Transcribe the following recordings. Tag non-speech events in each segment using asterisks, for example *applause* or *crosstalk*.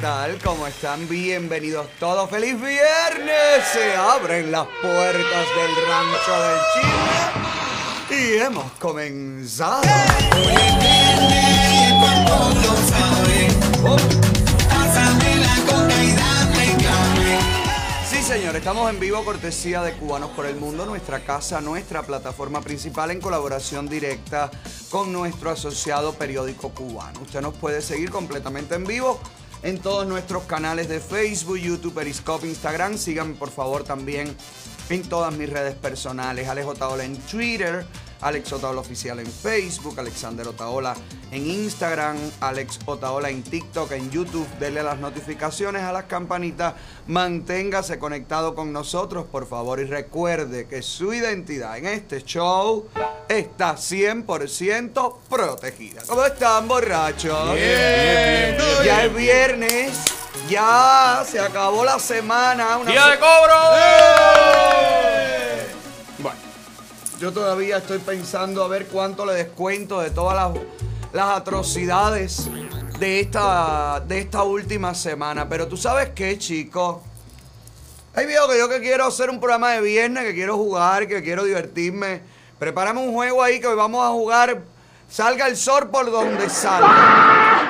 tal? ¿Cómo están? Bienvenidos todos. ¡Feliz viernes! Se abren las puertas del rancho del chisme y hemos comenzado. Sí, señor, estamos en vivo cortesía de Cubanos por el Mundo, nuestra casa, nuestra plataforma principal en colaboración directa con nuestro asociado periódico cubano. Usted nos puede seguir completamente en vivo en todos nuestros canales de Facebook, YouTube, Periscope, Instagram. Síganme por favor también en todas mis redes personales. Alex Otaola en Twitter, Alex Otaola Oficial en Facebook, Alexander Otaola en Instagram, Alex Otaola en TikTok, en YouTube. Dele las notificaciones a las campanitas. Manténgase conectado con nosotros, por favor. Y recuerde que su identidad en este show está 100% protegida. ¿Cómo están, borrachos? Ya es viernes. Ya se acabó la semana. Una ¡Día de cobro! bueno, yo todavía estoy pensando a ver cuánto le descuento de todas las, las atrocidades de esta, de esta última semana. Pero tú sabes qué, chico. Hay viejo que yo que quiero hacer un programa de viernes, que quiero jugar, que quiero divertirme. Prepárame un juego ahí que hoy vamos a jugar. Salga el sol por donde salga.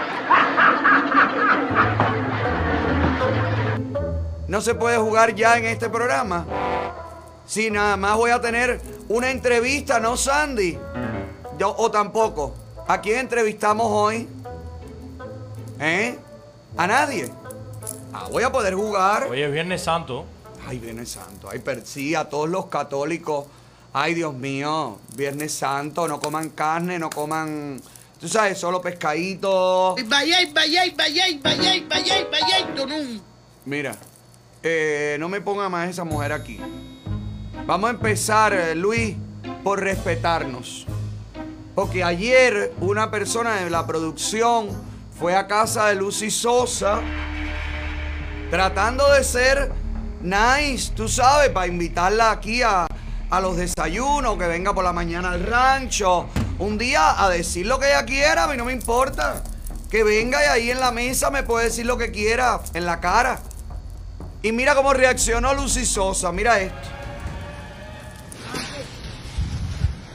No se puede jugar ya en este programa. Sí, nada más voy a tener una entrevista, ¿no, Sandy? Yo, o tampoco. ¿A quién entrevistamos hoy? ¿Eh? ¿A nadie? Ah, voy a poder jugar. Hoy es Viernes Santo. Ay, Viernes Santo. Ay, per sí, a todos los católicos. Ay, Dios mío. Viernes Santo, no coman carne, no coman. Tú sabes, solo pescadito. Vayáis, vayáis, vayáis, vayáis, vayáis, Tonún. Mira, eh, no me ponga más esa mujer aquí. Vamos a empezar, eh, Luis, por respetarnos. Porque ayer una persona de la producción fue a casa de Lucy Sosa tratando de ser nice, tú sabes, para invitarla aquí a, a los desayunos, que venga por la mañana al rancho. Un día a decir lo que ella quiera, a mí no me importa. Que venga y ahí en la mesa me puede decir lo que quiera, en la cara. Y mira cómo reaccionó Lucy Sosa, mira esto.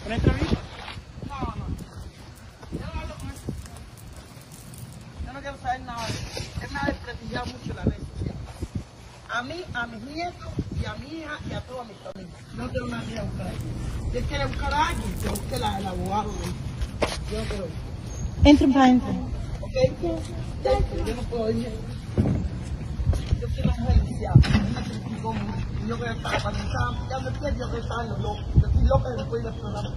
¿Una entrevista? Yo no quiero saber nada de eso. Él me ha desprestigiado mucho la red social. A mí, a mis nietos y a mi hija y a todas mis familias. No quiero nada que ir a buscar a alguien. Si él quiere buscar a alguien, que busque la, el abogado. Yo no quiero ir. Entren para adentro. ¿Ok? Yo no puedo ir. Yo soy una mujer lisiada. Él me criticó mucho. Y yo que estaba, cuando estaba pillando el pie, yo que estaba en los locos. Yo estoy loca de después del programa.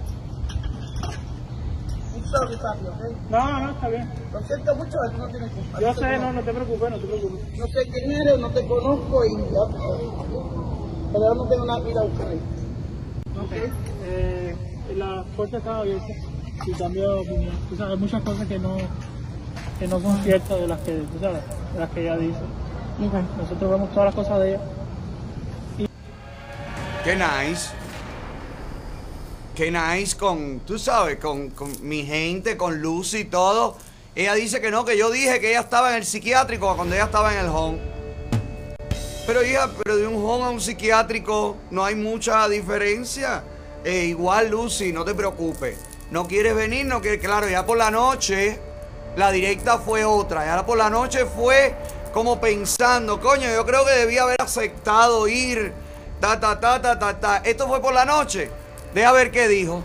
Un sorry, papi, ¿ok? No, no, está bien. Lo siento mucho, pero tú no tienes culpa. Yo sé, no, no te preocupes, no te preocupes. No sé quién eres, no te conozco y ya. Pero yo no tengo nada que ir a buscar ahí. Ok. Eh, la puerta está abierta y cambio de opinión. Tú sabes, hay muchas cosas que no, que no son ciertas de las que, tú sabes, de las que ella dice. Nosotros vemos todas las cosas de ella. Qué nice. Qué nice con, tú sabes, con, con mi gente, con Lucy y todo. Ella dice que no, que yo dije que ella estaba en el psiquiátrico cuando ella estaba en el home. Pero hija, pero de un home a un psiquiátrico no hay mucha diferencia. Eh, igual Lucy, no te preocupes. No quieres venir, no quieres, claro, ya por la noche la directa fue otra. Ya por la noche fue como pensando, coño, yo creo que debía haber aceptado ir. Ta, ta, ta, ta, ta, ta. Esto fue por la noche. Deja ver qué dijo.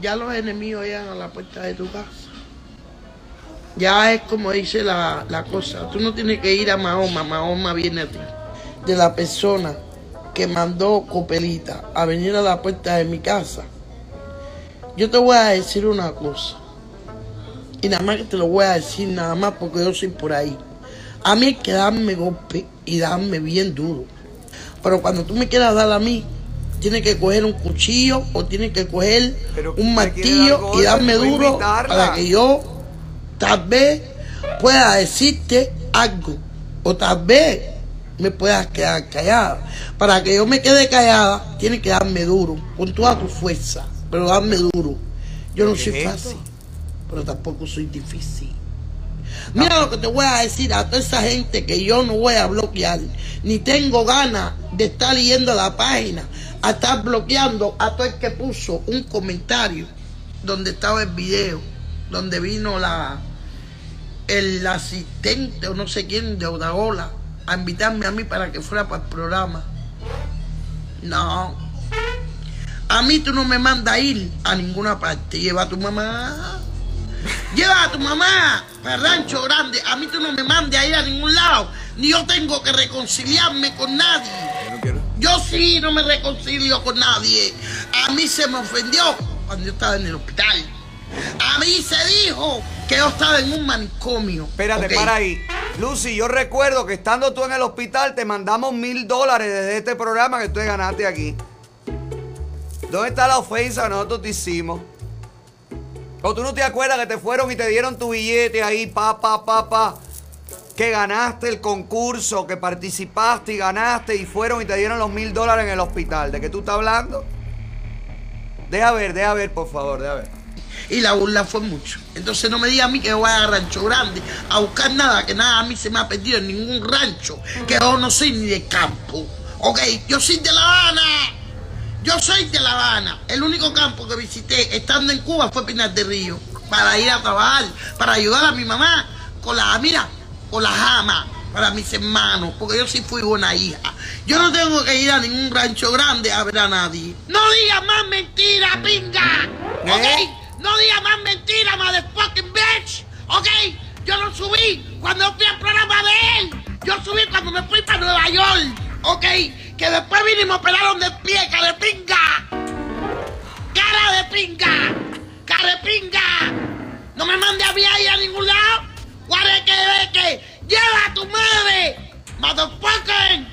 Ya los enemigos llegan a la puerta de tu casa. Ya es como dice la, la cosa. Tú no tienes que ir a Mahoma, Mahoma viene a ti. De la persona que mandó Copelita a venir a la puerta de mi casa. Yo te voy a decir una cosa. Y nada más que te lo voy a decir nada más porque yo soy por ahí. A mí hay que darme golpe y darme bien duro. Pero cuando tú me quieras dar a mí, tienes que coger un cuchillo o tienes que coger Pero un ¿me quiere dar martillo y darme a duro para que yo tal vez pueda decirte algo. O tal vez me puedas quedar callada. Para que yo me quede callada, tienes que darme duro, con toda tu fuerza. Pero darme duro. Yo no ¿Qué soy fácil, pero tampoco soy difícil. Mira lo que te voy a decir a toda esa gente que yo no voy a bloquear, ni tengo ganas de estar leyendo la página, a estar bloqueando a todo el que puso un comentario donde estaba el video, donde vino la el asistente o no sé quién de Odaola a invitarme a mí para que fuera para el programa. No. A mí tú no me mandas ir a ninguna parte. Lleva a tu mamá. Lleva a tu mamá rancho grande. A mí tú no me mandes a ir a ningún lado. Ni yo tengo que reconciliarme con nadie. Yo sí no me reconcilio con nadie. A mí se me ofendió cuando yo estaba en el hospital. A mí se dijo que yo estaba en un manicomio. Espérate, ¿ok? para ahí. Lucy, yo recuerdo que estando tú en el hospital te mandamos mil dólares desde este programa que tú ganaste aquí. ¿Dónde está la ofensa que nosotros te hicimos? ¿O tú no te acuerdas que te fueron y te dieron tu billete ahí, pa, pa, pa, pa? Que ganaste el concurso, que participaste y ganaste y fueron y te dieron los mil dólares en el hospital. ¿De qué tú estás hablando? Deja ver, deja ver, por favor, deja ver. Y la burla fue mucho. Entonces no me diga a mí que voy a rancho grande a buscar nada, que nada a mí se me ha perdido en ningún rancho, que yo no soy ni de campo. Ok, yo soy de La Habana. Yo soy de La Habana. El único campo que visité estando en Cuba fue Pinar de Río. Para ir a trabajar, para ayudar a mi mamá con la, mira, con la jama, para mis hermanos, porque yo sí fui buena hija. Yo no tengo que ir a ningún rancho grande a ver a nadie. No digas más mentiras, pinga. ¿Ok? ¿Eh? No digas más mentiras, motherfucking bitch. ¿Ok? Yo no subí cuando fui al programa de él. Yo subí cuando me fui para Nueva York. ¿Ok? Que después vinimos operaron de pie, cara de pinga. Cara de pinga. Cara de pinga. No me mande a ahí a ningún lado. Guarde que que. Lleva a tu madre. Motherfucker.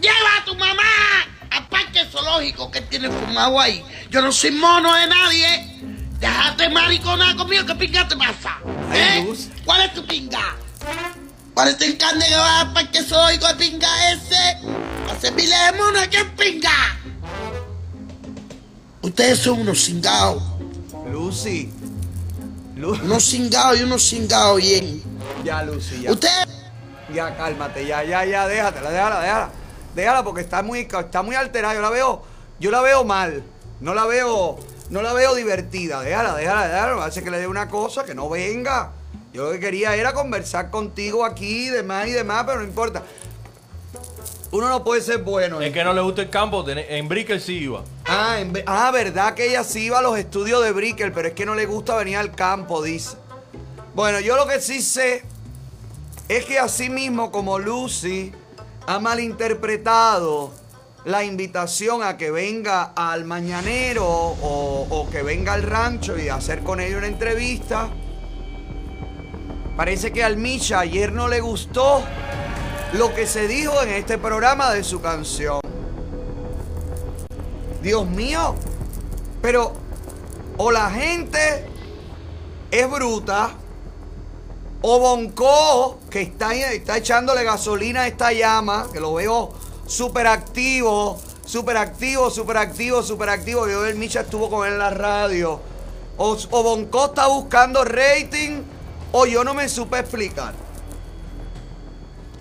Lleva a tu mamá al parque zoológico que tiene fumado ahí. Yo no soy mono de nadie. Déjate maricona conmigo. ¿Qué pinga te pasa? ¿Eh? ¿Cuál es tu pinga? ¿Cuál es tu encarne que va zoológico de pinga ese? Hace miles de monos que pinga. Ustedes son unos cingados. Lucy. Lu- Unos cingados y unos cingados bien. ya, Lucy, ya. Ustedes Ya, cálmate, ya, ya, ya, déjatela, déjala, déjala. Déjala porque está muy, está muy alterada. Yo la veo, yo la veo mal. No la veo, no la veo divertida. Déjala, déjala, déjala. Hace que le dé una cosa, que no venga. Yo lo que quería era conversar contigo aquí, y demás y demás, pero no importa. Uno no puede ser bueno. Es que no le gusta el campo, en Brickell sí iba. Ah, en ah, verdad que ella sí iba a los estudios de Brickell, pero es que no le gusta venir al campo, dice. Bueno, yo lo que sí sé es que así mismo como Lucy ha malinterpretado la invitación a que venga al mañanero o, o que venga al rancho y hacer con ella una entrevista, parece que al Misha ayer no le gustó lo que se dijo en este programa de su canción. Dios mío, pero o la gente es bruta, o Bonco, que está, está echándole gasolina a esta llama, que lo veo súper activo, súper activo, súper activo, súper activo. Yo el Micha estuvo con él en la radio. O, o Bonco está buscando rating, o yo no me supe explicar.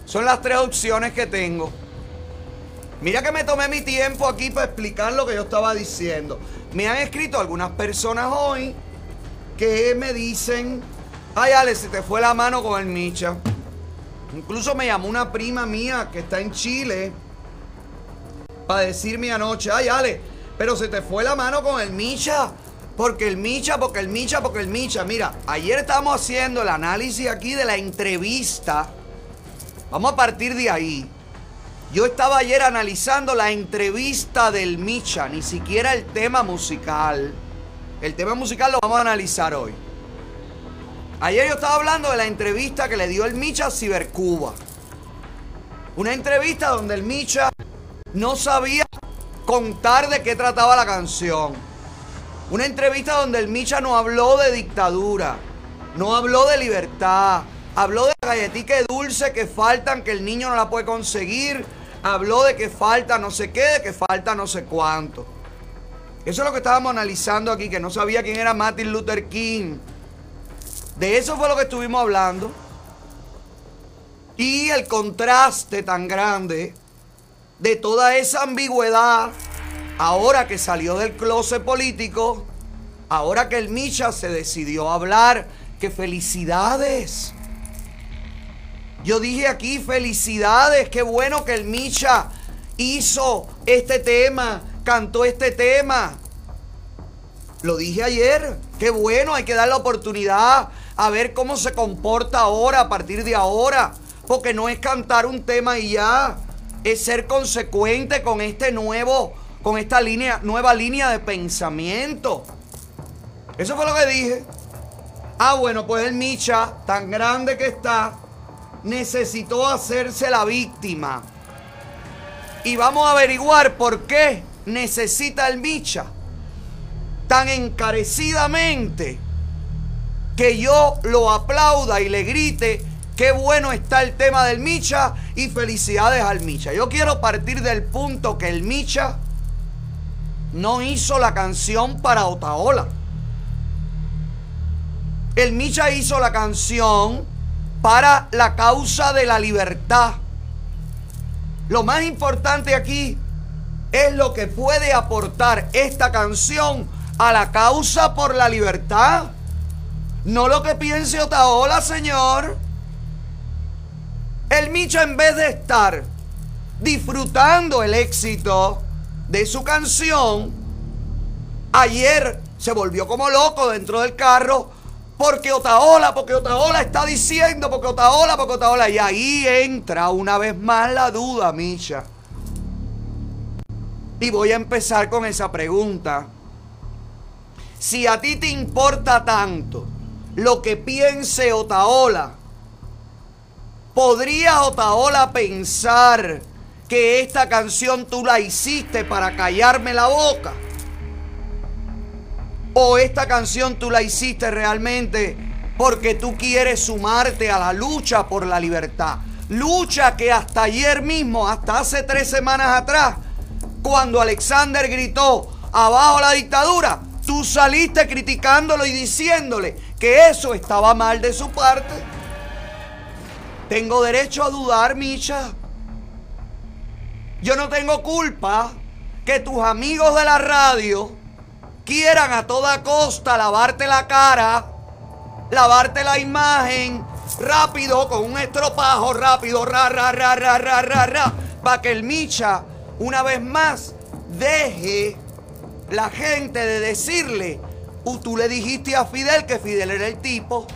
Son las tres opciones que tengo. Mira que me tomé mi tiempo aquí para explicar lo que yo estaba diciendo. Me han escrito algunas personas hoy que me dicen, ay Ale, se te fue la mano con el Micha. Incluso me llamó una prima mía que está en Chile para decirme anoche, ay Ale, pero se te fue la mano con el Micha. Porque el Micha, porque el Micha, porque el Micha. Mira, ayer estábamos haciendo el análisis aquí de la entrevista. Vamos a partir de ahí. Yo estaba ayer analizando la entrevista del Micha, ni siquiera el tema musical. El tema musical lo vamos a analizar hoy. Ayer yo estaba hablando de la entrevista que le dio el Micha a Cibercuba. Una entrevista donde el Micha no sabía contar de qué trataba la canción. Una entrevista donde el Micha no habló de dictadura, no habló de libertad, habló de galletica dulce que faltan, que el niño no la puede conseguir, habló de que falta no sé qué, de que falta no sé cuánto. Eso es lo que estábamos analizando aquí, que no sabía quién era Martin Luther King. De eso fue lo que estuvimos hablando. Y el contraste tan grande de toda esa ambigüedad, ahora que salió del closet político, ahora que el Micha se decidió a hablar, que felicidades. Yo dije aquí, felicidades, qué bueno que el Micha hizo este tema, cantó este tema. Lo dije ayer, qué bueno, hay que dar la oportunidad a ver cómo se comporta ahora, a partir de ahora. Porque no es cantar un tema y ya, es ser consecuente con este nuevo, con esta línea, nueva línea de pensamiento. Eso fue lo que dije. Ah, bueno, pues el Micha, tan grande que está, necesitó hacerse la víctima. Y vamos a averiguar por qué necesita el Micha tan encarecidamente que yo lo aplauda y le grite qué bueno está el tema del Micha y felicidades al Micha. Yo quiero partir del punto que el Micha no hizo la canción para Otaola. El Micha hizo la canción para la causa de la libertad. Lo más importante aquí es lo que puede aportar esta canción a la causa por la libertad. No lo que piense Otaola, señor. El Micha, en vez de estar disfrutando el éxito de su canción, ayer se volvió como loco dentro del carro porque Otaola, porque Otaola está diciendo, porque Otaola, porque Otaola. Y ahí entra una vez más la duda, Micha. Y voy a empezar con esa pregunta. Si a ti te importa tanto lo que piense Otaola, ¿podría Otaola pensar que esta canción tú la hiciste para callarme la boca? ¿O esta canción tú la hiciste realmente porque tú quieres sumarte a la lucha por la libertad? Lucha que hasta ayer mismo, hasta hace tres semanas atrás, cuando Alexander gritó, abajo la dictadura, Tú saliste criticándolo y diciéndole que eso estaba mal de su parte. Tengo derecho a dudar, Micha. Yo no tengo culpa que tus amigos de la radio quieran a toda costa lavarte la cara, lavarte la imagen, rápido, con un estropajo rápido, ra, ra, ra, ra, ra, ra, ra, para que el Micha, una vez más, deje la gente de decirle, tú le dijiste a Fidel que Fidel era el tipo.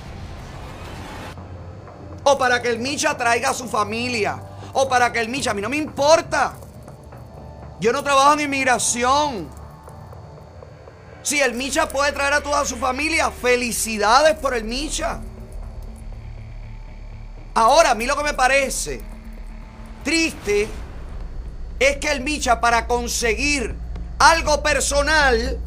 O para que el Micha traiga a su familia. O para que el Micha, a mí no me importa. Yo no trabajo en inmigración. Si el Micha puede traer a toda su familia, felicidades por el Micha. Ahora, a mí lo que me parece triste es que el Micha para conseguir algo personal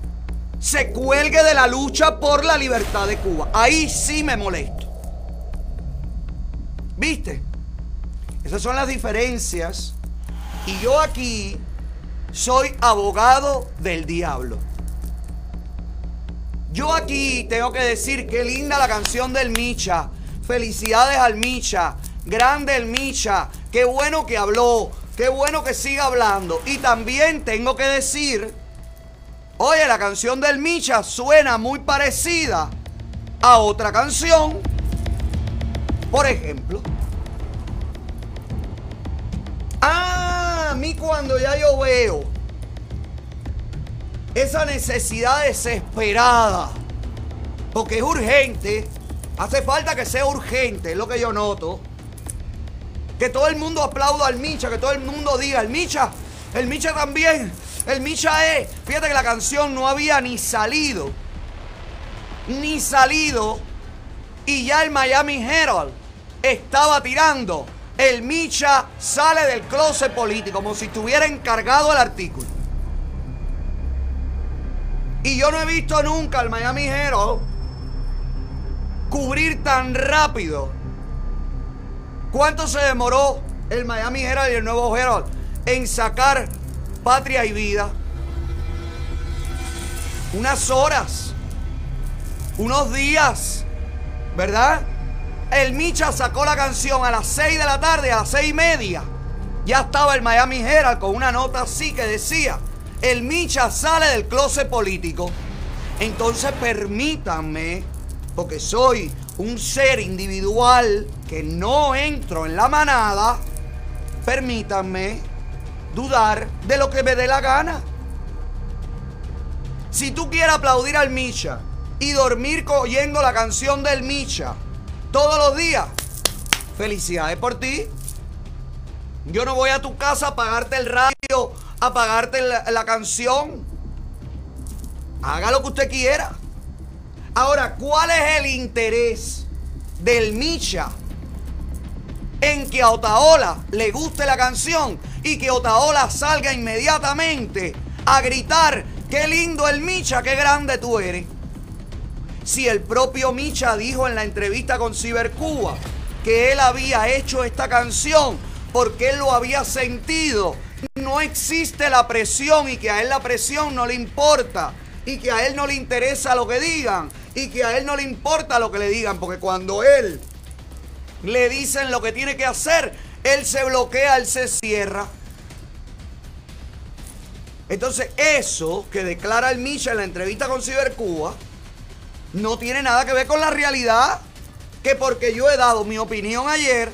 se cuelgue de la lucha por la libertad de Cuba. Ahí sí me molesto. ¿Viste? Esas son las diferencias. Y yo aquí soy abogado del diablo. Yo aquí tengo que decir qué linda la canción del Micha. Felicidades al Micha. Grande el Micha. Qué bueno que habló. Qué bueno que siga hablando. Y también tengo que decir, oye, la canción del Micha suena muy parecida a otra canción. Por ejemplo. Ah, a mí cuando ya yo veo esa necesidad desesperada, porque es urgente, hace falta que sea urgente, es lo que yo noto que todo el mundo aplauda al Micha, que todo el mundo diga, el Micha, el Micha también, el Micha es. Fíjate que la canción no había ni salido, ni salido, y ya el Miami Herald estaba tirando. El Micha sale del closet político, como si estuviera encargado el artículo. Y yo no he visto nunca al Miami Herald cubrir tan rápido ¿Cuánto se demoró el Miami Herald y el Nuevo Herald en sacar Patria y Vida? Unas horas, unos días. ¿verdad? El Micha sacó la canción a las 6 de la tarde, a las 6 y media. Ya estaba el Miami Herald con una nota así que decía, el Micha sale del closet político. Entonces permítanme, porque soy un ser individual que no entro en la manada, permítanme dudar de lo que me dé la gana. Si tú quieres aplaudir al Micha y dormir oyendo la canción del Micha todos los días, felicidades por ti. Yo no voy a tu casa a pagarte el radio, a pagarte la, canción. Haga lo que usted quiera. Ahora, ¿cuál es el interés del Micha en que a Otaola le guste la canción y que Otaola salga inmediatamente a gritar, qué lindo el Micha, qué grande tú eres? Si el propio Micha dijo en la entrevista con Cibercuba que él había hecho esta canción porque él lo había sentido, no existe la presión y que a él la presión no le importa y que a él no le interesa lo que digan y que a él no le importa lo que le digan, porque cuando él le dicen lo que tiene que hacer, él se bloquea, él se cierra. Entonces eso que declara el Misha en la entrevista con Cibercuba no tiene nada que ver con la realidad. Que porque yo he dado mi opinión ayer,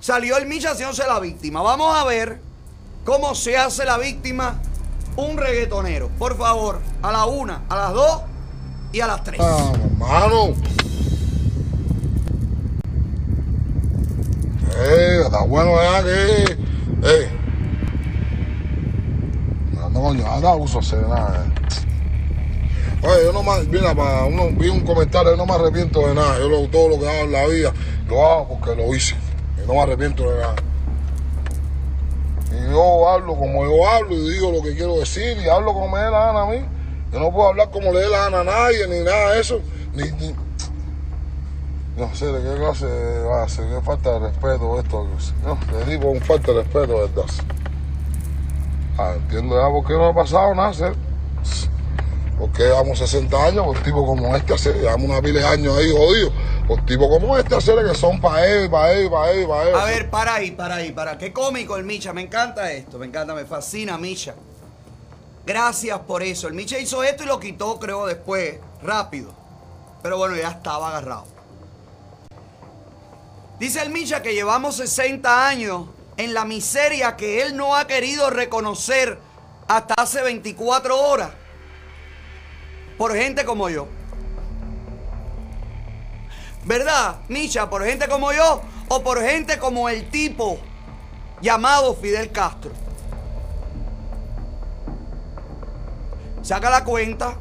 salió el Misha haciéndose la víctima. Vamos a ver cómo se hace la víctima un reggaetonero. Por favor, a la una, a las dos y a las tres. Ah, hermano. Eh, está bueno ya que. Eh. No, coño, anda uso hacer nada. Oye, yo no más, vi un comentario, yo no me arrepiento de nada. Yo lo, todo lo que hago en la vida, lo hago porque lo hice. Y no me arrepiento de nada. Y yo hablo como yo hablo y digo lo que quiero decir y hablo como me dé la gana a mí. Yo no puedo hablar como le dé la gana a nadie ni nada de eso. Ni, ni- No sé de qué clase ser, qué falta de respeto esto. No, te digo un falta de respeto, ¿verdad? Ah, entiendo ya por qué no ha pasado nada, ¿sí? Porque llevamos 60 años, por tipo como este hacer, llevamos una pila de años ahí jodidos. Por tipo como este hacer que son para él, para él, para él, para él. A ver, para ahí, para ahí, para. Qué cómico el Micha. Me encanta esto, me encanta, me fascina Micha. Gracias por eso. El Micha hizo esto y lo quitó, creo, después, rápido. Pero bueno, ya estaba agarrado. Dice el Micha que llevamos 60 años en la miseria que él no ha querido reconocer hasta hace 24 horas. Por gente como yo. ¿Verdad, Micha? ¿Por gente como yo o por gente como el tipo llamado Fidel Castro? Saca la cuenta.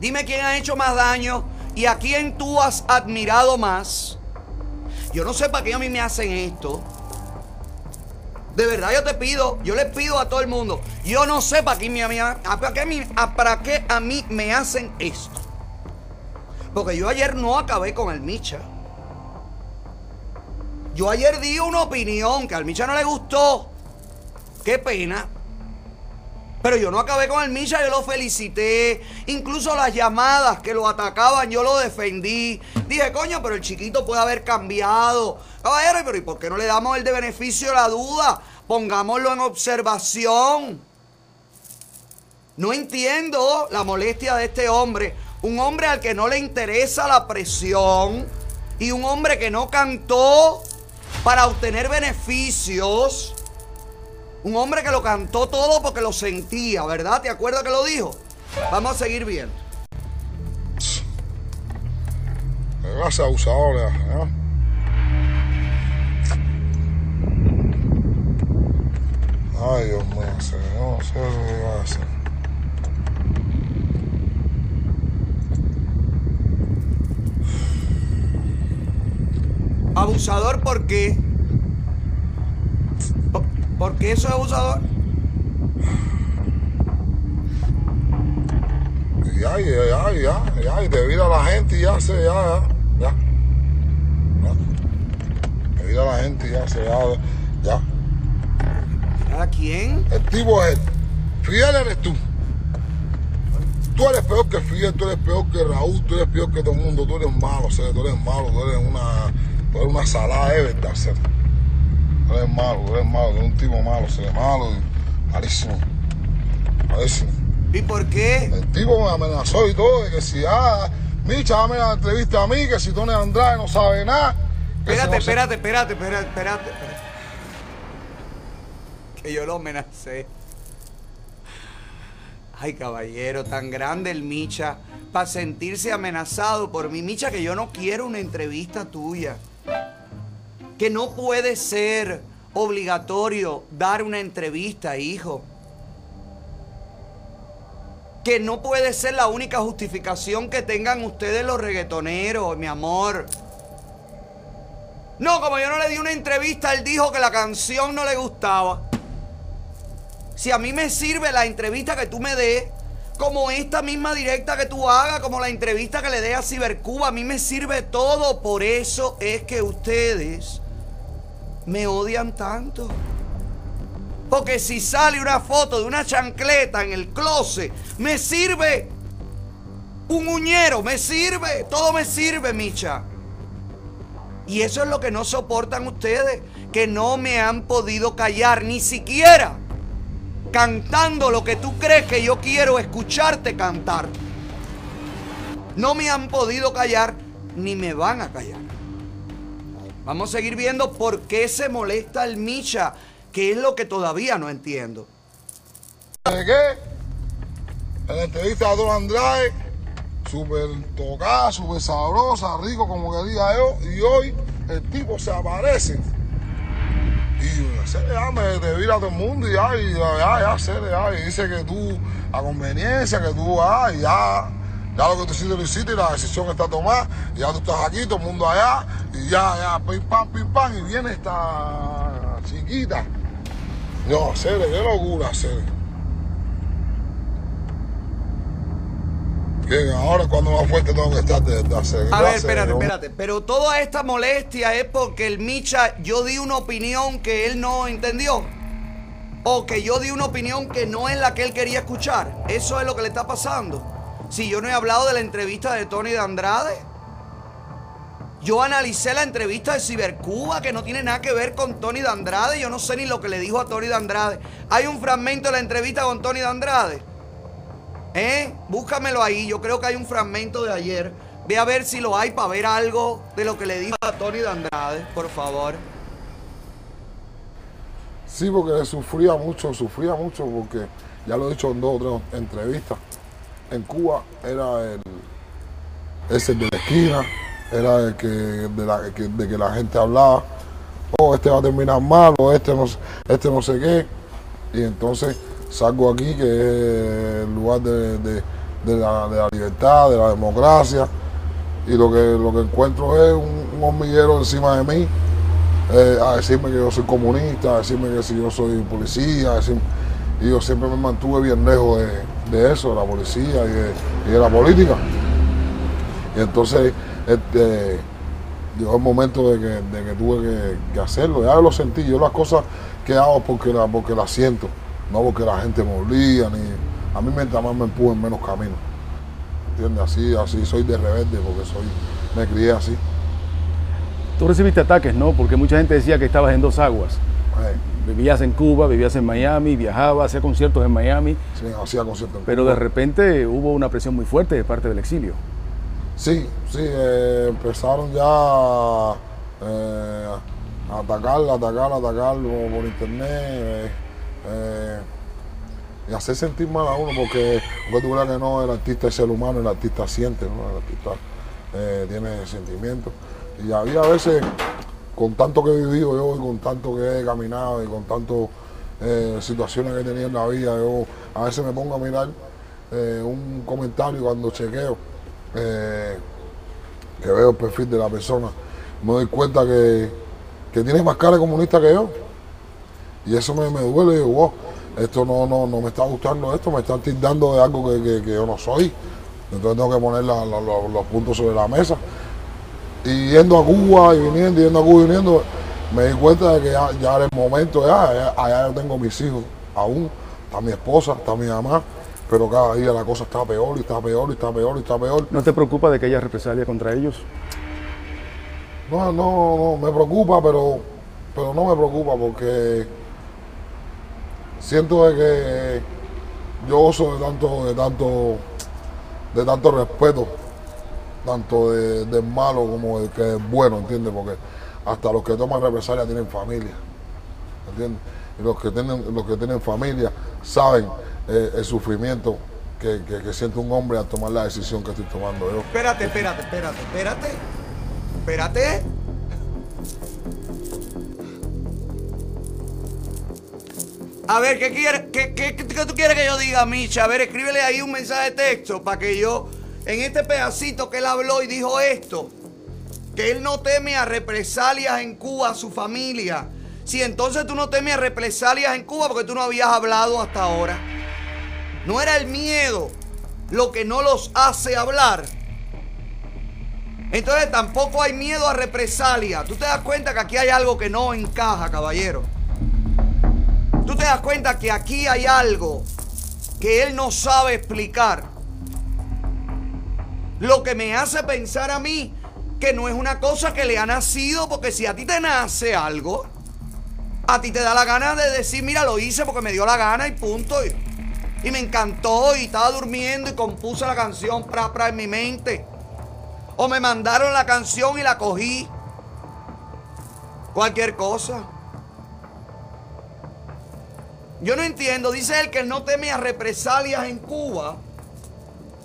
Dime quién ha hecho más daño y a quién tú has admirado más. Yo no sé para qué a mí me hacen esto. De verdad yo te pido, yo le pido a todo el mundo, yo no sé para qué, me- a- para qué a- para qué a mí me hacen esto. Porque yo ayer no acabé con el Micha. Yo ayer di una opinión que al Micha no le gustó. Qué pena. Pero yo no acabé con el Micha, yo lo felicité. Incluso las llamadas que lo atacaban, yo lo defendí. Dije, coño, pero el chiquito puede haber cambiado. Caballero, pero ¿y por qué no le damos el de beneficio de la duda? Pongámoslo en observación. No entiendo la molestia de este hombre. Un hombre al que no le interesa la presión y un hombre que no cantó para obtener beneficios. Un hombre que lo cantó todo porque lo sentía, ¿verdad? ¿Te acuerdas que lo dijo? Vamos a seguir viendo. De abusadores, ¿no? Ay, Dios mío, señor, no sé lo que va a hacer. Abusador, ¿por qué? ¿Por, por qué eso es abusador? Ya, ya, ya, ya, y te vira la gente ya se, ya, ya, ya. Te vira la gente ya se, ya, ya. ¿A quién? El tipo es él. Fidel eres tú. Tú eres peor que Fidel, tú eres peor que Raúl, tú eres peor que todo el mundo, tú eres malo, Cere, tú eres malo, tú eres una, tú eres una salada de verdad, Cere. Eres malo, tú eres malo, eres un tipo malo, Cere, malo y malísimo. Malísimo. ¿Y por qué? El tipo me amenazó y todo, de que si, ah, Micha, dame la entrevista a mí, que si Tony Andrade no sabe nada. Espérate, no espérate, espérate, espérate, espérate, espérate. Que yo lo amenacé. Ay, caballero, tan grande el Micha para sentirse amenazado por mí. Micha, que yo no quiero una entrevista tuya. Que no puede ser obligatorio dar una entrevista, hijo. Que no puede ser la única justificación que tengan ustedes los reggaetoneros, mi amor. No, como yo no le di una entrevista, él dijo que la canción no le gustaba. Si a mí me sirve la entrevista que tú me des, como esta misma directa que tú hagas, como la entrevista que le dé a Cibercuba, a mí me sirve todo. Por eso es que ustedes me odian tanto. Porque si sale una foto de una chancleta en el closet, me sirve. Un uñero, me sirve. Todo me sirve, Micha. Y eso es lo que no soportan ustedes, que no me han podido callar, ni siquiera cantando lo que tú crees que yo quiero escucharte cantar. No me han podido callar, ni me van a callar. Vamos a seguir viendo por qué se molesta el Micha, que es lo que todavía no entiendo. ¿De qué? En la entrevista a Don Andrade, súper tocada, súper sabrosa, rico como quería yo, y hoy el tipo se aparece. Y se le vira a todo el mundo y ya, y ya, ya, se le da, y dice que tú, a conveniencia, que tú, ah, ya, ya lo que tú hiciste lo hiciste y la decisión está tomada, ya tú estás aquí, todo el mundo allá, y ya, ya, pim, pam, pim, pam, y viene esta chiquita. No, Cere, qué locura, Cere. Que ahora cuando más fuerte tengo que estar de, de hacer. A ver, espérate, espérate. Pero toda esta molestia es porque el Micha, yo di una opinión que él no entendió. O que yo di una opinión que no es la que él quería escuchar. Eso es lo que le está pasando. Si yo no he hablado de la entrevista de Tony de Andrade. Yo analicé la entrevista de Cibercuba que no tiene nada que ver con Tony de Andrade. Yo no sé ni lo que le dijo a Tony de Andrade. Hay un fragmento de la entrevista con Tony de Andrade. ¿Eh? Búscamelo ahí. Yo creo que hay un fragmento de ayer. Ve a ver si lo hay para ver algo de lo que le dijo a Tony de Andrade, por favor. Sí, porque sufría mucho, sufría mucho porque ya lo he dicho en dos o tres entrevistas. En Cuba era el ese de la esquina, era el que de, la, que, de que la gente hablaba, oh, este va a terminar mal, o este no, este no sé qué. Y entonces salgo aquí, que es el lugar de, de- la, libertad, de la democracia, y lo que, lo que encuentro es un, hormiguero encima de mí, eh, a decirme que yo soy comunista, a decirme que si yo soy policía, y yo siempre me mantuve bien lejos de, de eso, de la policía y de, y de la política. Y entonces este, llegó el momento de que, de que tuve que, que hacerlo, ya lo sentí, yo las cosas que hago porque, la, porque las siento, no porque la gente me obliga, ni a mí mientras más me empujen menos camino. ¿Entiendes? Así, así soy de rebelde porque soy, me crié así. Tú recibiste ataques, ¿no? Porque mucha gente decía que estabas en dos aguas. Vivías en Cuba, vivías en Miami, viajabas, hacías conciertos en Miami, sí, hacía conciertos en pero Cuba. de repente hubo una presión muy fuerte de parte del exilio. Sí, sí, eh, empezaron ya eh, a atacar, atacar, atacar por internet eh, eh, y hacer sentir mal a uno porque, aunque tú creas que no, el artista es ser humano, el artista siente, ¿no? el artista tiene sentimientos. Y había a veces, con tanto que he vivido yo y con tanto que he caminado y con tantas situaciones que he tenido en la vida, yo a veces me pongo a mirar eh, un comentario cuando chequeo eh, que veo el perfil de la persona, me doy cuenta que, que tiene más cara comunista que yo. Y eso me, me duele, digo, wow, esto no, no, no me está gustando esto, me están tildando de algo que, que- yo no soy. Entonces tengo que poner la- los puntos sobre la mesa. Y yendo a Cuba y viniendo, yendo a Cuba y viniendo, me di cuenta de que ya, ya era el momento, ya, ya- allá yo tengo mis hijos aún, está mi esposa, está mi mamá, pero cada día la cosa está peor y está peor y está peor y está peor. ¿No te preocupa de que haya represalia contra ellos? No, no, no, me preocupa, pero, pero no me preocupa porque siento de que yo gozo de tanto, de tanto, de tanto respeto, tanto de- del malo como del que es bueno, ¿entiendes? Porque hasta los que toman represalia tienen familia, ¿entiendes? Y los que tienen, los que tienen familia saben eh, el sufrimiento que, que- siente un hombre al tomar la decisión que estoy tomando yo. Espérate, espérate, espérate, espérate. Espérate. A ver, ¿qué, quiere, qué, qué- qué tú quieres que yo diga, Micha? A ver, escríbele ahí un mensaje de texto para que yo, en este pedacito que él habló y dijo esto, que él no teme a represalias en Cuba a su familia. Si entonces tú no temes a represalias en Cuba porque tú no habías hablado hasta ahora. No era el miedo lo que no los hace hablar. Entonces tampoco hay miedo a represalia. Tú te das cuenta que aquí hay algo que no encaja, caballero. Tú te das cuenta que aquí hay algo que él no sabe explicar. Lo que me hace pensar a mí que no es una cosa que le ha nacido, porque si a ti te nace algo, a ti te da la gana de decir, mira, lo hice porque me dio la gana y punto. Y, me encantó y estaba durmiendo y compuse la canción pra, pra en mi mente. O me mandaron la canción y la cogí. Cualquier cosa. Yo no entiendo, dice él que no teme a represalias en Cuba.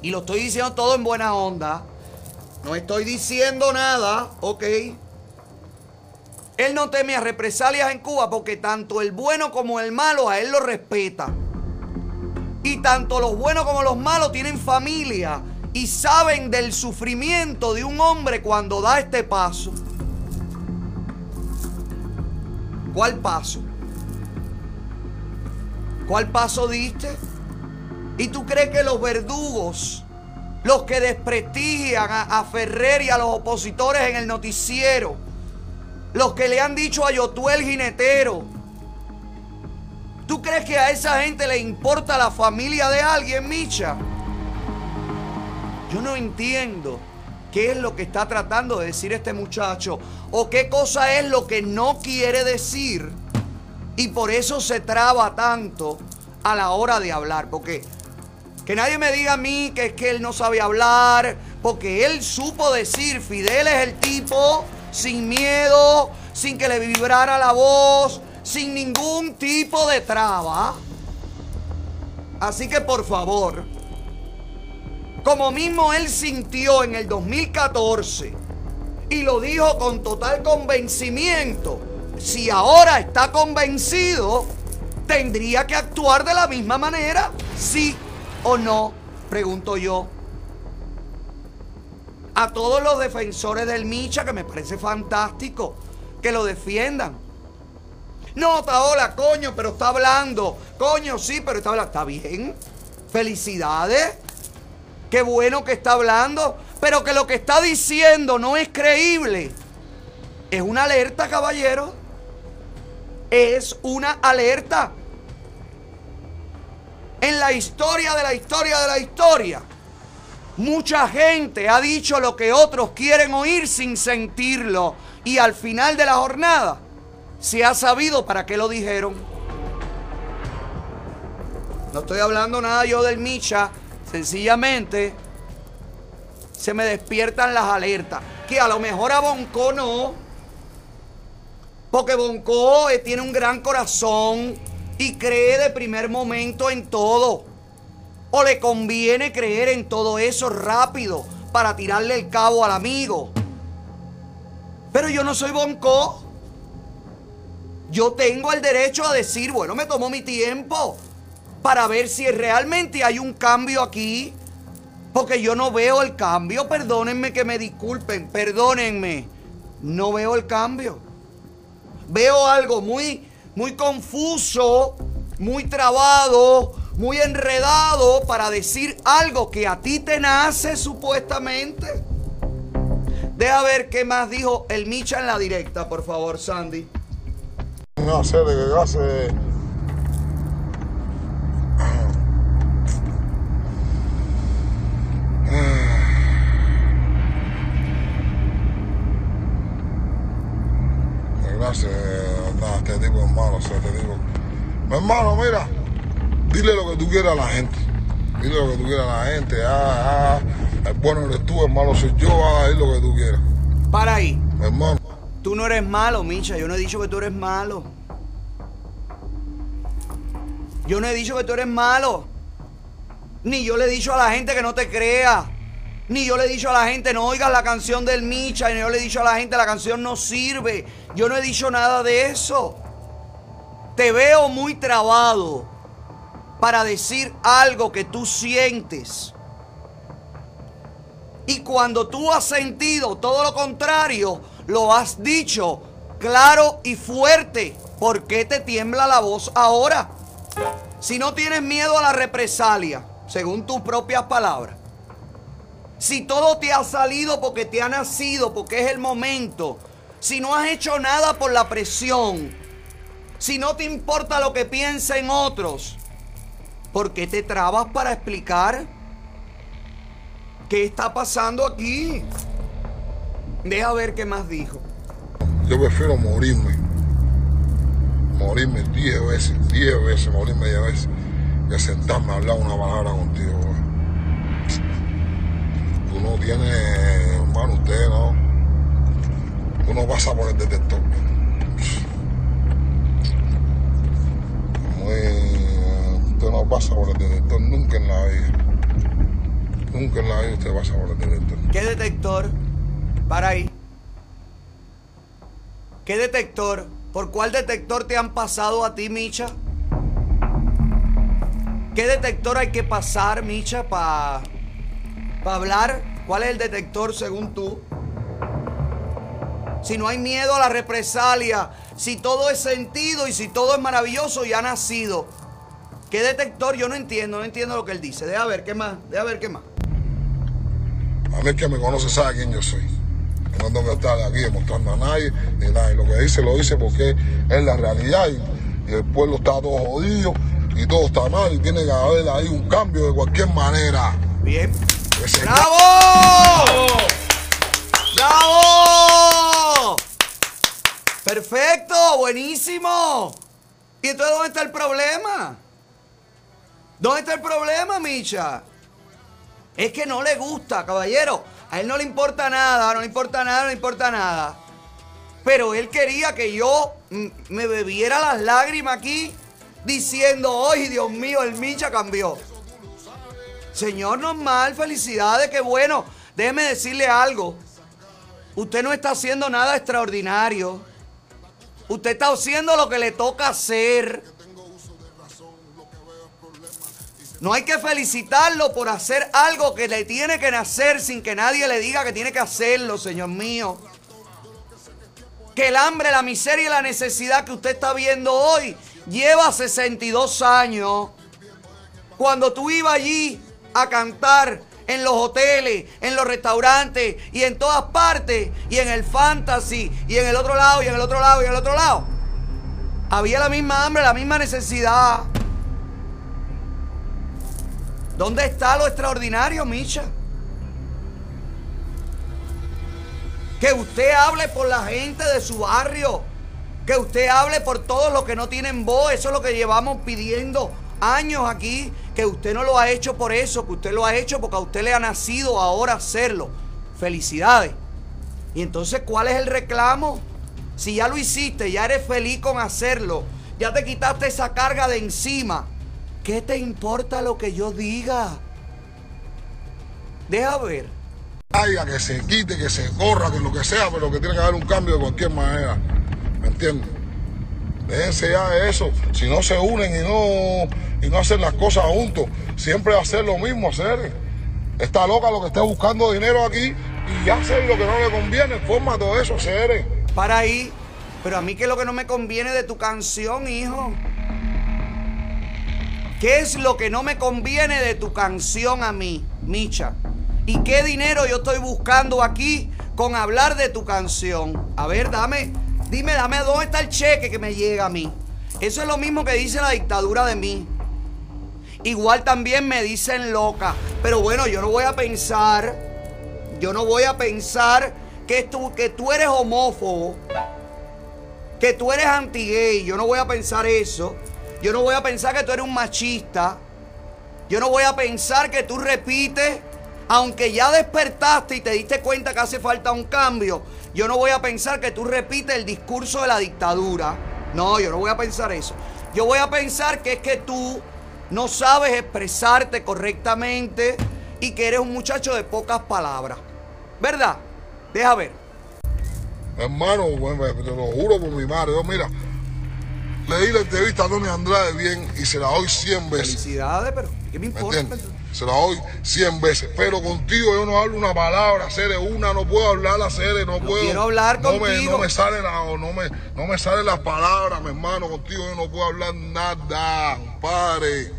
Y lo estoy diciendo todo en buena onda. No estoy diciendo nada, ok. Él no teme a represalias en Cuba porque tanto el bueno como el malo a él lo respeta. Y tanto los buenos como los malos tienen familia y saben del sufrimiento de un hombre cuando da este paso. ¿Cuál paso? ¿Cuál paso diste? ¿Y tú crees que los verdugos, los que desprestigian a, a Ferrer y a los opositores en el noticiero, los que le han dicho a Yotuel jinetero, ¿tú crees que a esa gente le importa la familia de alguien, Micha? Yo no entiendo qué es lo que está tratando de decir este muchacho o qué cosa es lo que no quiere decir y por eso se traba tanto a la hora de hablar. Porque que nadie me diga a mí que es que él no sabe hablar, porque él supo decir, Fidel es el tipo sin miedo, sin que le vibrara la voz, sin ningún tipo de traba. Así que por favor, como mismo él sintió en el 2014 y lo dijo con total convencimiento, si ahora está convencido, tendría que actuar de la misma manera, sí o no, pregunto yo. A todos los defensores del Micha, que me parece fantástico, que lo defiendan. No, Taola, coño, pero está hablando. Coño, sí, pero está hablando. Está bien. Felicidades. Qué bueno que está hablando. Pero que lo que está diciendo no es creíble. Es una alerta, caballero. Es una alerta. En la historia de la historia de la historia, mucha gente ha dicho lo que otros quieren oír sin sentirlo. Y al final de la jornada, se ha sabido para qué lo dijeron. No estoy hablando nada yo del Micha, sencillamente se me despiertan las alertas. Que a lo mejor a Bonco no, porque Bonco eh, tiene un gran corazón y cree de primer momento en todo. O le conviene creer en todo eso rápido para tirarle el cabo al amigo. Pero yo no soy Bonco. Yo tengo el derecho a decir, bueno, me tomó mi tiempo para ver si realmente hay un cambio aquí. Porque yo no veo el cambio. Perdónenme que me disculpen. Perdónenme. No veo el cambio. Veo algo muy, muy confuso, muy trabado, muy enredado para decir algo que a ti te nace supuestamente. Deja ver qué más dijo el Micha en la directa, por favor, Sandy. Una serie que hace gracias. eh, Nada, tipo es malo, o sea, este tipo. Mi hermano, mira, dile lo que tú quieras a la gente. Dile lo que tú quieras a la gente. Ah, ah, el bueno eres tú, el malo soy yo, ah, dile lo que tú quieras. Para ahí. Mi hermano, Tú no eres malo, Micha. Yo no he dicho que tú eres malo. Yo no he dicho que tú eres malo. Ni yo le he dicho a la gente que no te crea. Ni yo le he dicho a la gente no oigas la canción del Micha. Ni yo le he dicho a la gente la canción no sirve. Yo no he dicho nada de eso. Te veo muy trabado para decir algo que tú sientes. Y cuando tú has sentido todo lo contrario, lo has dicho claro y fuerte. ¿Por qué te tiembla la voz ahora? Si no tienes miedo a la represalia, según tus propias palabras. Si todo te ha salido porque te ha nacido, porque es el momento. Si no has hecho nada por la presión. Si no te importa lo que piensen otros. ¿Por qué te trabas para explicar? ¿Qué está pasando aquí? Deja ver qué más dijo. yo prefiero morirme. Morirme 10 veces, 10 veces, morirme 10 veces. Que sentarme a hablar una palabra contigo. Tú no tienes, hermano, usted no. Tú no pasas por el detector. Muy, usted no pasa por el detector nunca en la vida. Nunca en la vida usted pasa por el detector. ¿Qué detector? Para ahí. ¿Qué detector? ¿Por cuál detector te han pasado a ti, Micha? ¿Qué detector hay que pasar, Micha, para hablar? ¿Cuál es el detector según tú? Si no hay miedo a la represalia, si todo es sentido y si todo es maravilloso y ha nacido. ¿Qué detector? Yo no entiendo, no entiendo lo que él dice. Deja ver qué más, deja ver qué más. A el que me conoce sabe quién yo soy. Yo no tengo que estar aquí demostrando a nadie ni nada. Y lo que dice, lo dice porque es la realidad. Y, y el pueblo está todo jodido y todo está mal. Y tiene que haber ahí un cambio de cualquier manera. Bien. Que se- ¡Bravo! ¡Bravo! Perfecto, buenísimo. ¿Y entonces dónde está el problema? ¿Dónde está el problema, Micha? Es que no le gusta, caballero. A él no le importa nada, no le importa nada, no le importa nada. Pero él quería que yo mm, me bebiera las lágrimas aquí diciendo, ¡ay, Dios mío, el Micha cambió! Señor normal, felicidades, qué bueno. Déjeme decirle algo. Usted no está haciendo nada extraordinario. Usted está haciendo lo que le toca hacer. No hay que felicitarlo por hacer algo que le tiene que nacer sin que nadie le diga que tiene que hacerlo, Señor mío. Que el hambre, la miseria y la necesidad que usted está viendo hoy lleva 62 años. Cuando tú ibas allí a cantar en los hoteles, en los restaurantes y en todas partes, y en el fantasy, y en el otro lado, y en el otro lado, y en el otro lado, había la misma hambre, la misma necesidad. ¿Dónde está lo extraordinario, Misha? Que usted hable por la gente de su barrio. Que usted hable por todos los que no tienen voz. Eso es lo que llevamos pidiendo años aquí. Que usted no lo ha hecho por eso. Que usted lo ha hecho porque a usted le ha nacido ahora hacerlo. Felicidades. Y entonces, ¿cuál es el reclamo? Si ya lo hiciste, ya eres feliz con hacerlo. Ya te quitaste esa carga de encima. ¿Qué te importa lo que yo diga? Deja ver. Haya, que se quite, que se corra, que lo que sea, pero que tiene que haber un cambio de cualquier manera. ¿Me entiendes? Déjense ya de eso. Si no se unen y no, y no hacen las cosas juntos, siempre ser lo mismo hacer. Está loca lo que está buscando dinero aquí y hacer lo que no le conviene. Forma todo eso, seres. Para ahí. Pero a mí, ¿qué es lo que no me conviene de tu canción, hijo? ¿Qué es lo que no me conviene de tu canción a mí, Micha? ¿Y qué dinero yo estoy buscando aquí con hablar de tu canción? A ver, dame, dime, dame dónde está el cheque que me llega a mí. Eso es lo mismo que dice la dictadura de mí. Igual también me dicen loca. Pero bueno, yo no voy a pensar, yo no voy a pensar que tú, que tú eres homófobo. que tú eres anti-gay. Yo no voy a pensar eso. Yo no voy a pensar que tú eres un machista. Yo no voy a pensar que tú repites, aunque ya despertaste y te diste cuenta que hace falta un cambio. Yo no voy a pensar que tú repites el discurso de la dictadura. No, yo no voy a pensar eso. Yo voy a pensar que es que tú no sabes expresarte correctamente y que eres un muchacho de pocas palabras. ¿Verdad? Deja ver. Hermano, bueno, te lo juro por mi madre. Yo, mira, le di la entrevista a Tony Andrade bien y se la doy 100 veces. Felicidades, pero ¿qué me ¿Me importa? entiendes? Se la doy 100 veces. Pero contigo yo no hablo una palabra, Cere, una, no puedo hablar la Cere, no, puedo. quiero hablar no Me, contigo. no me salen la- no me, no me salen las palabras, mi hermano. Contigo yo no puedo hablar nada, compadre.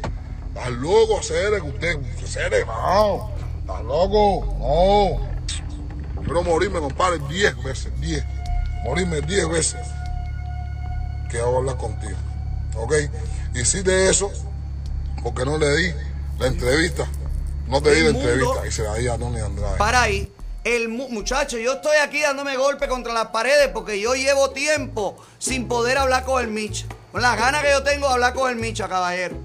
Estás loco, Cere, que usted, Cere, no. Estás loco, no. Quiero morirme, compadre, 10 veces, 10. Morirme 10 veces. Que hago hablar contigo. ¿Ok? Hiciste eso porque no le di la entrevista. No te di la entrevista y se la di a Tony Andrade. Para ahí. El mu- muchacho, yo estoy aquí dándome golpe contra las paredes porque yo llevo tiempo sin poder hablar con el Micha. Con las ganas que yo tengo de hablar con el Micha, caballero.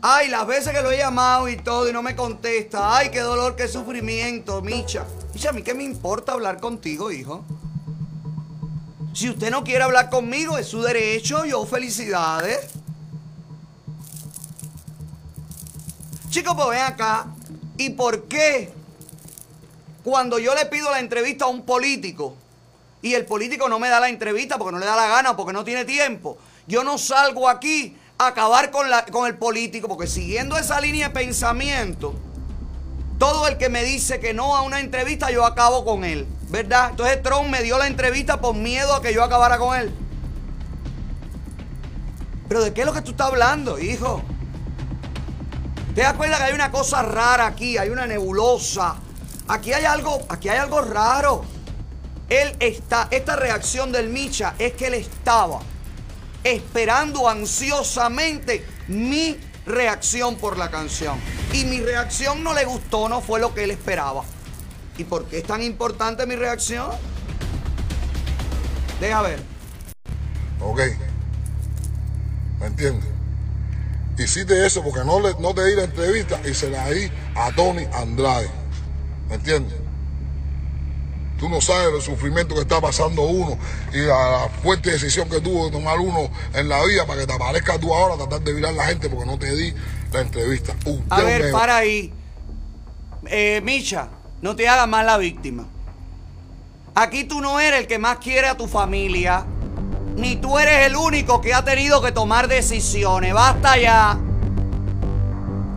Ay, las veces que lo he llamado y todo y no me contesta. Ay, qué dolor, qué sufrimiento, Micha. Micha, a mí qué me importa hablar contigo, hijo. Si usted no quiere hablar conmigo, es su derecho. Yo, felicidades. Chicos, pues ven acá. ¿Y por qué cuando yo le pido la entrevista a un político y el político no me da la entrevista porque no le da la gana, porque no tiene tiempo, yo no salgo aquí a acabar con, la, con el político? Porque siguiendo esa línea de pensamiento, todo el que me dice que no a una entrevista, yo acabo con él. ¿Verdad? Entonces Trump me dio la entrevista por miedo a que yo acabara con él. Pero ¿de qué es lo que tú estás hablando, hijo? ¿Te das que hay una cosa rara aquí? Hay una nebulosa. Aquí hay algo, aquí hay algo raro. Él está, esta reacción del Micha es que él estaba esperando ansiosamente mi reacción por la canción. Y mi reacción no le gustó, no fue lo que él esperaba. ¿Y por qué es tan importante mi reacción? Deja ver. ¿Ok? ¿Me entiendes? Hiciste eso porque no, le, no te di la entrevista y se la di a Tony Andrade. ¿Me entiendes? Tú no sabes el sufrimiento que está pasando uno y la, la fuerte decisión que tuvo de tomar uno en la vida para que te aparezca tú ahora, tratar de virar la gente porque no te di la entrevista. Usted A ver, para ahí. Eh, Micha, no te hagas más la víctima. Aquí tú no eres el que más quiere a tu familia, ni tú eres el único que ha tenido que tomar decisiones. Basta ya.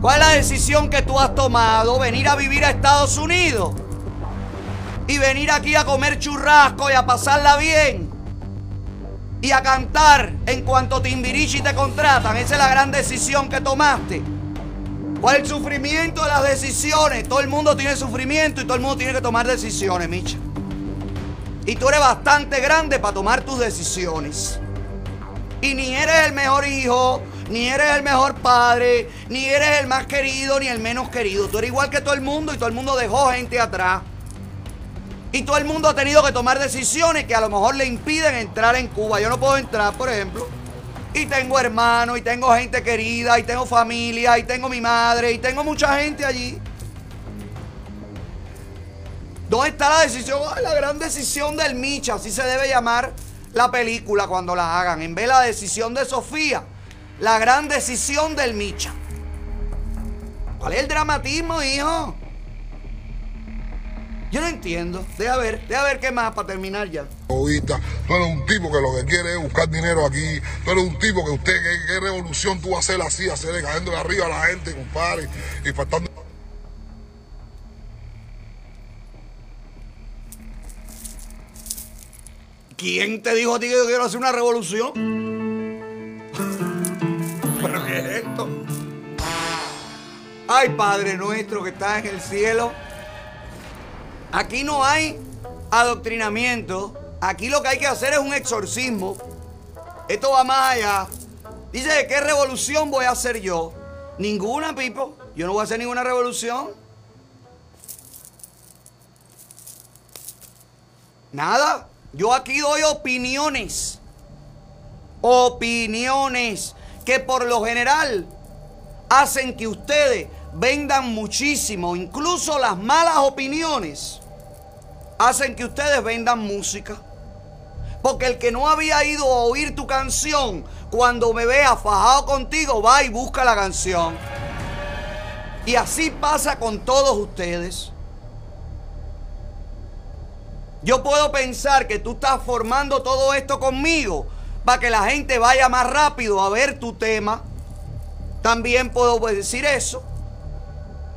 ¿Cuál es la decisión que tú has tomado? Venir a vivir a Estados Unidos. Y venir aquí a comer churrasco y a pasarla bien. Y a cantar en cuanto Timbirichi te contratan. Esa es la gran decisión que tomaste. ¿Cuál es el sufrimiento de las decisiones? Todo el mundo tiene sufrimiento y todo el mundo tiene que tomar decisiones, Micha. Y tú eres bastante grande para tomar tus decisiones. Y ni eres el mejor hijo, ni eres el mejor padre, ni eres el más querido, ni el menos querido. Tú eres igual que todo el mundo y todo el mundo dejó gente atrás. Y todo el mundo ha tenido que tomar decisiones que a lo mejor le impiden entrar en Cuba. Yo no puedo entrar, por ejemplo. Y tengo hermanos, y tengo gente querida, y tengo familia, y tengo mi madre, y tengo mucha gente allí. ¿Dónde está la decisión? Ay, la gran decisión del Micha, así se debe llamar la película cuando la hagan. En vez de la decisión de Sofía, la gran decisión del Micha. ¿Cuál es el dramatismo, hijo? Yo no entiendo. Deja ver, deja ver qué más para terminar ya. egoísta, tú eres un tipo que lo que quiere es buscar dinero aquí, tú eres un tipo que usted, ¿qué, revolución tú vas a hacer así, hacer cayendo arriba a la gente, compadre, y faltando... ¿Quién te dijo a ti que yo quiero hacer una revolución? *laughs* ¿Pero qué es esto? Ay, Padre nuestro que estás en el cielo. Aquí no hay adoctrinamiento. Aquí lo que hay que hacer es un exorcismo. Esto va más allá. Dice, ¿qué revolución voy a hacer yo? Ninguna, Pipo. Yo no voy a hacer ninguna revolución. Nada. Yo aquí doy opiniones. opiniones que por lo general hacen que ustedes vendan muchísimo, incluso las malas opiniones hacen que ustedes vendan música. Porque el que no había ido a oír tu canción, cuando me vea fajado contigo, va y busca la canción. Y así pasa con todos ustedes. Yo puedo pensar que tú estás formando todo esto conmigo para que la gente vaya más rápido a ver tu tema. También puedo decir eso.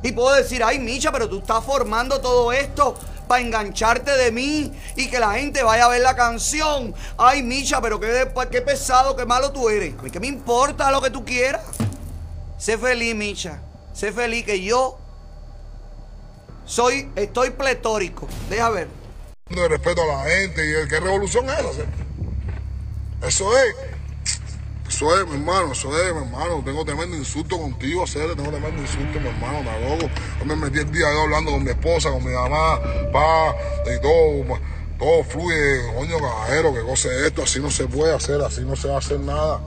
Y puedo decir, ay, Micha, pero tú estás formando todo esto para engancharte de mí y que la gente vaya a ver la canción. Ay, Micha, pero qué, pesado, qué malo tú eres. Qué me importa lo que tú quieras. Sé feliz, Micha. Sé feliz que yo soy, estoy pletórico. Deja ver. De respeto a la gente y que revolución es esa. Eso es. Eso es, mi hermano, eso es, mi hermano. Tengo tremendo insulto contigo, hacerle, tengo tremendo insulto, mi hermano, está loco. Yo me metí el día hablando con mi esposa, con mi mamá, pa, y todo, todo fluye, coño, caballero, que cosa es esto, así no se puede hacer, así no se va a hacer nada.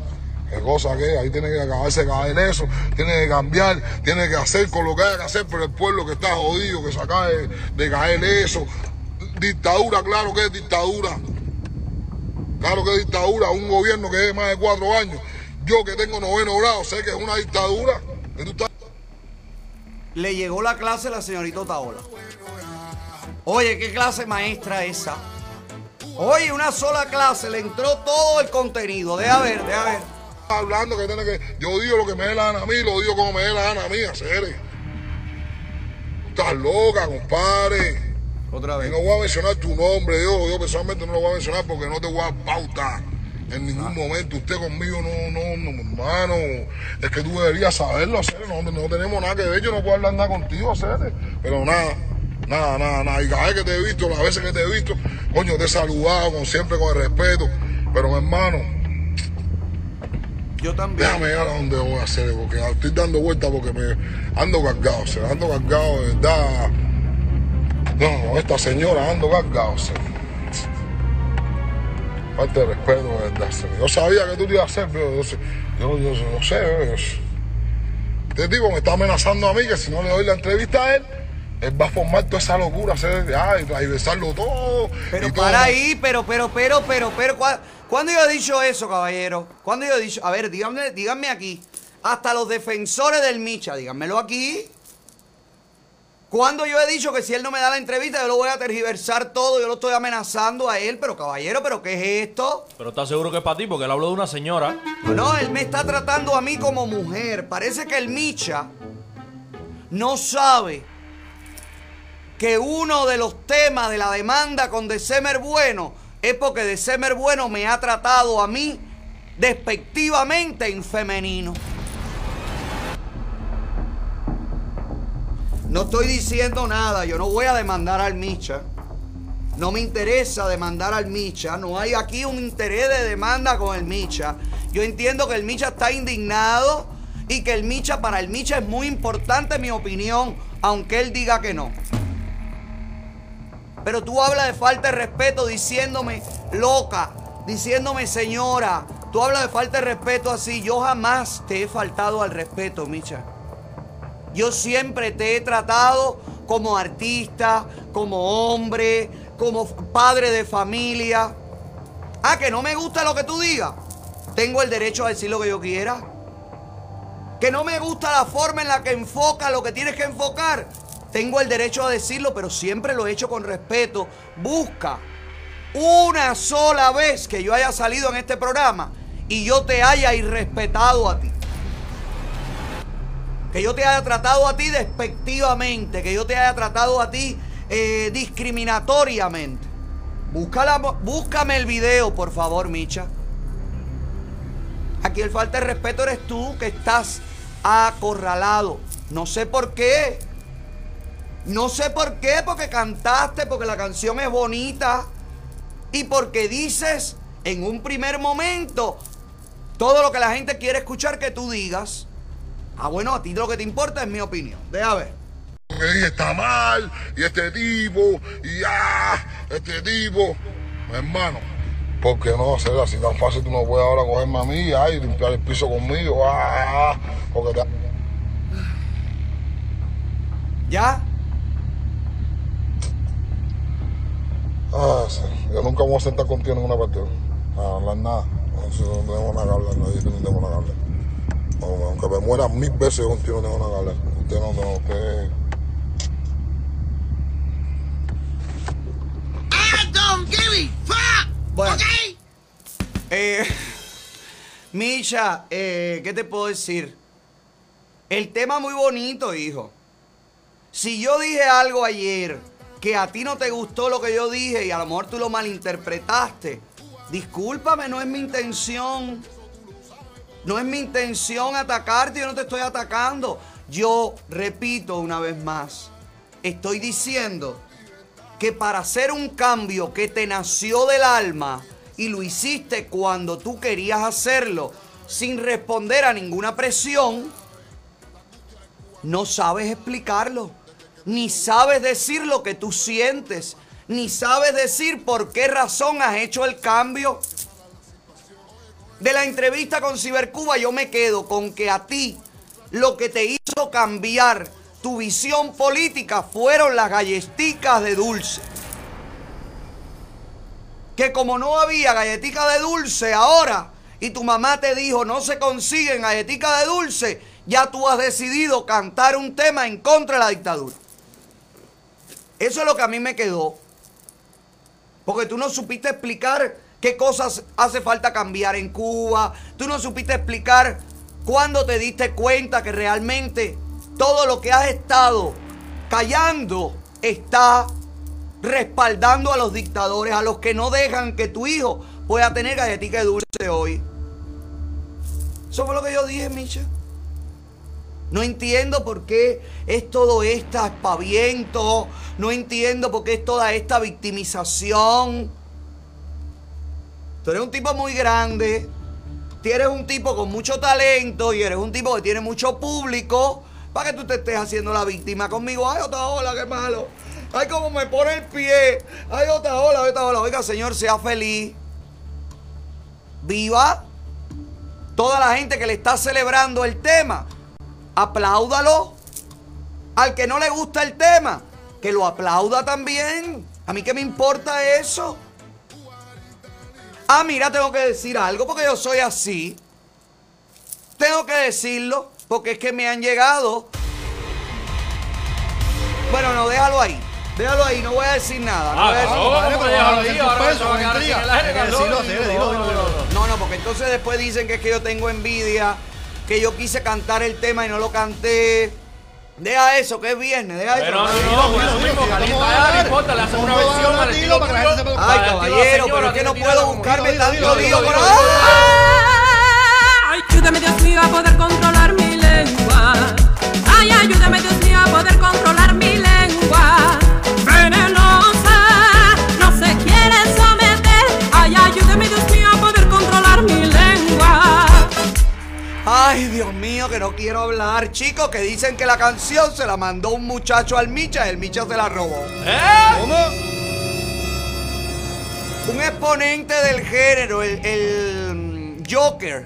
¿Qué cosa que? Ahí tiene que acabarse caer eso, tiene que cambiar, tiene que hacer con lo que haya que hacer por el pueblo que está jodido, que se acabe de caer eso. Dictadura, claro que es dictadura. Claro que es dictadura, un gobierno que es más de cuatro años. Yo que tengo noveno grado, sé que es una dictadura. Le llegó la clase a la señorita Otaola. Oye, ¿qué clase maestra esa? Oye, una sola clase, le entró todo el contenido. Deja ver, deja ver. Hablando que tiene que. Yo digo lo que me dé la gana a mí, lo digo como me dé la gana a mí, hacer. Estás loca, compadre. Otra vez. Y no voy a mencionar tu nombre, yo, yo personalmente no lo voy a mencionar porque no te voy a pautar en ningún Ah. momento. Usted conmigo no, no, no, hermano. Es que tú deberías saberlo, hacer. No, no tenemos nada que ver, yo no puedo hablar nada contigo, hacer. Pero nada, nada, nada, nada. Y cada vez que te he visto, las veces que te he visto, coño, te he saludado con, siempre con el respeto. Pero mi hermano, Yo también. déjame llegar a donde voy a hacer, porque estoy dando vueltas porque me ando cargado, o sea, ando cargado de verdad. No, esta señora ando sea. Falta de respeto, verdad. Yo sabía que tú lo ibas a hacer, pero yo, yo, yo, yo no sé. Este tipo me está amenazando a mí que si no le doy la entrevista a él, él va a formar toda esa locura, hacer, ay, y besarlo todo. Pero y todo. para ahí, pero, pero, pero, pero, pero, ¿cuá- ¿cuándo yo he dicho eso, caballero? ¿Cuándo yo he dicho? A ver, díganme, díganme aquí. Hasta los defensores del Micha, díganmelo aquí. ¿Cuándo yo he dicho que si él no me da la entrevista, yo lo voy a tergiversar todo, yo lo estoy amenazando a él? Pero caballero, ¿pero qué es esto? Pero estás seguro que es para ti, porque él habló de una señora. No, él me está tratando a mí como mujer. Parece que el Micha no sabe que uno de los temas de la demanda con December Bueno es porque December Bueno me ha tratado a mí despectivamente en femenino. No estoy diciendo nada, yo no voy a demandar al Micha. No me interesa demandar al Micha. No hay aquí un interés de demanda con el Micha. Yo entiendo que el Micha está indignado y que el Micha, para el Micha es muy importante mi opinión, aunque él diga que no. Pero tú hablas de falta de respeto diciéndome loca, diciéndome señora. Tú hablas de falta de respeto así. Yo jamás te he faltado al respeto, Micha. Yo siempre te he tratado como artista, como hombre, como padre de familia. Ah, que no me gusta lo que tú digas. Tengo el derecho a decir lo que yo quiera. Que no me gusta la forma en la que enfoca lo que tienes que enfocar. Tengo el derecho a decirlo, pero siempre lo he hecho con respeto. Busca una sola vez que yo haya salido en este programa y yo te haya irrespetado a ti. Que yo te haya tratado a ti despectivamente, que yo te haya tratado a ti eh, discriminatoriamente. Búscame el video, por favor, Micha. Aquí el falta de respeto eres tú que estás acorralado. No sé por qué. No sé por qué, porque cantaste, porque la canción es bonita y porque dices en un primer momento todo lo que la gente quiere escuchar que tú digas. Ah, bueno, a ti lo que te importa es mi opinión. Deja ver. está mal, y este tipo, y ah, este tipo, hermano, Porque no, hacer así tan fácil tú no puedes ahora cogerme a mí y limpiar el piso conmigo. Ah, porque te- ¿Ya? Ah, sí. Yo nunca voy a sentar contigo en una parte. A hablar nada. No tenemos nada que hablar, no tenemos nada que hablar. Aunque- Aunque me muera mil veces yo contigo no tengo nada que hablar. Usted no, no, usted... Bueno. Eh, *laughs* Misha, eh, ¿qué te puedo decir? El tema muy bonito, hijo. Si yo dije algo ayer que a ti no te gustó lo que yo dije y a lo mejor tú lo malinterpretaste, discúlpame, no es mi intención. No es mi intención atacarte, yo no te estoy atacando. Yo repito una vez más, estoy diciendo que para hacer un cambio que te nació del alma y lo hiciste cuando tú querías hacerlo sin responder a ninguna presión, no sabes explicarlo, ni sabes decir lo que tú sientes, ni sabes decir por qué razón has hecho el cambio. De la entrevista con Cibercuba yo me quedo con que a ti lo que te hizo cambiar tu visión política fueron las galletitas de dulce. Que como no había galletica de dulce ahora y tu mamá te dijo no se consiguen galletica de dulce, ya tú has decidido cantar un tema en contra de la dictadura. Eso es lo que a mí me quedó. Porque tú no supiste explicar qué cosas hace falta cambiar en Cuba. Tú no supiste explicar cuándo te diste cuenta que realmente todo lo que has estado callando está respaldando a los dictadores, a los que no dejan que tu hijo pueda tener galletica dulce hoy. Eso fue lo que yo dije, Micha. No entiendo por qué es todo este aspaviento. No entiendo por qué es toda esta victimización. Tú eres un tipo muy grande. Tú eres un tipo con mucho talento y eres un tipo que tiene mucho público. Para que tú te estés haciendo la víctima conmigo. Ay, otra ola, qué malo. Ay, cómo me pone el pie. Ay, otra ola, otra ola. Oiga, señor, sea feliz. Viva. Toda la gente que le está celebrando el tema, apláudalo. Al que no le gusta el tema, que lo aplauda también. A mí qué me importa eso. Ah, mira, tengo que decir algo porque yo soy así. Tengo que decirlo porque es que me han llegado. Bueno, no, déjalo ahí. Déjalo ahí, no voy a decir nada. No, no, porque entonces después dicen que es que yo tengo envidia, que yo quise cantar el tema y no lo canté. Deja eso, que es viernes, deja eso. Pero no, no, no, no importa, le hacen una versión al estilo Ay, caballero, pero que no puedo buscarme tanto lío por ¡Ah! Ayúdame Dios mío a poder controlar mi lengua. Ay, ayúdame Dios mío a poder controlar Ay, Dios mío, que no quiero hablar. Chicos, que dicen que la canción se la mandó un muchacho al Micha y el Micha se la robó. ¿Eh? ¿Cómo? Un exponente del género, el, el, mm, Joker.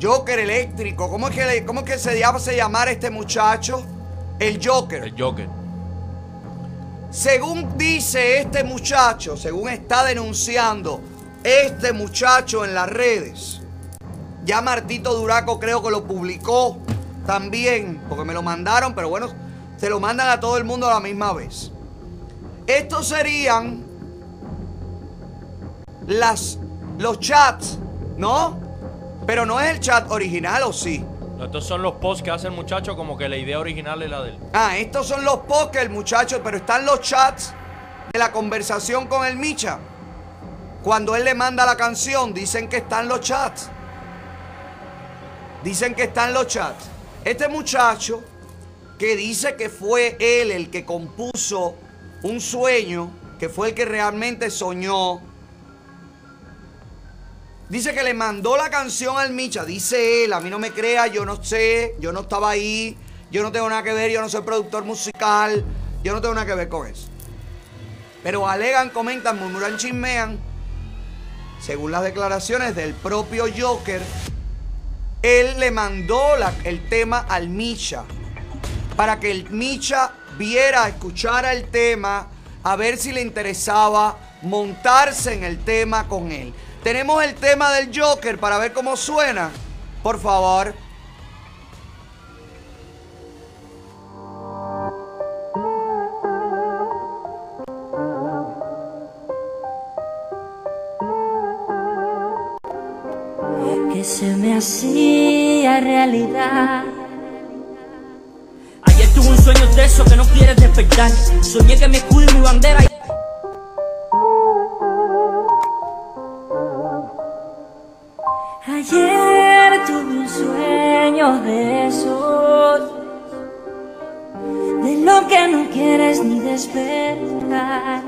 Joker eléctrico. ¿Cómo es que, le- cómo es que se llama se llamar este muchacho? El Joker. El Joker. Según dice este muchacho, según está denunciando este muchacho en las redes, ya Martito Duraco creo que lo publicó también, porque me lo mandaron, pero bueno, se lo mandan a todo el mundo a la misma vez. Estos serían las, los chats, ¿no? Pero no es el chat original, ¿o sí? Estos son los posts que hace el muchacho como que la idea original es la de él. Ah, estos son los posts que el muchacho, pero están los chats de la conversación con el Micha. Cuando él le manda la canción, dicen que están los chats. Dicen que están los chats. Este muchacho que dice que fue él el que compuso un sueño, que fue el que realmente soñó. Dice que le mandó la canción al Micha. Dice él, a mí no me crea, yo no sé, yo no estaba ahí, yo no tengo nada que ver, yo no soy productor musical, yo no tengo nada que ver con eso. Pero alegan, comentan, murmuran, chismean según las declaraciones del propio Joker, él le mandó el tema al Micha para que el Micha viera, escuchara el tema, a ver si le interesaba montarse en el tema con él. Tenemos el tema del Joker para ver cómo suena. Por favor. Que se me hacía realidad. Ayer tuve un sueño de eso que no quieres despertar. Soñé que mi escudo y mi bandera. Ayer tuve un sueño de esos, de lo que no quieres ni despertar.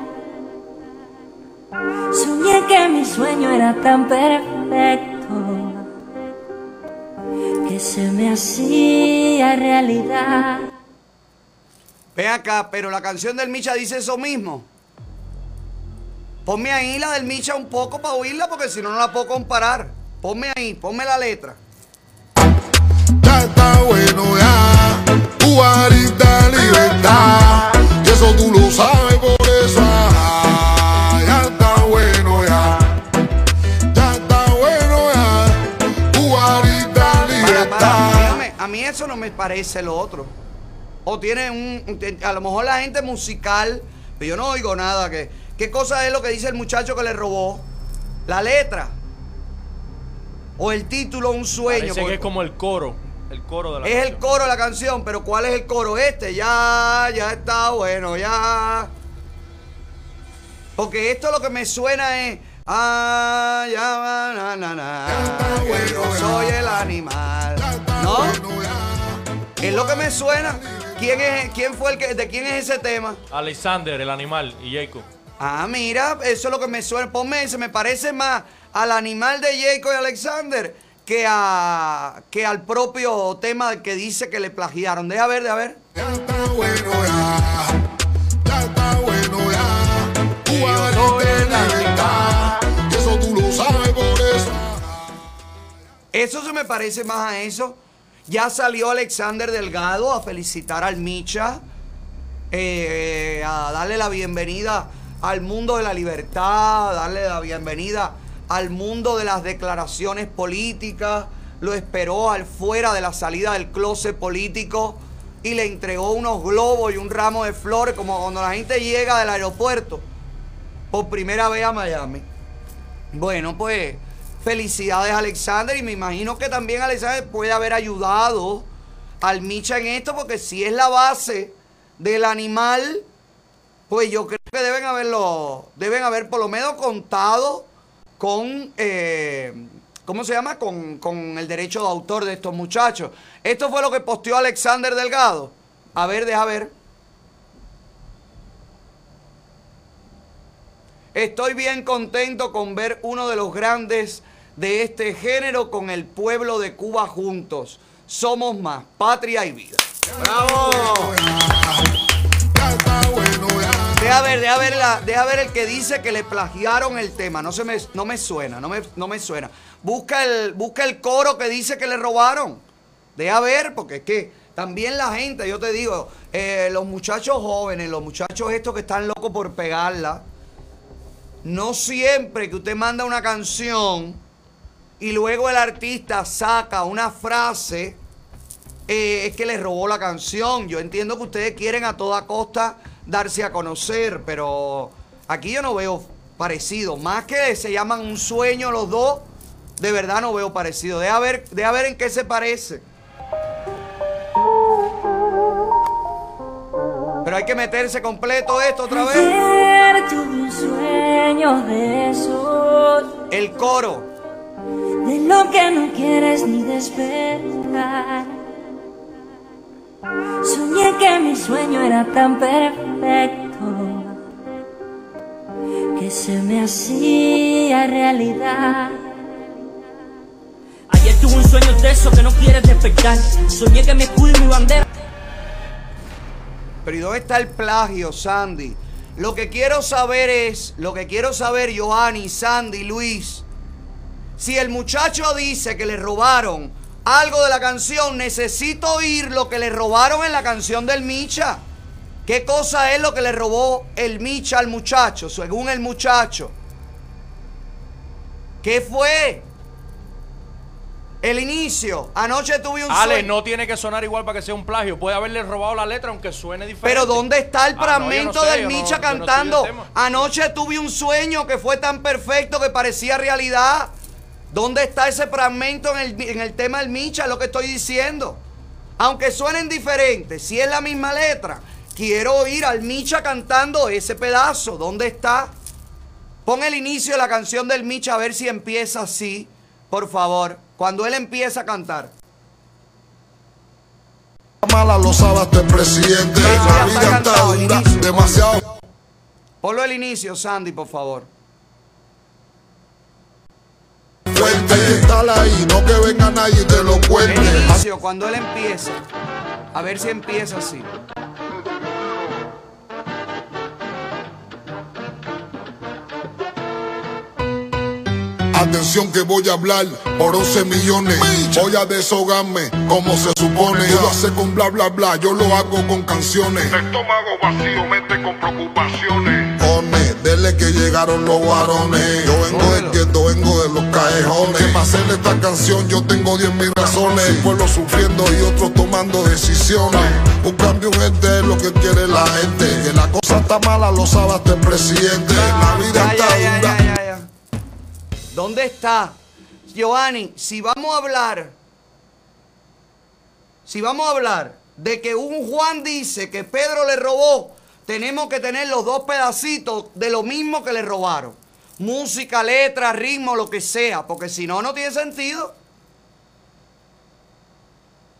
Soñé que mi sueño era tan perfecto que se me hacía realidad. Ven acá, pero la canción del Micha dice eso mismo. Ponme ahí la del Micha un poco para oírla, porque si no, no la puedo comparar. Ponme ahí, ponme la letra. Ya está bueno ya, Cubarita libertad. Y eso tú lo sabes eso no me parece lo otro. O tiene un. A lo mejor la gente musical, pero yo no oigo nada. Que, ¿Qué cosa es lo que dice el muchacho que le robó? La letra. O el título, un sueño. Parece que es como el coro. El coro de la Es el coro de la canción, pero ¿cuál es el coro este? Ya, ya está bueno, ya. Porque esto lo que me suena es. Ah, ya, va, na, na, na. soy el animal. ¿No? Es lo que me suena. ¿Quién, es, quién fue el que.? ¿De quién es ese tema? Alexander, el animal, y Jacob. Ah, mira, eso es lo que me suena. Ponme ese, me parece más al animal de Jacob y Alexander que, a, que al propio tema que dice que le plagiaron. Deja ver, deja ver. Ya está bueno ya, ya está bueno ya, eso tú lo sabes por eso. Eso se me parece más a eso. Ya salió Alexander Delgado a felicitar al Micha, eh, a darle la bienvenida al mundo de la libertad, a darle la bienvenida al mundo de las declaraciones políticas. Lo esperó al fuera de la salida del closet político y le entregó unos globos y un ramo de flores, como cuando la gente llega del aeropuerto por primera vez a Miami. Bueno, pues felicidades Alexander y me imagino que también Alexander puede haber ayudado al Micha en esto porque si es la base del animal, pues yo creo que deben haberlo, deben haber por lo menos contado con, eh, ¿cómo se llama? Con, con el derecho de autor de estos muchachos. Esto fue lo que posteó Alexander Delgado. A ver, deja ver. Estoy bien contento con ver uno de los grandes de este género con el pueblo de Cuba juntos. Somos más, patria y vida. ¡Bravo! Deja ver, deja ver, la- deja ver el que dice que le plagiaron el tema. No, se me, no me suena, no me, no me suena. Busca el, busca el coro que dice que le robaron. Deja ver, porque es que también la gente, yo te digo, eh, los muchachos jóvenes, los muchachos estos que están locos por pegarla, no siempre que usted manda una canción y luego el artista saca una frase, eh, es que le robó la canción. Yo entiendo que ustedes quieren a toda costa darse a conocer, pero aquí yo no veo parecido. Más que se llaman un sueño los dos, de verdad no veo parecido. Deja ver, deja ver en qué se parece. Pero hay que meterse completo esto otra vez. El coro. De lo que no quieres ni despertar. Soñé que mi sueño era tan perfecto que se me hacía realidad. Ayer tuve un sueño de eso que no quieres despertar. Soñé que mi escudo y mi bandera. Pero ¿y dónde está el plagio, Sandy? Lo que quiero saber es, lo que quiero saber, Joanny, Sandy, Luis, Si el muchacho dice que le robaron algo de la canción, necesito oír lo que le robaron en la canción del Micha. ¿Qué cosa es lo que le robó el Micha al muchacho, según el muchacho? ¿Qué fue? El inicio. Anoche tuve un Ale, sueño. no tiene que sonar igual para que sea un plagio. Puede haberle robado la letra aunque suene diferente. Pero ¿dónde está el Ah, no, yo no fragmento sé, del Micha no cantando? Anoche tuve un sueño que fue tan perfecto que parecía realidad. ¿Dónde está ese fragmento en el, en el tema del Micha? Es lo que estoy diciendo. Aunque suenen diferentes, si es la misma letra, quiero oír al Micha cantando ese pedazo. ¿Dónde está? Pon el inicio de la canción del Micha a ver si empieza así, por favor. Cuando él empieza a cantar. Mala lo presidente. La vida está dura, demasiado. Ponlo el inicio, Sandy, por favor. Cuando él empieza. A ver si empieza así. Atención que voy a hablar por 11 millones. Voy a deshogarme como se supone. Yo lo hace con bla bla bla, yo lo hago con canciones. Estómago vacío, mente con preocupaciones. One, dele que llegaron los varones. Yo vengo del gueto, vengo de los callejones. Que para hacerle esta canción yo tengo 10 mil razones. El pueblo sufriendo y otros tomando decisiones. Un cambio, gente, es lo que quiere la gente. Que la cosa está mala, lo sabe hasta el presidente. La vida Ya, está dura. ¿Dónde está? Giovanni, si vamos a hablar, si vamos a hablar de que un Juan dice que Pedro le robó, tenemos que tener los dos pedacitos de lo mismo que le robaron. Música, letra, ritmo, lo que sea, porque si no, no tiene sentido.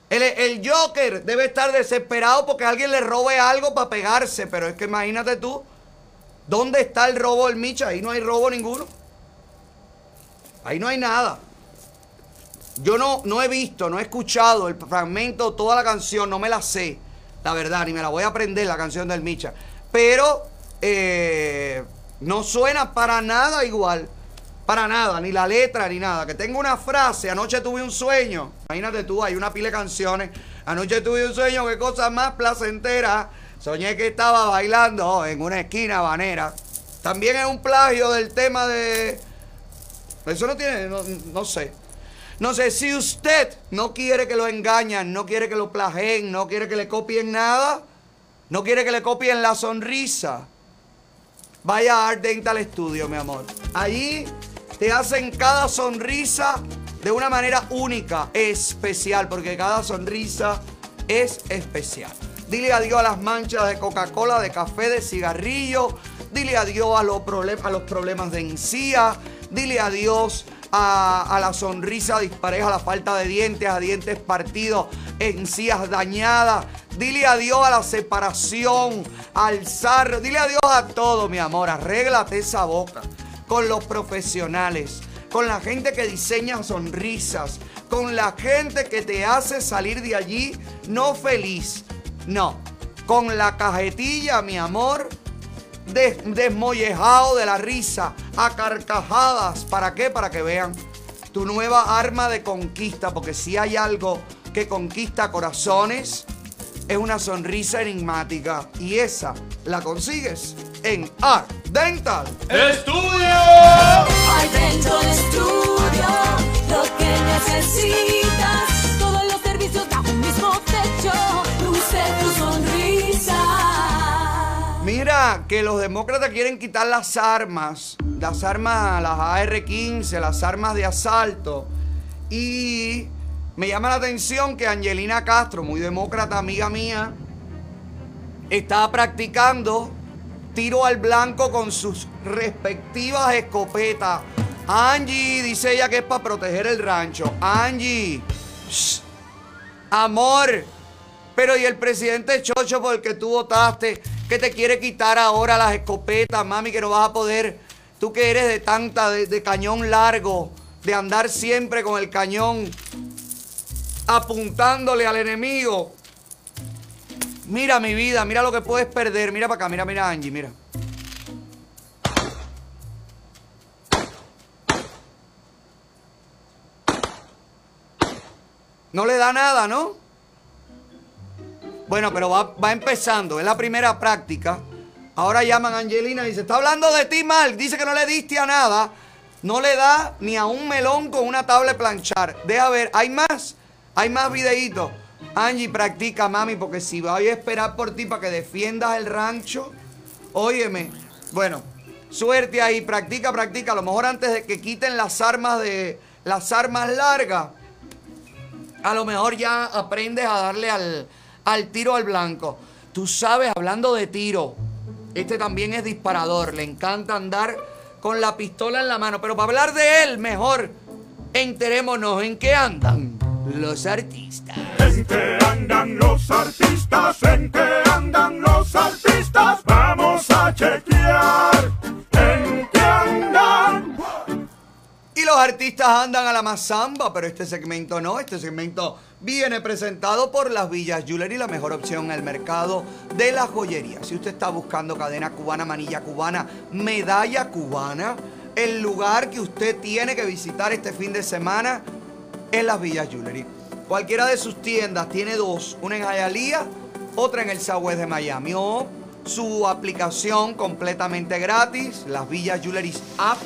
El, el Joker debe estar desesperado porque alguien le robe algo para pegarse, pero es que imagínate tú, ¿dónde está el robo del Micha? Ahí no hay robo ninguno. Ahí no hay nada. Yo no, no he visto, no he escuchado el fragmento, toda la canción, no me la sé, la verdad, ni me la voy a aprender la canción del Micha. Pero eh, no suena para nada igual, para nada, ni la letra, ni nada. Que tengo una frase, anoche tuve un sueño, imagínate tú, hay una pila de canciones. Anoche tuve un sueño, qué cosa más placentera. Soñé que estaba bailando en una esquina habanera. También es un plagio del tema de... Eso no tiene, no, no sé. No sé, si usted no quiere que lo engañen, no quiere que lo plageen, no quiere que le copien nada, no quiere que le copien la sonrisa, vaya a Art Dental Studio, mi amor. Allí te hacen cada sonrisa de una manera única, especial, porque cada sonrisa es especial. Dile adiós a las manchas de Coca-Cola, de café, de cigarrillo. Dile adiós a los, a los problemas de encía. Dile adiós a, la sonrisa dispareja, a la falta de dientes, a dientes partidos, encías dañadas. Dile adiós a la separación, al sarro. Dile adiós a todo, mi amor. Arréglate esa boca con los profesionales, con la gente que diseña sonrisas, con la gente que te hace salir de allí no feliz, no, con la cajetilla, mi amor, des- desmollejado de la risa, a carcajadas. ¿Para qué? Para que vean tu nueva arma de conquista, porque si hay algo que conquista corazones, es una sonrisa enigmática y esa la consigues en Art Dental. ¡Estudio! Hay dentro del estudio lo que necesitas. Todos los servicios bajo un mismo techo. Luce tu sonrisa. Mira, que los demócratas quieren quitar las armas, las armas, las AR-15, las armas de asalto. Y me llama la atención que Angelina Castro, muy demócrata, amiga mía, está practicando tiro al blanco con sus respectivas escopetas. Angie, dice ella que es para proteger el rancho. Angie, shh, amor. Pero y el presidente Chocho por el que tú votaste, que te quiere quitar ahora las escopetas, mami, que no vas a poder. Tú que eres de tanta, de, de cañón largo, de andar siempre con el cañón apuntándole al enemigo. Mira mi vida, mira lo que puedes perder. Mira para acá, mira, mira Angie, mira. No le da nada, ¿no? Bueno, pero va, va empezando, es la primera práctica. Ahora llaman a Angelina y dice, está hablando de ti mal, dice que no le diste a nada. No le da ni a un melón con una tabla de planchar. Deja ver, hay más, hay más videitos. Angie, practica, mami, porque si voy a esperar por ti para que defiendas el rancho, óyeme. Bueno, suerte ahí, practica, practica. A lo mejor antes de que quiten las armas de las armas largas, a lo mejor ya aprendes a darle al, al tiro al blanco. Tú sabes, hablando de tiro, este también es disparador. Le encanta andar con la pistola en la mano. Pero para hablar de él, mejor enterémonos en qué andan los artistas. ¿En qué andan los artistas? ¿En qué andan los artistas? Vamos a chequear. ¿En qué andan? Y los artistas andan a la mazamba, pero este segmento no. Este segmento viene presentado por las Villas Jewelry, la mejor opción en el mercado de la joyería. Si usted está buscando cadena cubana, manilla cubana, medalla cubana, el lugar que usted tiene que visitar este fin de semana es las Villas Jewelry. Cualquiera de sus tiendas tiene dos, una en Hialeah, otra en el Southwest de Miami. O su aplicación completamente gratis, las Villas Jewelry App,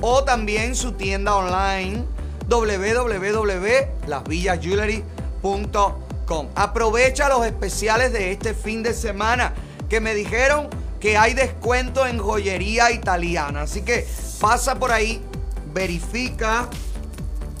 o también su tienda online www.lasvillasjewelry.com. Aprovecha los especiales de este fin de semana que me dijeron que hay descuento en joyería italiana. Así que pasa por ahí, verifica,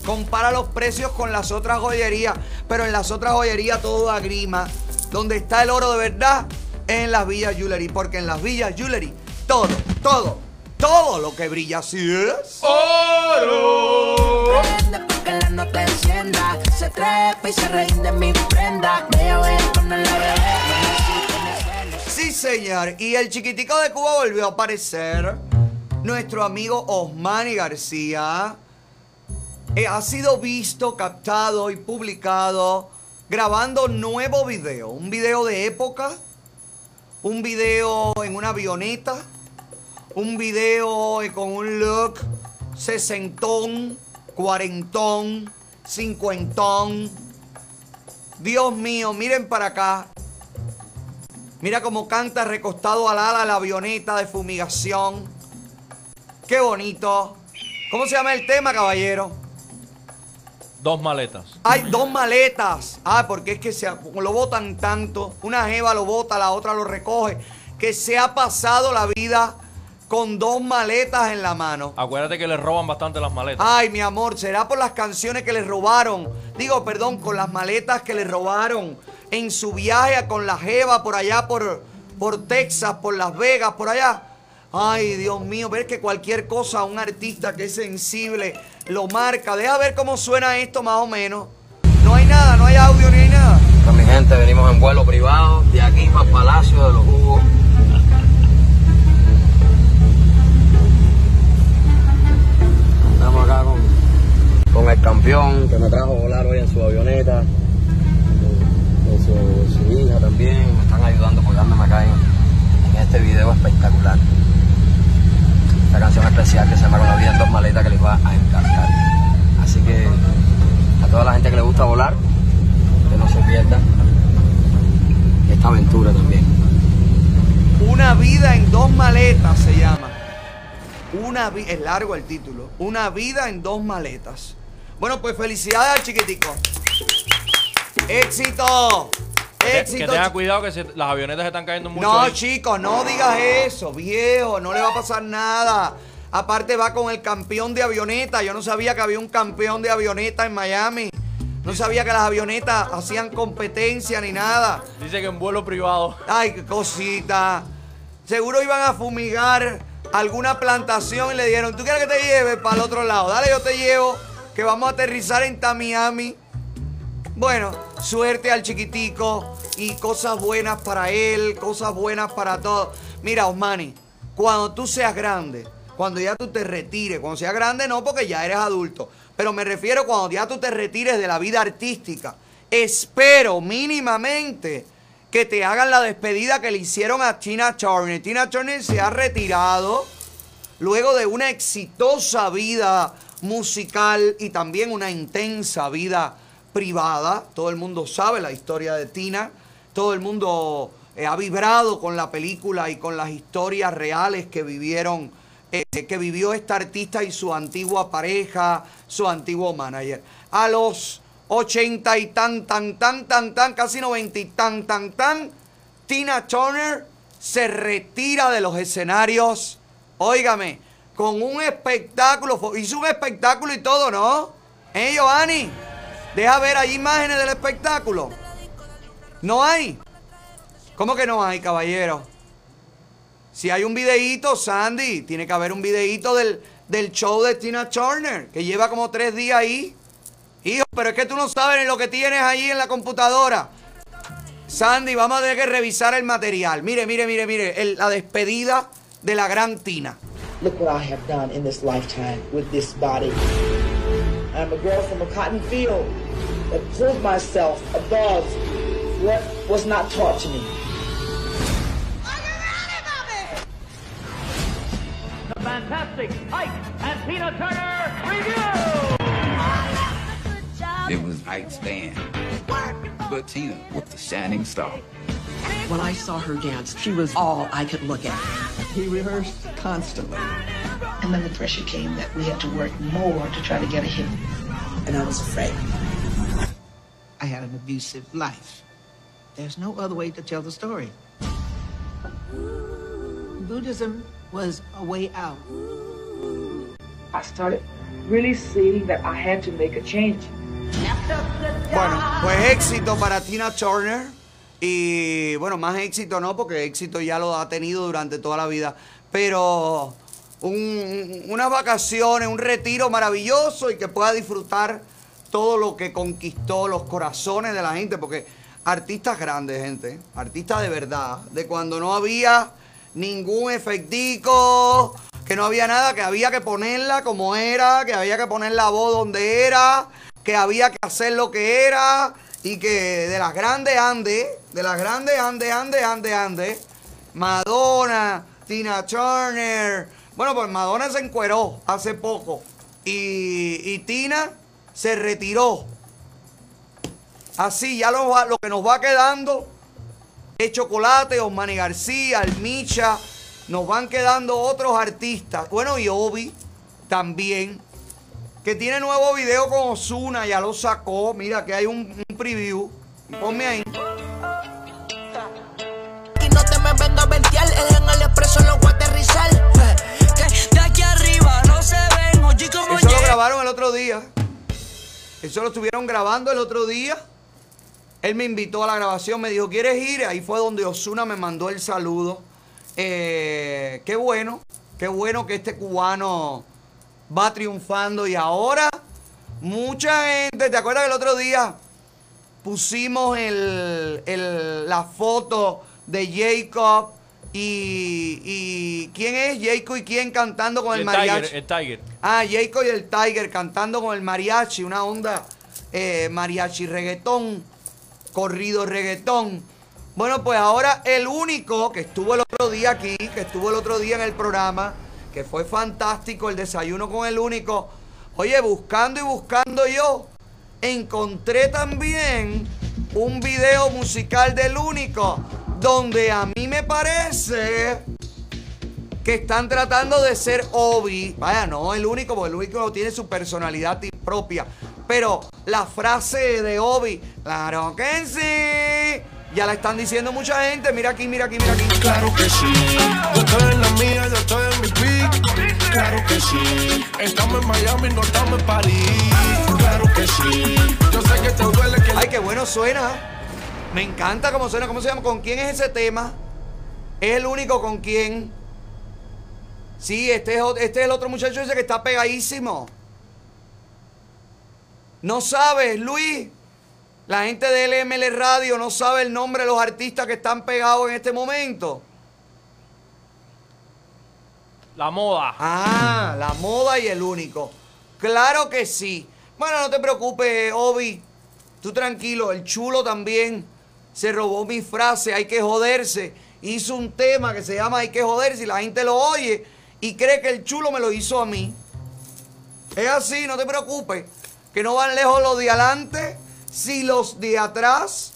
compara los precios con las otras joyerías, pero en las otras joyerías todo da grima. Donde está el oro de verdad en las Villas Jewelry, porque en las Villas Jewelry todo, todo, todo lo que brilla así es oro. Prende porque la nota encienda. Se trepa y se rinde mi prenda. Ella voy a poner la bebé. Sí, señor. Y el chiquitico de Cuba volvió a aparecer. Nuestro amigo Osmani García eh, ha sido visto, captado y publicado grabando nuevo video. Un video de época. Un video en una avioneta. Un video con un look sesentón, cuarentón, cincuentón. Dios mío, miren para acá. Mira cómo canta recostado al ala la avioneta de fumigación. Qué bonito. ¿Cómo se llama el tema, caballero? Dos maletas. Hay dos maletas. Ah, porque es que se, lo botan tanto. Una jeva lo bota, la otra lo recoge. Que se ha pasado la vida con dos maletas en la mano. Acuérdate que le roban bastante las maletas. Ay, mi amor, será por las canciones que le robaron. Digo, perdón, con las maletas que le robaron en su viaje con la Jeva por allá, por, por Texas, por Las Vegas, por allá. Ay, Dios mío, ver que cualquier cosa, un artista que es sensible, lo marca. Deja ver cómo suena esto más o menos. No hay nada, no hay audio ni hay nada. Con mi gente venimos en vuelo privado de aquí para el Palacio de los Jugos. Con, el campeón que me trajo a volar hoy en su avioneta. Con su, hija también. Me están ayudando apoyándome acá en, en este video espectacular. Esta canción especial que se llama Con la vida en dos maletas que les va a encantar. Así que a toda la gente que le gusta volar, que no se pierda esta aventura también. Una vida en dos maletas se llama. Una es largo el título. Una vida en dos maletas. Bueno, pues felicidades al chiquitico. ¡Éxito! Que, que ¡Éxito! tenga cuidado que se- las avionetas están cayendo mucho. No, ahí. chicos, no digas eso, viejo, no le va a pasar nada. Aparte va con el campeón de avioneta. Yo no sabía que había un campeón de avioneta en Miami. No sabía que las avionetas hacían competencia ni nada. Dice que en vuelo privado. Ay, qué cosita. Seguro iban a fumigar alguna plantación y le dijeron, ¿tú quieres que te lleve para el otro lado? Dale, yo te llevo, que vamos a aterrizar en Tamiami. Bueno, suerte al chiquitico y cosas buenas para él, cosas buenas para todos. Mira, Osmani, cuando tú seas grande, cuando ya tú te retires, cuando seas grande no porque ya eres adulto, pero me refiero cuando ya tú te retires de la vida artística, espero mínimamente que te hagan la despedida que le hicieron a Tina Turner. Tina Turner se ha retirado luego de una exitosa vida musical y también una intensa vida privada. Todo el mundo sabe la historia de Tina. Todo el mundo eh, ha vibrado con la película y con las historias reales que vivieron, eh, que vivió esta artista y su antigua pareja, su antiguo manager. A los 80 y tan, tan, tan, tan, tan, casi 90 y tan, tan, tan, Tina Turner se retira de los escenarios, óigame, con un espectáculo, hizo un espectáculo y todo, ¿no? ¿Eh, Giovanni? Deja ver ahí imágenes del espectáculo. ¿No hay? ¿Cómo que no hay, caballero? Si hay un videíto, Sandy, tiene que haber un videíto del, del show de Tina Turner, que lleva como tres días ahí. Hijo, pero es que tú no sabes ni lo que tienes ahí en la computadora. Sandy, vamos a tener que revisar el material. Mire, mire, mire, mire, el- la despedida de la gran Tina. Look what I have done in this lifetime with this body. I'm a girl from a cotton field that proved myself above what was not taught to me. The fantastic Ike and Tina Turner review. It was Ike's band, but Tina with the shining star. When I saw her dance, she was all I could look at. He rehearsed constantly. And then the pressure came that we had to work more to try to get a hit. And I was afraid. I had an abusive life. There's no other way to tell the story. Buddhism was a way out. I started really seeing that I had to make a change. Bueno, pues éxito para Tina Turner. Y bueno, más éxito no, porque éxito ya lo ha tenido durante toda la vida. Pero un- unas vacaciones, un retiro maravilloso y que pueda disfrutar todo lo que conquistó los corazones de la gente. Porque artistas grandes, gente, artistas de verdad, de cuando no había ningún efectico, que no había nada, que había que ponerla como era, que había que poner la voz donde era, que había que hacer lo que era y que de las grandes ande, de las grandes ande, ande, ande, ande, Madonna, Tina Turner, bueno, pues Madonna se encueró hace poco y, y Tina se retiró. Así ya lo, lo que nos va quedando es Chocolate, Osmani García, Almicha, nos van quedando otros artistas. Bueno, y Obi también, que tiene nuevo video con Osuna, ya lo sacó. Mira, que hay un, un preview. Ponme ahí. Y no te me venga a ventear, él en el expreso lo voy a aterrizar. Que de aquí arriba no se ven, oye como Eso lo grabaron el otro día. Eso lo estuvieron grabando el otro día. Él me invitó a la grabación, me dijo, ¿quieres ir? Ahí fue donde Osuna me mandó el saludo. Eh, qué bueno, qué bueno que este cubano va triunfando y ahora mucha gente, ¿te acuerdas que el otro día pusimos el, el- la foto de Jacob y, y quién es Jacob y quién cantando con el, el mariachi? Tiger, el Tiger. Ah, Jacob y el Tiger cantando con el mariachi, una onda eh, mariachi reggaetón, corrido reggaetón. Bueno, pues ahora el único que estuvo el otro día aquí, que estuvo el otro día en el programa, que fue fantástico el desayuno con el único. Oye, buscando y buscando yo, encontré también un video musical del único, donde a mí me parece que están tratando de ser Obi. Vaya, no el único, porque el único tiene su personalidad propia. Pero la frase de Obi, claro que sí. Ya la están diciendo mucha gente. Mira aquí, mira aquí, mira aquí. Claro que sí, yo estoy en la mía, yo estoy en mi peak. Claro que sí, estamos en Miami, no estamos en París. Claro que sí, yo sé que te duele que Ay, qué bueno suena. Me encanta cómo suena. ¿Cómo se llama? ¿Con quién es ese tema? Es el único con quién. Sí, este es, este es el otro muchacho ese que está pegadísimo. No sabes, Luis. La gente de LML Radio no sabe el nombre de los artistas que están pegados en este momento. La moda. Ah, la moda y el único. Claro que sí. Bueno, no te preocupes, Obi. Tú tranquilo, el chulo también se robó mi frase, hay que joderse. Hizo un tema que se llama Hay que joderse y la gente lo oye y cree que el chulo me lo hizo a mí. Es así, no te preocupes. Que no van lejos los de adelante. Si los de atrás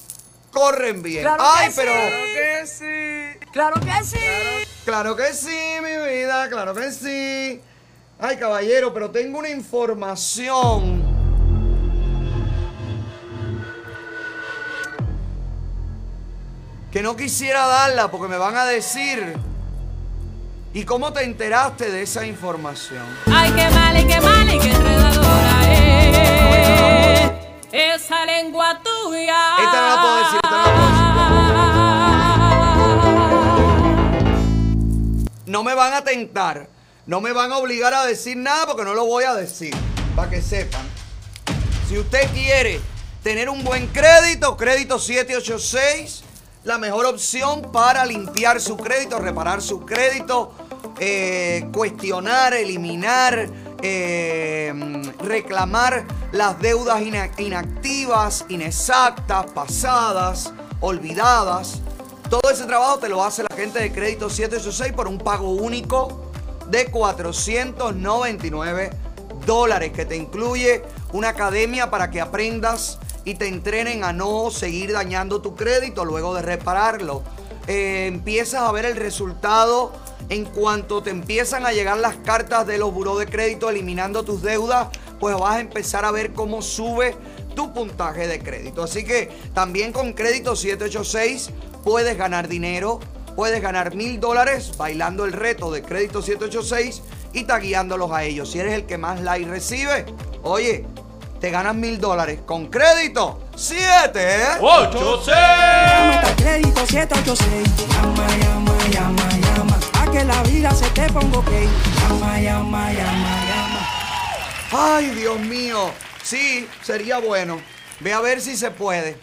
corren bien. Claro Ay, que pero. sí. Claro que sí. Claro que sí, mi vida, claro que sí. Ay, caballero, pero tengo una información. Que no quisiera darla porque me van a decir. ¿Y cómo te enteraste de esa información? Ay, qué mal y qué mal y qué enredadora es esa lengua tuya. Esta no la puedo decir. No me van a tentar. No me van a obligar a decir nada porque no lo voy a decir. Para que sepan. Si usted quiere tener un buen crédito, crédito 786, la mejor opción para limpiar su crédito, reparar su crédito, eh, cuestionar, eliminar, eh, reclamar las deudas ina- inactivas, inexactas, pasadas, olvidadas. Todo ese trabajo te lo hace la gente de Crédito 786 por un pago único de 499 dólares que te incluye una academia para que aprendas y te entrenen a no seguir dañando tu crédito luego de repararlo. Eh, empiezas a ver el resultado en cuanto te empiezan a llegar las cartas de los buró de crédito eliminando tus deudas, pues vas a empezar a ver cómo sube tu puntaje de crédito. Así que también con crédito 786 puedes ganar dinero, puedes ganar mil dólares bailando el reto de crédito 786 y tagueándolos a ellos. Si eres el que más like recibe, oye, te ganas mil dólares con crédito 786. Llama al crédito 786. Llama, llama, llama, llama. A que la vida se te ponga ok. Llama, llama, llama, llama. Ay, Dios mío. Sí, sería bueno. Ve a ver si se puede.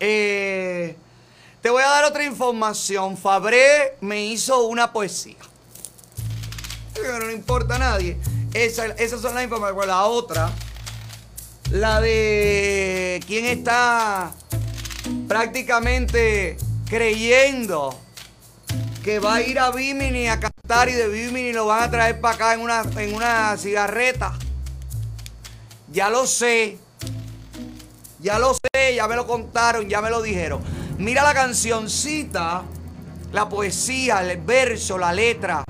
Eh, te voy a dar otra información. Fabré me hizo una poesía. Pero no le importa a nadie. Esa- esas son las informaciones. La otra, la de quién está prácticamente creyendo que va a ir a Bimini a cantar y de Bimini lo van a traer para acá en una, en una cigarreta. Ya lo sé. Ya lo sé, ya me lo contaron, ya me lo dijeron. Mira la cancioncita, la poesía, el verso, la letra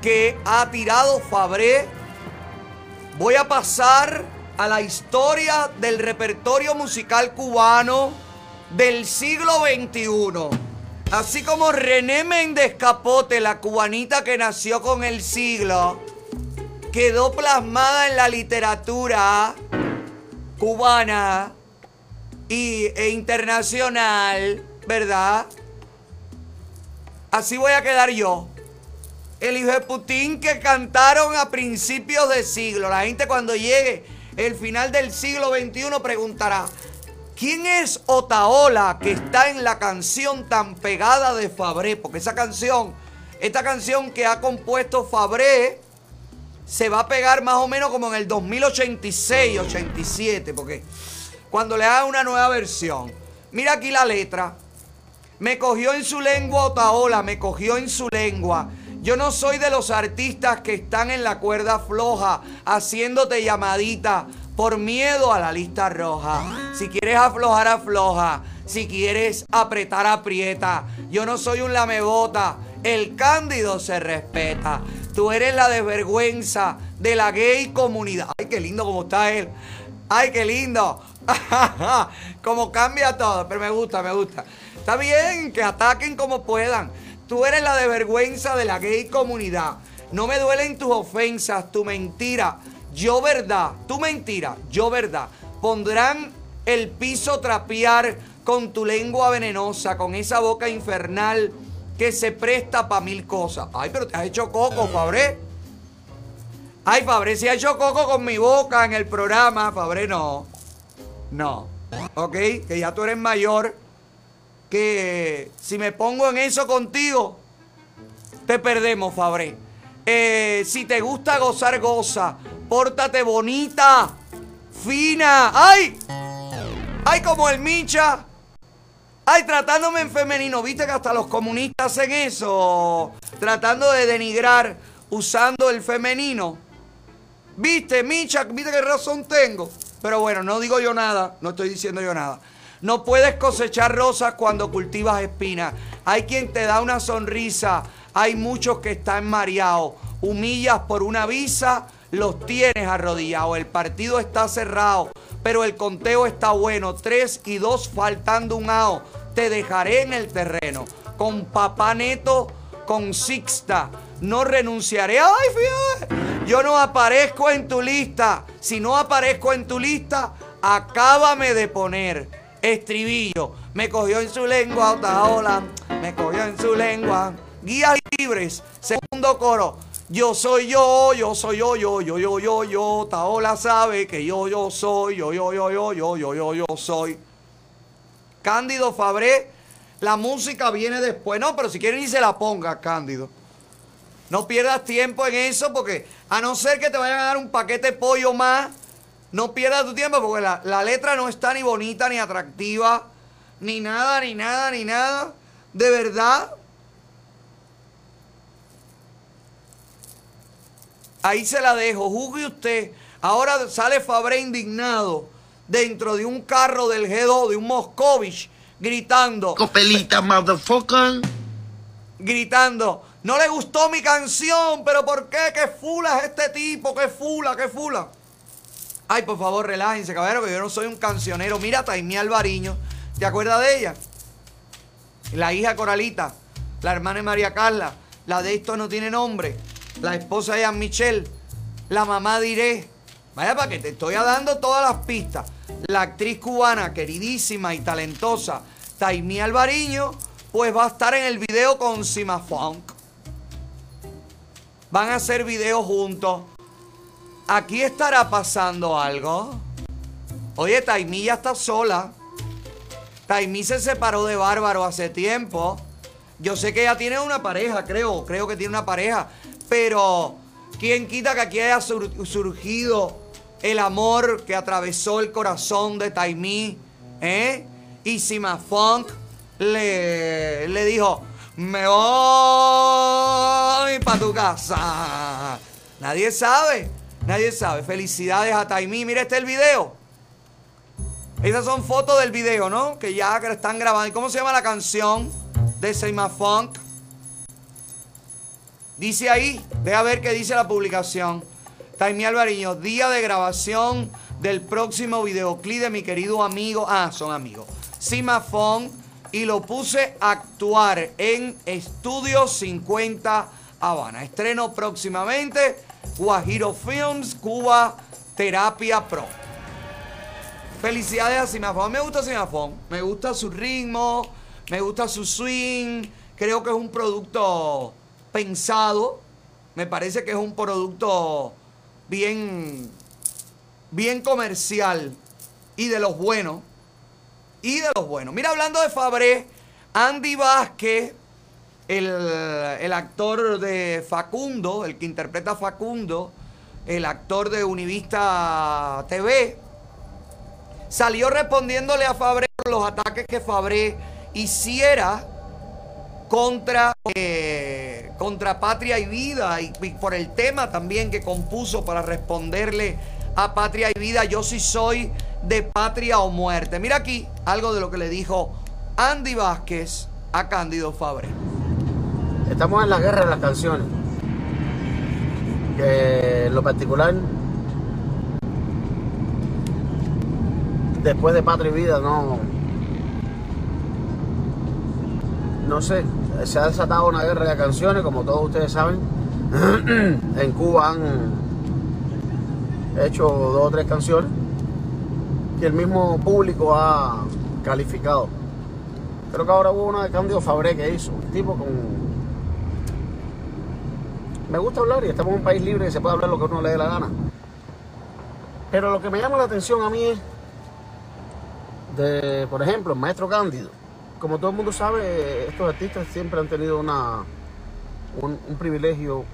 que ha tirado Fabré. Voy a pasar a la historia del repertorio musical cubano del siglo XXI. Así como René Méndez Capote, la cubanita que nació con el siglo, quedó plasmada en la literatura cubana y, e internacional, ¿verdad? Así voy a quedar yo. El hijo de Putin que cantaron a principios de siglo. La gente cuando llegue el final del siglo XXI preguntará, ¿quién es Otaola que está en la canción tan pegada de Fabré? Porque esa canción, esta canción que ha compuesto Fabré, se va a pegar más o menos como en el 2086, 87, porque cuando le haga una nueva versión. Mira aquí la letra. Me cogió en su lengua Otaola, me cogió en su lengua. Yo no soy de los artistas que están en la cuerda floja, haciéndote llamadita por miedo a la lista roja. Si quieres aflojar, afloja. Si quieres apretar, aprieta. Yo no soy un lamebota. El cándido se respeta. Tú eres la desvergüenza de la gay comunidad. Ay, qué lindo como está él. Ay, qué lindo. *laughs* como cambia todo. Pero me gusta, me gusta. Está bien, que ataquen como puedan. Tú eres la desvergüenza de la gay comunidad. No me duelen tus ofensas, tu mentira. Yo verdad, tu mentira, yo verdad. Pondrán el piso trapear con tu lengua venenosa, con esa boca infernal que se presta para mil cosas. Ay, pero te has hecho coco, Fabré. Ay, Fabré, si ha hecho coco con mi boca en el programa. Fabré, no. No. ¿Ok? Que ya tú eres mayor. Que si me pongo en eso contigo, te perdemos, Fabré. Eh, si te gusta gozar, goza. Pórtate bonita, fina. ¡Ay! ¡Ay, como el Micha! ¡Ay, tratándome en femenino! ¿Viste que hasta los comunistas hacen eso? Tratando de denigrar usando el femenino. Viste, Micha, viste qué razón tengo. Pero bueno, no digo yo nada, no estoy diciendo yo nada. No puedes cosechar rosas cuando cultivas espinas. Hay quien te da una sonrisa, hay muchos que están mareados. Humillas por una visa, los tienes arrodillados. El partido está cerrado, pero el conteo está bueno. Tres y dos faltando un ao. Te dejaré en el terreno. Con papá neto, con Sixta. No renunciaré. ¡Ay, fíjate! Yo no aparezco en tu lista. Si no aparezco en tu lista, acábame de poner estribillo. Me cogió en su lengua, Otaola. Me cogió en su lengua. Guías libres. Segundo coro. Yo soy yo, yo soy yo, yo, yo, yo, yo, yo. Taola sabe que yo, yo soy, yo, yo, yo, yo, yo, yo, yo, yo soy. Cándido Fabré, la música viene después. No, pero si quieren ni se la ponga, Cándido. No pierdas tiempo en eso porque a no ser que te vayan a dar un paquete de pollo más, no pierdas tu tiempo porque la, la letra no está ni bonita, ni atractiva, ni nada, ni nada, ni nada. De verdad. Ahí se la dejo, juzgue usted. Ahora sale Fabré indignado dentro de un carro del G2, de un Moscovich, gritando. Copelita, motherfucker. Gritando. No le gustó mi canción, pero ¿por qué? ¿Qué fula es este tipo? ¿Qué fula? ¿Qué fula? Ay, por favor, relájense, caballero, que yo no soy un cancionero. Mira, Taimí Alvariño. ¿Te acuerdas de ella? La hija Coralita, la hermana de María Carla, la de esto no tiene nombre, la esposa de Jean Michelle, la mamá de Iré. Vaya para que te estoy dando todas las pistas. La actriz cubana, queridísima y talentosa, Taimí Alvariño, pues va a estar en el video con Sima Funk. Van a hacer videos juntos. Aquí estará pasando algo. Oye, Taimí ya está sola. Taimí se separó de Bárbaro hace tiempo. Yo sé que ella tiene una pareja, creo. Creo que tiene una pareja. Pero, ¿quién quita que aquí haya sur- surgido el amor que atravesó el corazón de Taimí? ¿Eh? Y Sima Funk le, le dijo, me voy para tu casa. Nadie sabe, nadie sabe. Felicidades a Taimí. Mira este el video. Esas son fotos del video, ¿no? Que ya están grabando. ¿Y cómo se llama la canción de Sima Funk? Dice ahí, deja ver qué dice la publicación. Taimí Alvariño, día de grabación del próximo videoclip de mi querido amigo. Ah, son amigos. Sima Funk. Y lo puse a actuar en Estudio 50 Habana. Estreno próximamente. Guajiro Films, Cuba, Terapia Pro. Felicidades a Simafón. Me gusta Simafón. Me gusta su ritmo. Me gusta su swing. Creo que es un producto pensado. Me parece que es un producto bien, bien comercial y de los buenos. Y de los buenos. Mira, hablando de Fabré, Andy Vázquez, el, actor de Facundo, el que interpreta a Facundo, el actor de Univista TV, salió respondiéndole a Fabré por los ataques que Fabré hiciera contra, eh, contra Patria y Vida y, por el tema también que compuso para responderle a Patria y Vida, yo sí soy de patria o muerte. Mira aquí algo de lo que le dijo Andy Vázquez a Cándido Fabré. Estamos en la guerra de las canciones. Que lo particular, después de Patria y Vida, no. No sé, se ha desatado una guerra de canciones, como todos ustedes saben. *clears throat* en Cuba han hecho dos o tres canciones que el mismo público ha calificado. Creo que ahora hubo una de Cándido Fabré que hizo, un tipo con... Me gusta hablar y estamos en un país libre y se puede hablar lo que uno le dé la gana. Pero lo que me llama la atención a mí es, de, por ejemplo, maestro Cándido. Como todo el mundo sabe, estos artistas siempre han tenido una, un, un privilegio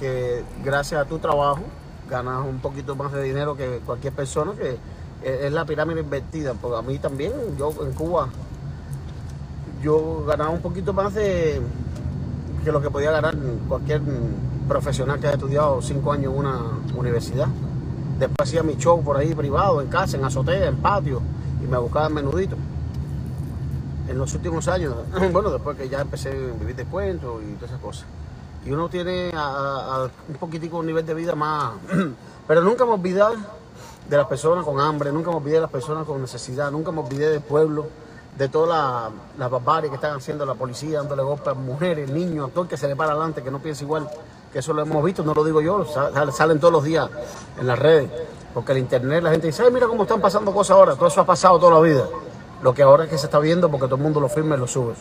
que gracias a tu trabajo ganas un poquito más de dinero que cualquier persona, que es la pirámide invertida. Porque a mí también, yo en Cuba, yo ganaba un poquito más de que lo que podía ganar cualquier profesional que ha estudiado cinco años en una universidad. Después hacía mi show por ahí privado, en casa, en azotea, en patio, y me buscaba menudito. En los últimos años, *clears throat* bueno, después que ya empecé a vivir de cuentos y todas esas cosas. Y uno tiene un poquitico un nivel de vida más... *clears throat* Pero nunca me olvidé de las personas con hambre, nunca me olvidé de las personas con necesidad, nunca me olvidé del pueblo, de toda la, la barbarie que están haciendo la policía, dándole golpes a mujeres, niños, a todo que se le para adelante, que no piensa igual, que eso lo hemos visto, no lo digo yo, sal- salen todos los días en las redes, porque el internet la gente dice, ay, mira cómo están pasando cosas ahora, todo eso ha pasado toda la vida. Lo que ahora es que se está viendo porque todo el mundo lo firma y lo sube.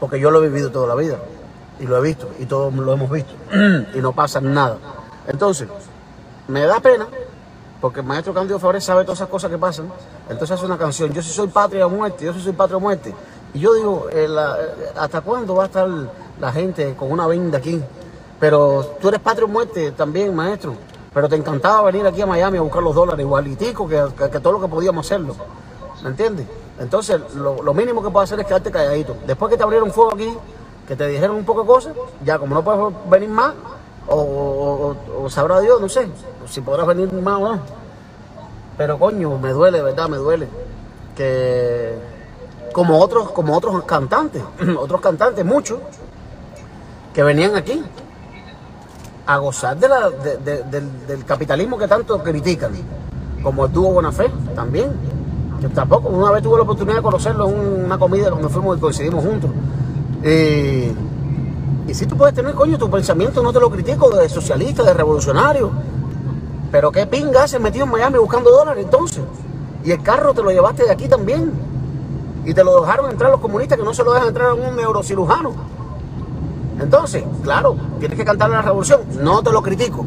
Porque yo lo he vivido toda la vida, y lo he visto, y todos lo hemos visto, *clears throat* y no pasa nada. Entonces, me da pena porque el maestro Cándido Fabrés sabe todas esas cosas que pasan. Entonces hace una canción, yo sí soy patria o muerte, yo sí soy patria o muerte. Y yo digo, eh, eh, ¿hasta cuándo va a estar la gente con una venda aquí? Pero tú eres patria o muerte también, maestro. Pero te encantaba venir aquí a Miami a buscar los dólares igualitico que, que- que todo lo que podíamos hacerlo. ¿Me entiendes? Entonces, lo, mínimo que puedes hacer es quedarte calladito. Después que te abrieron fuego aquí, que te dijeron un poco de cosas, ya como no puedes venir más, o, o- o- sabrá Dios, no sé, si podrás venir más o no. Pero coño, me duele, ¿verdad? Me duele. Que como otros, como otros cantantes, *clears throat* otros cantantes, muchos, que venían aquí a gozar de la- de- de- del, del capitalismo que tanto critican, como el dúo Bonafé también. Que tampoco, una vez tuve la oportunidad de conocerlo en una comida cuando fuimos y coincidimos juntos. Y si tú puedes tener, coño, tu pensamiento, no te lo critico, de socialista, de revolucionario. Pero qué pinga haces metido en Miami buscando dólares entonces. Y el carro te lo llevaste de aquí también. Y te lo dejaron entrar los comunistas que no se lo dejan entrar a un neurocirujano. Entonces, claro, tienes que cantar la revolución. No te lo critico.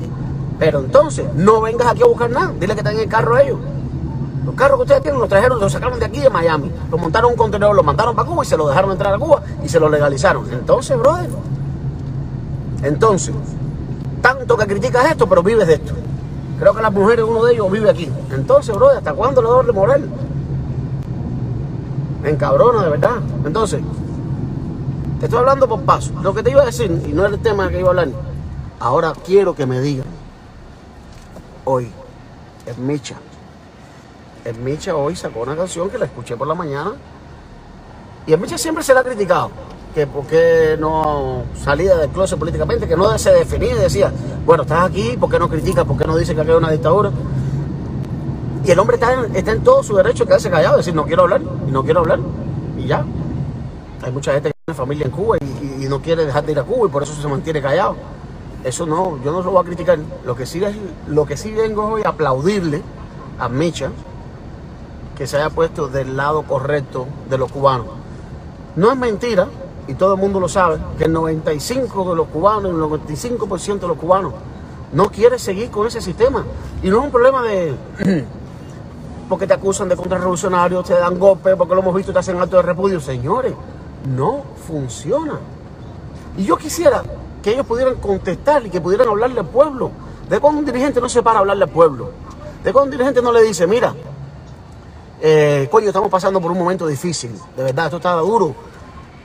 Pero entonces, no vengas aquí a buscar nada. Dile que están en el carro ellos. Los carros que ustedes tienen los trajeron, los sacaron de aquí de Miami. Los montaron en un contenedor, los mandaron para Cuba y se lo dejaron entrar a Cuba y se lo legalizaron. Entonces, brother. Entonces, tanto que criticas esto, pero vives de esto. Creo que las mujeres, uno de ellos vive aquí. Entonces, brother, ¿hasta cuándo le doble moral? Me encabrona, de verdad. Entonces, te estoy hablando por paso. Lo que te iba a decir, y no es el tema que iba a hablar, ahora quiero que me digan, hoy, es Micha. El Micha hoy sacó una canción que la escuché por la mañana. Y el Micha siempre se la ha criticado. Que por qué no salía del closet políticamente, que no se definía y decía, bueno, estás aquí, ¿por qué no criticas? ¿Por qué no dices que aquí hay una dictadura? Y el hombre está en, está en todo su derecho de quedarse callado, decir, no quiero hablar, y no quiero hablar, y ya. Hay mucha gente que tiene familia en Cuba y, no quiere dejar de ir a Cuba y por eso se mantiene callado. Eso no, yo no lo voy a criticar. Lo que sí, es, lo que sí vengo hoy a aplaudirle a Micha que se haya puesto del lado correcto de los cubanos. No es mentira, y todo el mundo lo sabe, que el 95% de los cubanos, el 95% de los cubanos no quiere seguir con ese sistema. Y no es un problema de... *clears throat* porque te acusan de contrarrevolucionarios, te dan golpes, porque lo hemos visto, te hacen acto de repudio. Señores, no funciona. Y yo quisiera que ellos pudieran contestar y que pudieran hablarle al pueblo. De cuando un dirigente no se para a hablarle al pueblo. De cuando un dirigente no le dice, mira, eh, coño, estamos pasando por un momento difícil. De verdad, esto está duro.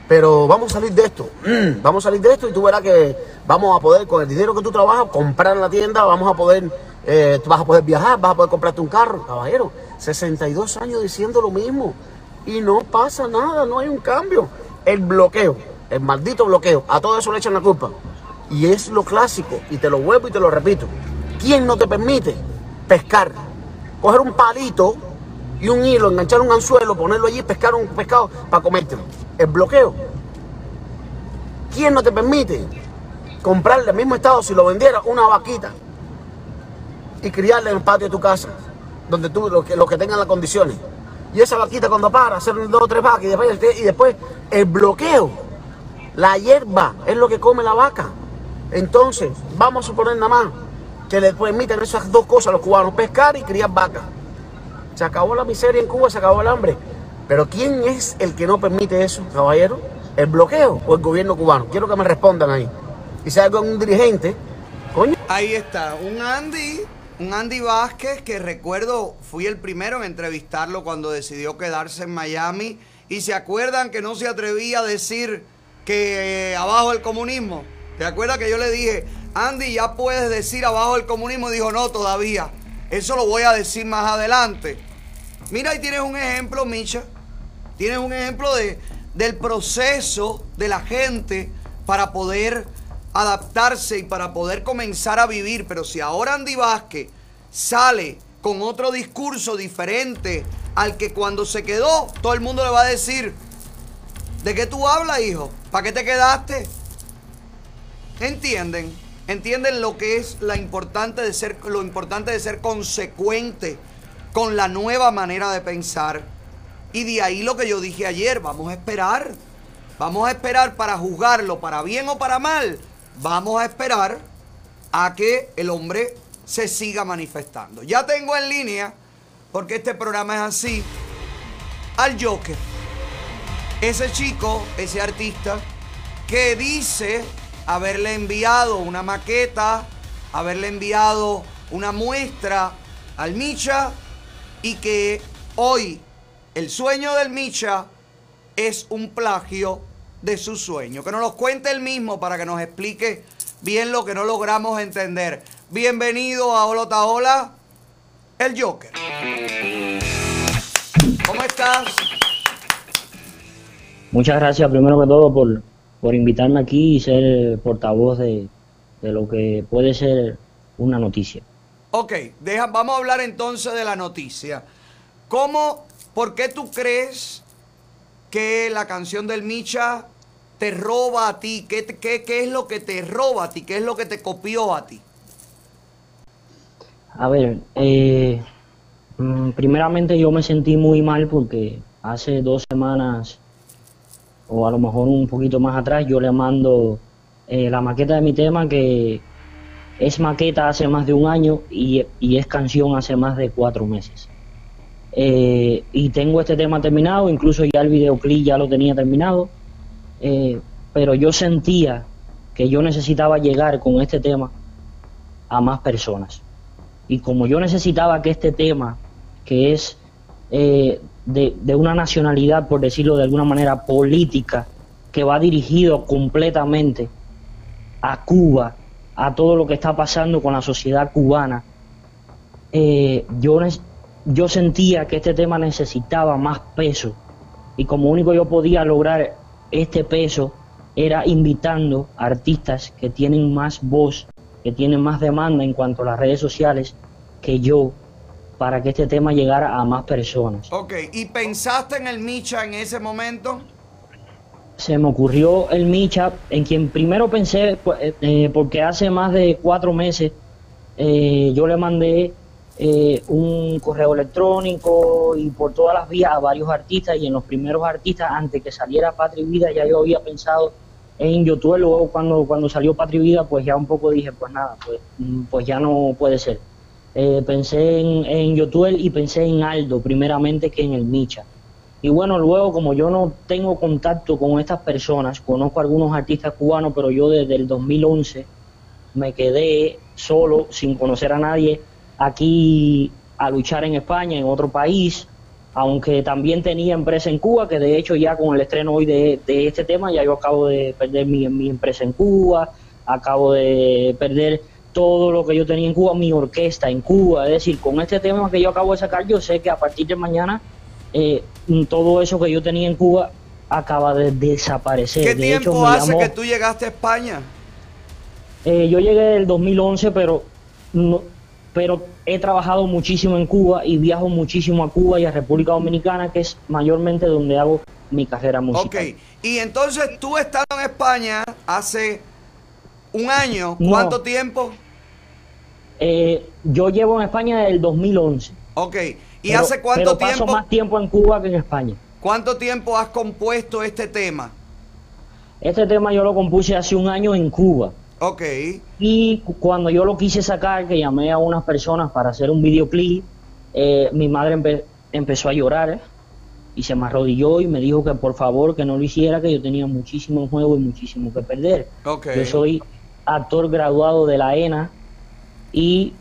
Pero vamos a salir de esto. Mm, Vamos a salir de esto y tú verás que vamos a poder, con el dinero que tú trabajas, comprar en la tienda, vamos a poder, eh, tú vas a poder viajar, vas a poder comprarte un carro. Caballero, 62 años diciendo lo mismo. Y no pasa nada, no hay un cambio. El bloqueo, el maldito bloqueo, a todo eso le echan la culpa. Y es lo clásico, y te lo vuelvo y te lo repito. ¿Quién no te permite pescar? Coger un palito y un hilo, enganchar un anzuelo, ponerlo allí, pescar un pescado para comértelo. El bloqueo. ¿Quién no te permite comprarle al mismo estado si lo vendiera una vaquita y criarla en el patio de tu casa, donde tú, los que, los que tengan las condiciones? Y esa vaquita cuando para, hacer dos o tres vacas y después, y después el bloqueo. La hierba es lo que come la vaca. Entonces, vamos a suponer nada más que le permiten esas dos cosas a los cubanos, pescar y criar vacas. Se acabó la miseria en Cuba, se acabó el hambre. Pero ¿quién es el que no permite eso, caballero? ¿El bloqueo o el gobierno cubano? Quiero que me respondan ahí. Y si hay algún dirigente, coño. Ahí está, un Andy, un Andy Vázquez que recuerdo fui el primero en entrevistarlo cuando decidió quedarse en Miami. Y se acuerdan que no se atrevía a decir que eh, abajo el comunismo. ¿Te acuerdas que yo le dije, Andy, ya puedes decir abajo el comunismo? Dijo, no, todavía. Eso lo voy a decir más adelante. Mira, ahí tienes un ejemplo, Micha. Tienes un ejemplo de, del proceso de la gente para poder adaptarse y para poder comenzar a vivir. Pero si ahora Andy Vázquez sale con otro discurso diferente al que cuando se quedó, todo el mundo le va a decir, ¿de qué tú hablas, hijo? ¿Para qué te quedaste? ¿Entienden? ¿Entienden lo que es la importante de ser, lo importante de ser consecuente con la nueva manera de pensar? Y de ahí lo que yo dije ayer, vamos a esperar. Vamos a esperar para juzgarlo, para bien o para mal. Vamos a esperar a que el hombre se siga manifestando. Ya tengo en línea, porque este programa es así, al Joker. Ese chico, ese artista, que dice haberle enviado una maqueta, haberle enviado una muestra al Micha y que hoy el sueño del Micha es un plagio de su sueño. Que nos lo cuente él mismo para que nos explique bien lo que no logramos entender. Bienvenido a Hola, el Joker. ¿Cómo estás? Muchas gracias primero que todo por, por invitarme aquí y ser portavoz de, de lo que puede ser una noticia. Ok, deja, vamos a hablar entonces de la noticia. ¿Cómo, por qué tú crees que la canción del Micha te roba a ti? ¿Qué, qué, qué es lo que te roba a ti? ¿Qué es lo que te copió a ti? A ver, eh, mm, primeramente yo me sentí muy mal porque hace dos semanas o a lo mejor un poquito más atrás yo le mando eh, la maqueta de mi tema que es maqueta hace más de un año y, y es canción hace más de cuatro meses. Eh, y tengo este tema terminado, incluso ya el videoclip ya lo tenía terminado, eh, pero yo sentía que yo necesitaba llegar con este tema a más personas. Y como yo necesitaba que este tema, que es eh, de, de una nacionalidad, por decirlo de alguna manera, política, que va dirigido completamente a Cuba, a todo lo que está pasando con la sociedad cubana, eh, yo, yo sentía que este tema necesitaba más peso y como único yo podía lograr este peso era invitando artistas que tienen más voz, que tienen más demanda en cuanto a las redes sociales que yo para que este tema llegara a más personas. Ok, ¿y pensaste en el Micha en ese momento? Se me ocurrió el Micha, en quien primero pensé, pues, eh, eh, porque hace más de cuatro meses eh, yo le mandé un correo electrónico y por todas las vías a varios artistas y en los primeros artistas, antes que saliera Patria y Vida, ya yo había pensado en YouTube, luego cuando, cuando salió Patria y Vida, pues ya un poco dije, pues nada, pues, mm, pues ya no puede ser. Pensé en, en YouTube y pensé en Aldo, primeramente que en el Micha. Y bueno, luego como yo no tengo contacto con estas personas, conozco a algunos artistas cubanos, pero yo desde el 2011 me quedé solo, sin conocer a nadie, aquí a luchar en España, en otro país, aunque también tenía empresa en Cuba, que de hecho ya con el estreno hoy de, de este tema ya yo acabo de perder mi, mi empresa en Cuba, acabo de perder todo lo que yo tenía en Cuba, mi orquesta en Cuba, es decir, con este tema que yo acabo de sacar, yo sé que a partir de mañana eh, todo eso que yo tenía en Cuba acaba de desaparecer. ¿Qué de tiempo hace llamó- que tú llegaste a España? eh, yo llegué del 2011, pero no, pero he trabajado muchísimo en Cuba y viajo muchísimo a Cuba y a República Dominicana, que es mayormente donde hago mi carrera musical. Ok, y entonces tú estando en España hace un año, No. ¿cuánto tiempo? Eh, yo llevo en España desde el 2011. Ok, ¿y pero- hace cuánto pero paso tiempo? más tiempo en Cuba que en España. ¿Cuánto tiempo has compuesto este tema? Este tema yo lo compuse hace un año en Cuba. Ok, Y cu- cuando yo lo quise sacar, que llamé a unas personas para hacer un videoclip, eh, mi madre empe- empezó a llorar ¿eh? y se me arrodilló y me dijo que por favor que no lo hiciera, que yo tenía muchísimo en juego y muchísimo que perder. ok. Yo soy actor graduado de la ENA y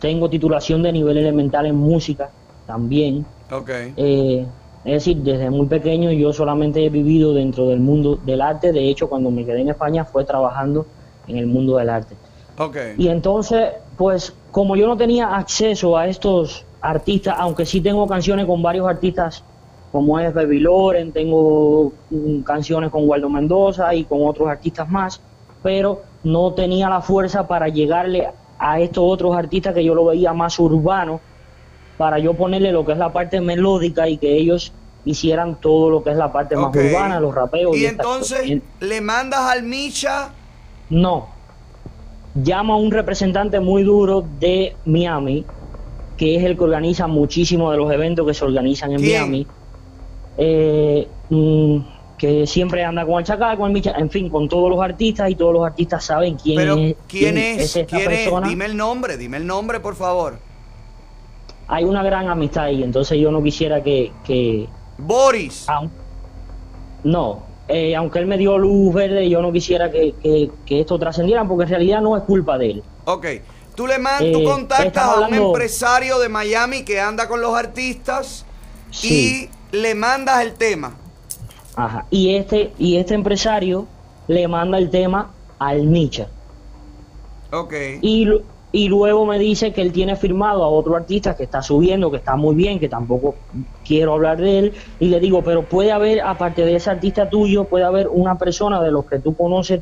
tengo titulación de nivel elemental en música también. Ok. Eh, es decir, desde muy pequeño yo solamente he vivido dentro del mundo del arte. De hecho, cuando me quedé en España fue trabajando en el mundo del arte. Ok. Y entonces, pues como yo no tenía acceso a estos artistas, aunque sí tengo canciones con varios artistas, como es Baby Loren, tengo mm, canciones con Waldo Mendoza y con otros artistas más, pero no tenía la fuerza para llegarle a estos otros artistas que yo lo veía más urbano, para yo ponerle lo que es la parte melódica y que ellos hicieran todo lo que es la parte más urbana, los rapeos. Y entonces le mandas al Micha. No. Llama a un representante muy duro de Miami, que es el que organiza muchísimos de los eventos que se organizan en ¿Quién? Miami. Eh, mm, que siempre anda con el Chacal, con el Micha, en fin, con todos los artistas y todos los artistas saben quién Pero, es. ¿quién es? esta ¿Quién persona. es? Dime el nombre, dime el nombre, por favor. Hay una gran amistad ahí, entonces yo no quisiera que. que Boris. aun- no, eh, aunque él me dio luz verde, yo no quisiera que, que- que esto trascendiera, porque en realidad no es culpa de él. Ok. Tú le mandas, Eh, tú contactas estamos a un empresario de Miami que anda con los artistas Sí. y le mandas el tema. Ajá. Y este, y este empresario le manda el tema al Micha. Ok. Y, y luego me dice que él tiene firmado a otro artista que está subiendo, que está muy bien, que tampoco quiero hablar de él. Y le digo, pero puede haber, aparte de ese artista tuyo, puede haber una persona de los que tú conoces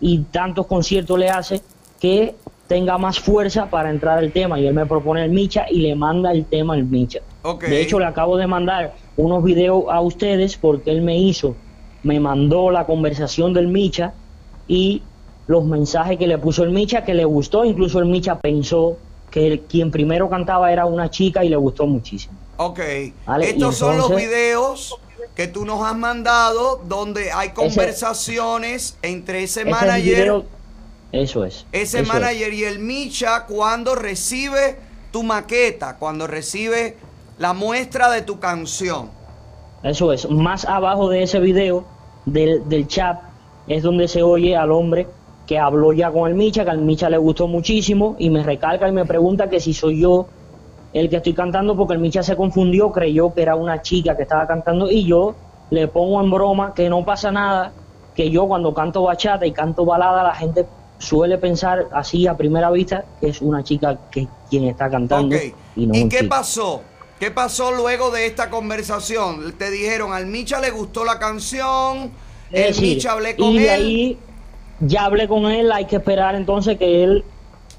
y tantos conciertos le hace que tenga más fuerza para entrar al tema. Y él me propone el Micha y le manda el tema al Micha. De hecho, le acabo de mandar unos videos a ustedes porque él me hizo, me mandó la conversación del Micha y los mensajes que le puso el Micha que le gustó. Incluso el Micha pensó que el- quien primero cantaba era una chica y le gustó muchísimo. Ok. Vale, Estos son los videos que tú nos has mandado donde hay conversaciones entre ese, es manager, video- eso es. ese eso es. manager y el Micha cuando recibe tu maqueta, cuando recibe la muestra de tu canción. Eso es. Más abajo de ese video del, del chat es donde se oye al hombre que habló ya con el Micha, que al Micha le gustó muchísimo y me recalca y me pregunta que si soy yo el que estoy cantando porque el Micha se confundió, creyó que era una chica que estaba cantando y yo le pongo en broma que no pasa nada, que yo cuando canto bachata y canto balada la gente suele pensar así a primera vista que es una chica que quien está cantando y no ¿Y un qué chico. pasó? ¿Qué pasó luego de esta conversación? Te dijeron, al Micha le gustó la canción, el decir, Micha hablé con y él. ahí ya hablé con él, hay que esperar entonces que él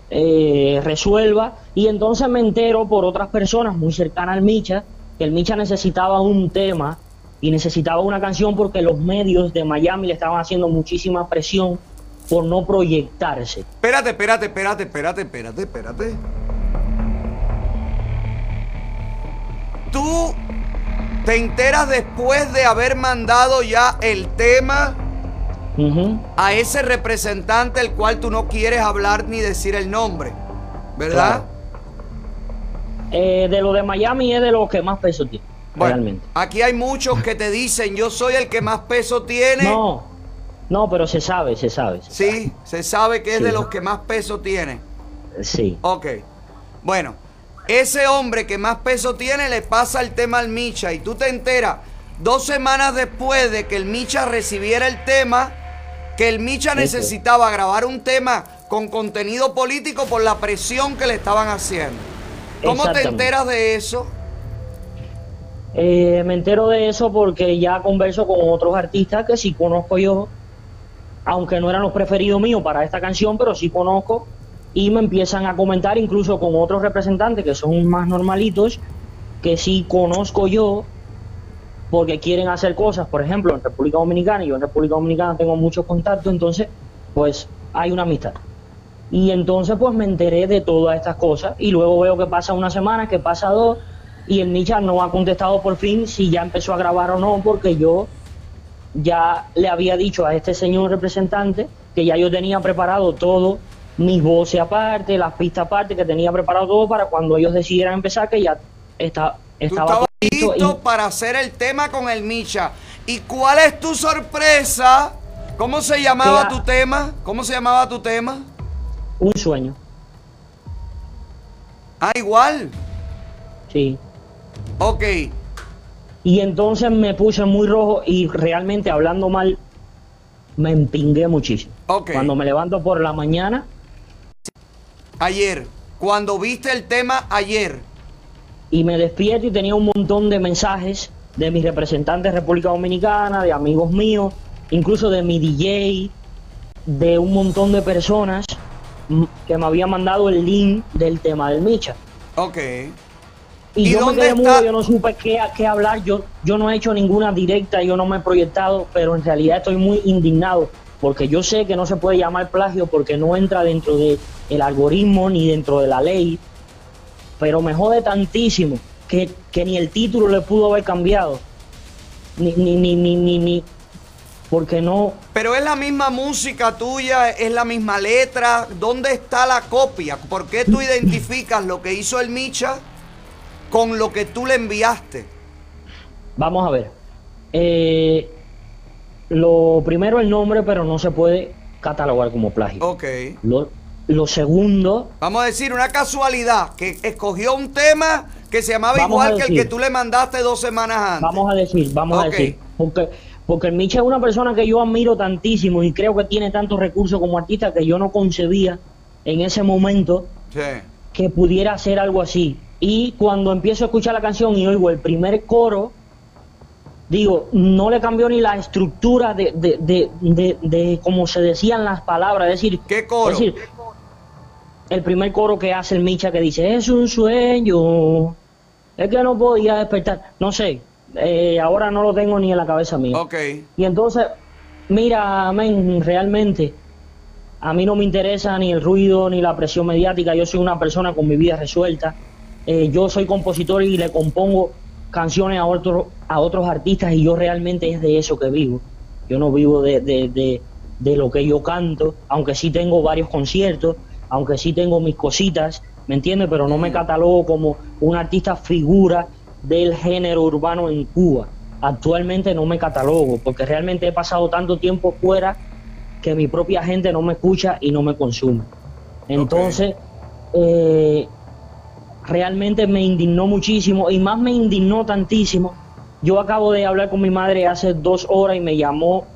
eh, resuelva. Y entonces me entero por otras personas muy cercanas al Micha que el Micha necesitaba un tema y necesitaba una canción porque los medios de Miami le estaban haciendo muchísima presión por no proyectarse. Espérate, espérate, espérate, espérate, espérate, espérate. Tú te enteras después de haber mandado ya el tema a ese representante el cual tú no quieres hablar ni decir el nombre, ¿verdad? Eh, de lo de Miami es de lo que más peso tiene, realmente. Aquí hay muchos que te dicen, yo soy el que más peso tiene. No, no, pero se sabe, se sabe. se Sí, se sabe que es Sí. de los que más peso tiene. Sí. Ok. Bueno, ese hombre que más peso tiene le pasa el tema al Micha y tú te enteras dos semanas después de que el Micha recibiera el tema, que el Micha necesitaba grabar un tema con contenido político por la presión que le estaban haciendo. ¿Cómo te enteras de eso? Eh, me entero de eso porque ya converso con otros artistas que sí conozco yo, aunque no eran los preferidos míos para esta canción, pero sí conozco y me empiezan a comentar incluso con otros representantes que son más normalitos, que sí conozco yo porque quieren hacer cosas, por ejemplo, en República Dominicana, y yo en República Dominicana tengo muchos contactos, entonces pues hay una amistad. Y entonces pues me enteré de todas estas cosas y luego veo que pasa una semana, que pasa dos y el Micha no ha contestado por fin si ya empezó a grabar o no porque yo ya le había dicho a este señor representante que ya yo tenía preparado todo, mis voces aparte, las pistas aparte, que tenía preparado todo para cuando ellos decidieran empezar que ya está, estaba listo para hacer el tema con el Micha. ¿Y cuál es tu sorpresa? ¿Cómo se llamaba tu tema? ¿Cómo se llamaba tu tema? un sueño, Ah, igual. sí. Ok. Y entonces me puse muy rojo y realmente hablando mal, me empingué muchísimo. Ok. Cuando me levanto por la mañana, Ayer, cuando viste el tema ayer. Y me despierto y tenía un montón de mensajes de mis representantes de República Dominicana, de amigos míos, incluso de mi DJ, de un montón de personas que me habían mandado el link del tema del Micha. Ok. Y, ¿Y yo me dónde quedé está? mudo, yo no supe qué, qué hablar, yo, yo no he hecho ninguna directa, yo no me he proyectado, pero en realidad estoy muy indignado porque yo sé que no se puede llamar plagio porque no entra dentro del el algoritmo ni dentro de la ley, pero me jode tantísimo que, que ni el título le pudo haber cambiado, ni, ni, ni, ni, ni, ni- porque no, Pero es la misma música tuya, es la misma letra. ¿Dónde está la copia? ¿Por qué tú identificas lo que hizo el Micha con lo que tú le enviaste? Vamos a ver. Eh, lo primero el nombre, pero no se puede catalogar como plagio. Ok. Lo, lo segundo, Vamos a decir una casualidad, que escogió un tema que se llamaba igual que el que tú le mandaste dos semanas antes. vamos a decir, vamos a decir, porque, porque el Micha es una persona que yo admiro tantísimo y creo que tiene tantos recursos como artista que yo no concebía en ese momento Sí. que pudiera hacer algo así. Y cuando empiezo a escuchar la canción y oigo el primer coro, digo, no le cambió ni la estructura de, de, de, de, de cómo se decían las palabras. Es decir, ¿Qué coro? Es decir, el primer coro que hace el Micha que dice, es un sueño, es que no podía despertar. No sé, eh, ahora no lo tengo ni en la cabeza mía. Y entonces, mira, men, realmente a mí no me interesa ni el ruido ni la presión mediática. Yo soy una persona con mi vida resuelta. Eh, yo soy compositor y le compongo canciones a otros a otros artistas y yo realmente es de eso que vivo. Yo no vivo de, de, de, de lo que yo canto, aunque sí tengo varios conciertos, aunque sí tengo mis cositas, ¿me entiendes? Pero no me catalogo como un artista figura del género urbano en Cuba. Actualmente no me catalogo porque realmente he pasado tanto tiempo fuera que mi propia gente no me escucha y no me consume. Entonces, eh, realmente me indignó muchísimo y más me indignó tantísimo. Yo acabo de hablar con mi madre hace dos horas y me llamó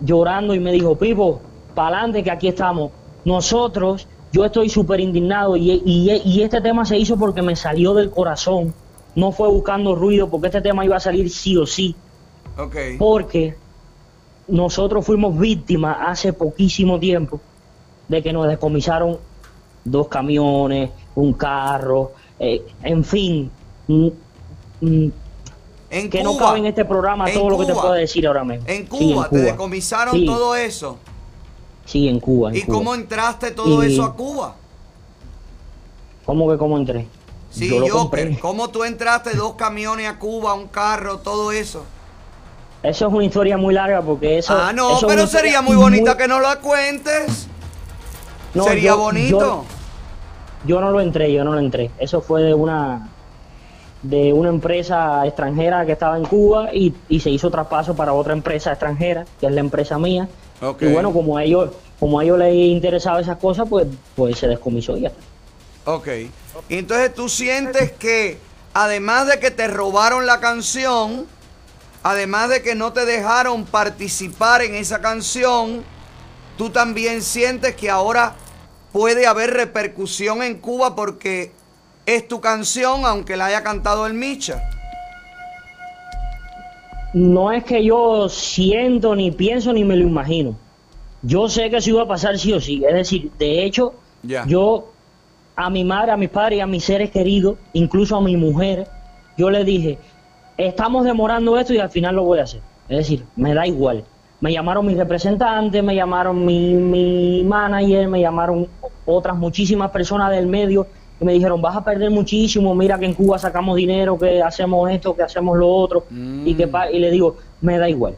llorando y me dijo, Pipo, pa'lante que aquí estamos. Nosotros, yo estoy súper indignado y, y- y este tema se hizo porque me salió del corazón. No fue buscando ruido porque este tema iba a salir sí o sí. Porque nosotros fuimos víctimas hace poquísimo tiempo de que nos descomisaron dos camiones, un carro, eh, en fin. mm, mm, En que no cabe en este programa en todo lo que te puedo decir ahora mismo. En Cuba, Sí, en te decomisaron Sí, todo eso. Sí, en Cuba. en ¿Y Cuba. cómo entraste todo Y- eso a Cuba? ¿Cómo que cómo entré? Sí, Yo compré. ¿cómo tú entraste dos camiones a Cuba, un carro, todo eso? Eso es una historia muy larga porque eso. ah, no, eso pero sería muy bonita que no la cuentes. No, sería yo- bonito. Yo, yo no lo entré, yo no lo entré. Eso fue de una de una empresa extranjera que estaba en Cuba y, y se hizo traspaso para otra empresa extranjera, que es la empresa mía. Ok. Y bueno, como a ellos, como a ellos les interesaba esas cosas, pues, pues se descomisó y ya está. Ok. Entonces tú sientes que, además de que te robaron la canción, además de que no te dejaron participar en esa canción, tú también sientes que ahora puede haber repercusión en Cuba porque es tu canción, aunque la haya cantado el Micha. No es que yo siento, ni pienso, ni me lo imagino. Yo sé que eso iba a pasar sí o sí. Es decir, de hecho, yo a mi madre, a mis padres a mis seres queridos, incluso a mi mujer, yo le dije, estamos demorando esto y al final lo voy a hacer. Es decir, me da igual. Me llamaron mis representantes, me llamaron mi, mi manager, me llamaron otras muchísimas personas del medio y me dijeron, vas a perder muchísimo, mira que en Cuba sacamos dinero, que hacemos esto, que hacemos lo otro. Y, que pa- y le digo, me da igual.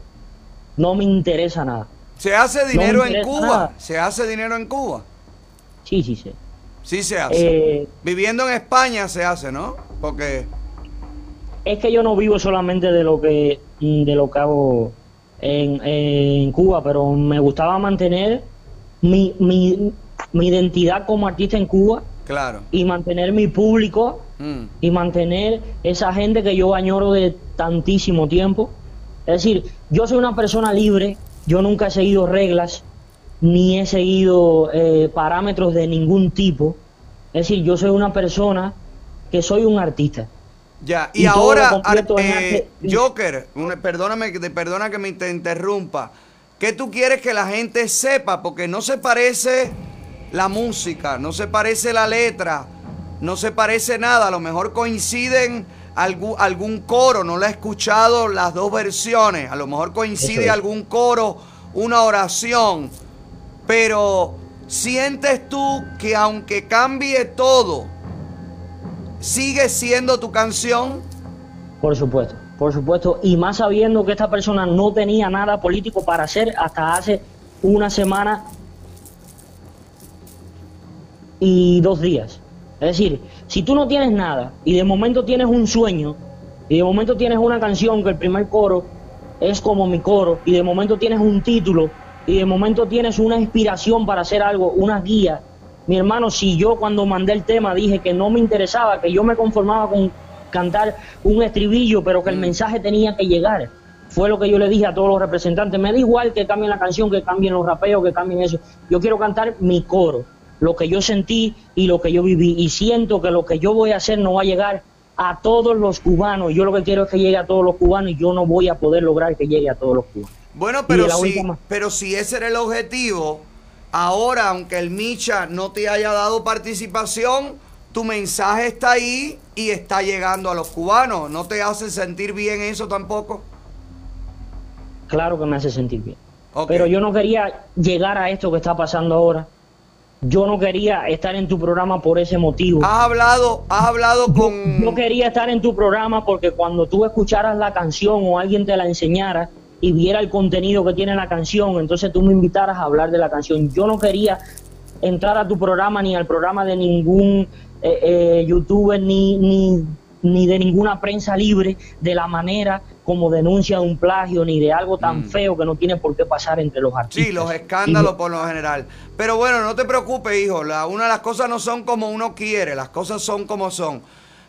No me interesa nada. ¿Se hace dinero en Cuba? nada. ¿Se hace dinero en Cuba? Sí, sí, sí. Sí se hace. Eh, Viviendo en España se hace, ¿no? Porque... es que yo no vivo solamente de lo que de lo que hago en, en Cuba, pero me gustaba mantener mi, mi, mi identidad como artista en Cuba Claro. y mantener mi público Mm. y mantener esa gente que yo añoro de tantísimo tiempo. Es decir, yo soy una persona libre yo nunca he seguido reglas, ni he seguido eh, parámetros de ningún tipo. Es decir, yo soy una persona que soy un artista. Ya, y, ahora, eh, Joker, una- perdóname, perdona que me te interrumpa. ¿Qué tú quieres que la gente sepa? Porque no se parece la música, no se parece la letra, no se parece nada. A lo mejor coinciden algún, algún coro, no la he escuchado las dos versiones. A lo mejor coincide es. algún coro, una oración. Pero sientes tú que aunque cambie todo, sigue siendo tu canción. Por supuesto, por supuesto. Y más sabiendo que esta persona no tenía nada político para hacer hasta hace una semana y dos días. Es decir, si tú no tienes nada y de momento tienes un sueño y de momento tienes una canción que el primer coro es como mi coro y de momento tienes un título y de momento tienes una inspiración para hacer algo, una guía. Mi hermano, si yo cuando mandé el tema dije que no me interesaba, que yo me conformaba con cantar un estribillo, pero que el mensaje tenía que llegar. Fue lo que yo le dije a todos los representantes. Me da igual que cambien la canción, que cambien los rapeos, que cambien eso. Yo quiero cantar mi coro, lo que yo sentí y lo que yo viví. Y siento que lo que yo voy a hacer no va a llegar a todos los cubanos. Yo lo que quiero es que llegue a todos los cubanos y yo no voy a poder lograr que llegue a todos los cubanos. Bueno, pero si, pero si ese era el objetivo, ahora, aunque el Micha no te haya dado participación, tu mensaje está ahí y está llegando a los cubanos. ¿No te hace sentir bien eso tampoco? Claro que me hace sentir bien. Pero yo no quería llegar a esto que está pasando ahora. Yo no quería estar en tu programa por ese motivo. Has hablado, has hablado con... Yo quería estar en tu programa porque cuando tú escucharas la canción o alguien te la enseñara y viera el contenido que tiene la canción, entonces tú me invitaras a hablar de la canción. Yo no quería entrar a tu programa ni al programa de ningún eh, eh, youtuber ni, ni, ni de ninguna prensa libre de la manera como denuncia un plagio ni de algo tan feo que no tiene por qué pasar entre los artistas. Mm. Sí, los escándalos por lo general. Pero bueno, no te preocupes, hijo. La, una de las cosas no son como uno quiere, las cosas son como son.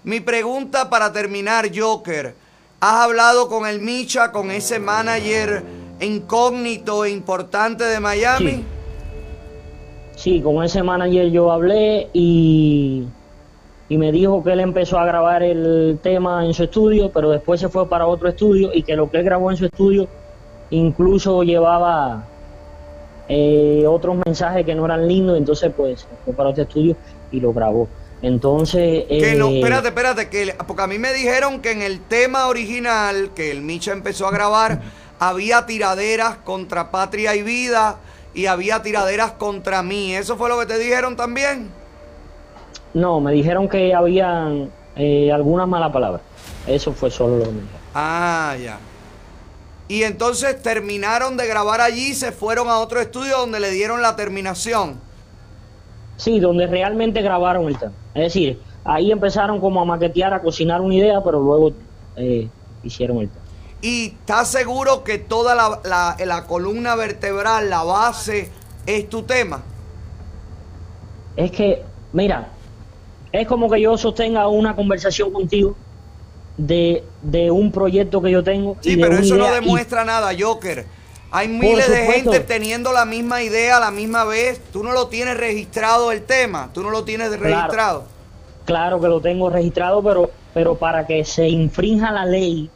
Mi pregunta para terminar, Joker. ¿Has hablado con el Micha, con ese manager incógnito e importante de Miami? Sí, con ese manager yo hablé y, y me dijo que él empezó a grabar el tema en su estudio, pero después se fue para otro estudio y que lo que él grabó en su estudio incluso llevaba eh, otros mensajes que no eran lindos, entonces pues se fue para otro estudio y lo grabó. Entonces... Que no, eh, espérate, espérate, que, porque a mí me dijeron que en el tema original que el Micha empezó a grabar, había tiraderas contra Patria y Vida y había tiraderas contra mí. ¿Eso fue lo que te dijeron también? No, me dijeron que habían eh, algunas malas palabras. Eso fue solo lo que me dijeron. Ah, ya. Y entonces terminaron de grabar allí y se fueron a otro estudio donde le dieron la terminación. Sí, donde realmente grabaron el tema. Es decir, ahí empezaron como a maquetear, a cocinar una idea, pero luego eh, hicieron el tema. ¿Y estás seguro que toda la, la- la columna vertebral, la base, es tu tema? Es que, mira, es como que yo sostenga una conversación contigo de, de un proyecto que yo tengo. y Sí, de pero eso no y- demuestra nada, Joker. Hay miles de gente teniendo la misma idea a la misma vez. Tú no lo tienes registrado el tema. Tú no lo tienes Claro. registrado. Claro que lo tengo registrado, pero, pero para que se infrinja la ley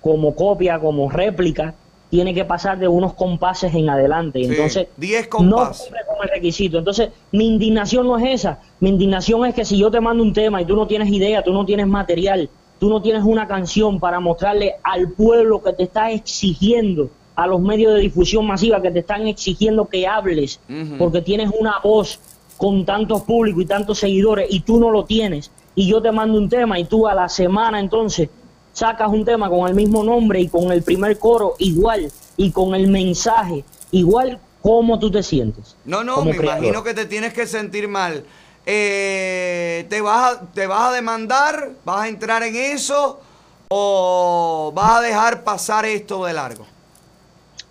como copia, como réplica, tiene que pasar de unos compases en adelante. Sí, Entonces, 10 no compases. cumple con el requisito. Entonces, mi indignación no es esa. Mi indignación es que si yo te mando un tema y tú no tienes idea, tú no tienes material, tú no tienes una canción para mostrarle al pueblo que te está exigiendo, a los medios de difusión masiva que te están exigiendo que hables, porque tienes una voz con tantos públicos y tantos seguidores y tú no lo tienes, y yo te mando un tema y tú a la semana entonces sacas un tema con el mismo nombre y con el primer coro igual y con el mensaje igual, ¿cómo tú te sientes? No, no, me creador? imagino que te tienes que sentir mal. Eh, ¿te, vas a, ¿Te vas a demandar? ¿Vas a entrar en eso? ¿O vas a dejar pasar esto de largo?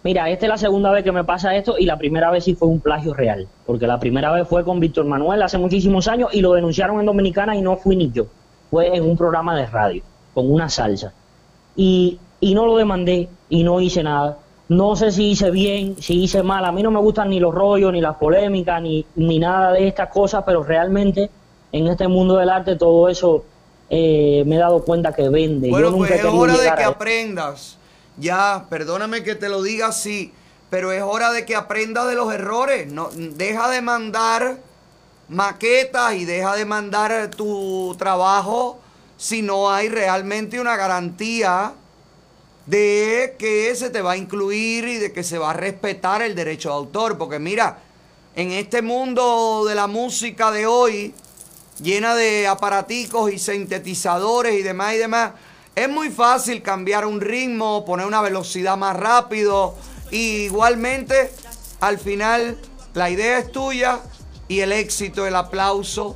Mira, esta es la segunda vez que me pasa esto y la primera vez sí fue un plagio real, porque la primera vez fue con Víctor Manuel hace muchísimos años y lo denunciaron en Dominicana y no fui ni yo, fue en un programa de radio, con una salsa. Y, y no lo demandé y no hice nada, No sé si hice bien, si hice mal. A mí no me gustan ni los rollos, ni las polémicas, ni, ni nada de estas cosas, pero realmente en este mundo del arte todo eso eh, me he dado cuenta que vende. Yo Bueno, nunca pues es hora de que aprendas. Ya, perdóname que te lo diga así, pero es hora de que aprendas de los errores. No, deja de mandar maquetas y deja de mandar tu trabajo si no hay realmente una garantía de que se te va a incluir y de que se va a respetar el derecho de autor. Porque mira, en este mundo de la música de hoy, llena de aparaticos y sintetizadores y demás y demás, es muy fácil cambiar un ritmo, poner una velocidad más rápido. Y igualmente, al final, la idea es tuya y el éxito, el aplauso,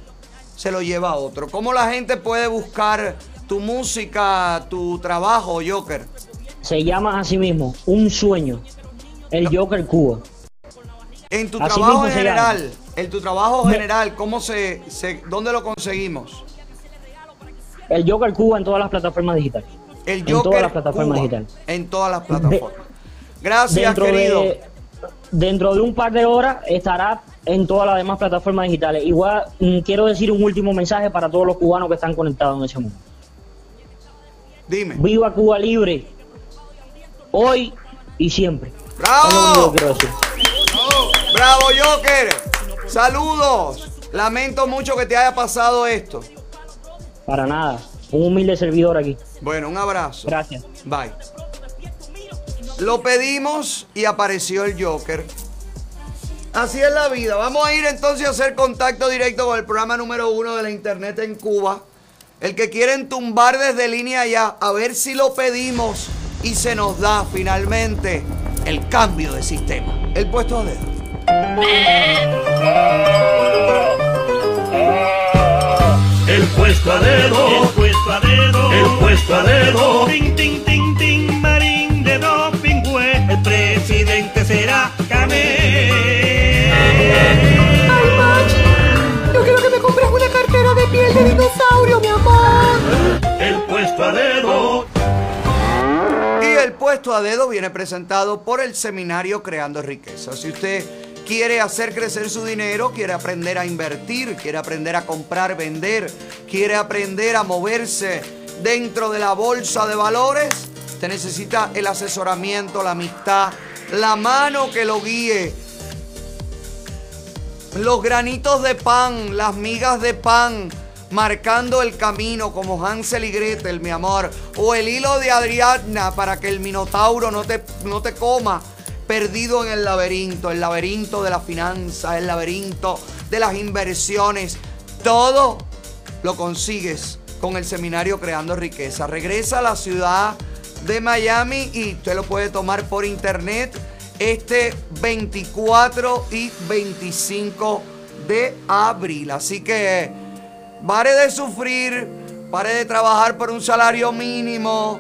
se lo lleva a otro. ¿Cómo la gente puede buscar tu música, tu trabajo, Joker? Se llama a sí mismo Un Sueño, el Joker Cuba. En tu Así trabajo en general, en tu trabajo general, ¿cómo se, se- dónde lo conseguimos? El Joker Cuba en todas las plataformas digitales. El en Joker todas las plataformas Cuba, digitales. En todas las plataformas. Gracias, dentro querido. De, dentro de un par de horas estará en todas las demás plataformas digitales. Igual mm, quiero decir un último mensaje para todos los cubanos que están conectados en ese mundo. Dime. Viva Cuba libre. Hoy y siempre. ¡Bravo! Es lo que. Bravo, Joker. Saludos. Lamento mucho que te haya pasado esto. Para nada. Un humilde servidor aquí. Bueno, un abrazo. Gracias. Bye. Lo pedimos y apareció el Joker. Así es la vida. Vamos a ir entonces a hacer contacto directo con el programa número uno de la internet en Cuba. El que quieren tumbar desde línea ya, a ver si lo pedimos y se nos da finalmente el cambio de sistema. El puesto a dedo. El puesto a dedo, el puesto a dedo, el puesto a dedo. Tin, tin, tin, Cané. Ay, Machi, yo quiero que me compres una cartera de piel de dinosaurio, mi amor. El puesto a dedo. Y el puesto a dedo viene presentado por el seminario Creando Riqueza. Si usted quiere hacer crecer su dinero, quiere aprender a invertir, quiere aprender a comprar, vender, quiere aprender a moverse dentro de la bolsa de valores, usted necesita el asesoramiento, la amistad, la mano que lo guíe, los granitos de pan, las migas de pan, marcando el camino como Hansel y Gretel, mi amor, o el hilo de Adriana para que el minotauro no te, no te coma perdido en el laberinto, el laberinto de la finanza, el laberinto de las inversiones, todo lo consigues con el seminario Creando Riqueza. Regresa a la ciudad de Miami y usted lo puede tomar por internet este 24 y 25 de abril. Así que pare de sufrir, pare de trabajar por un salario mínimo,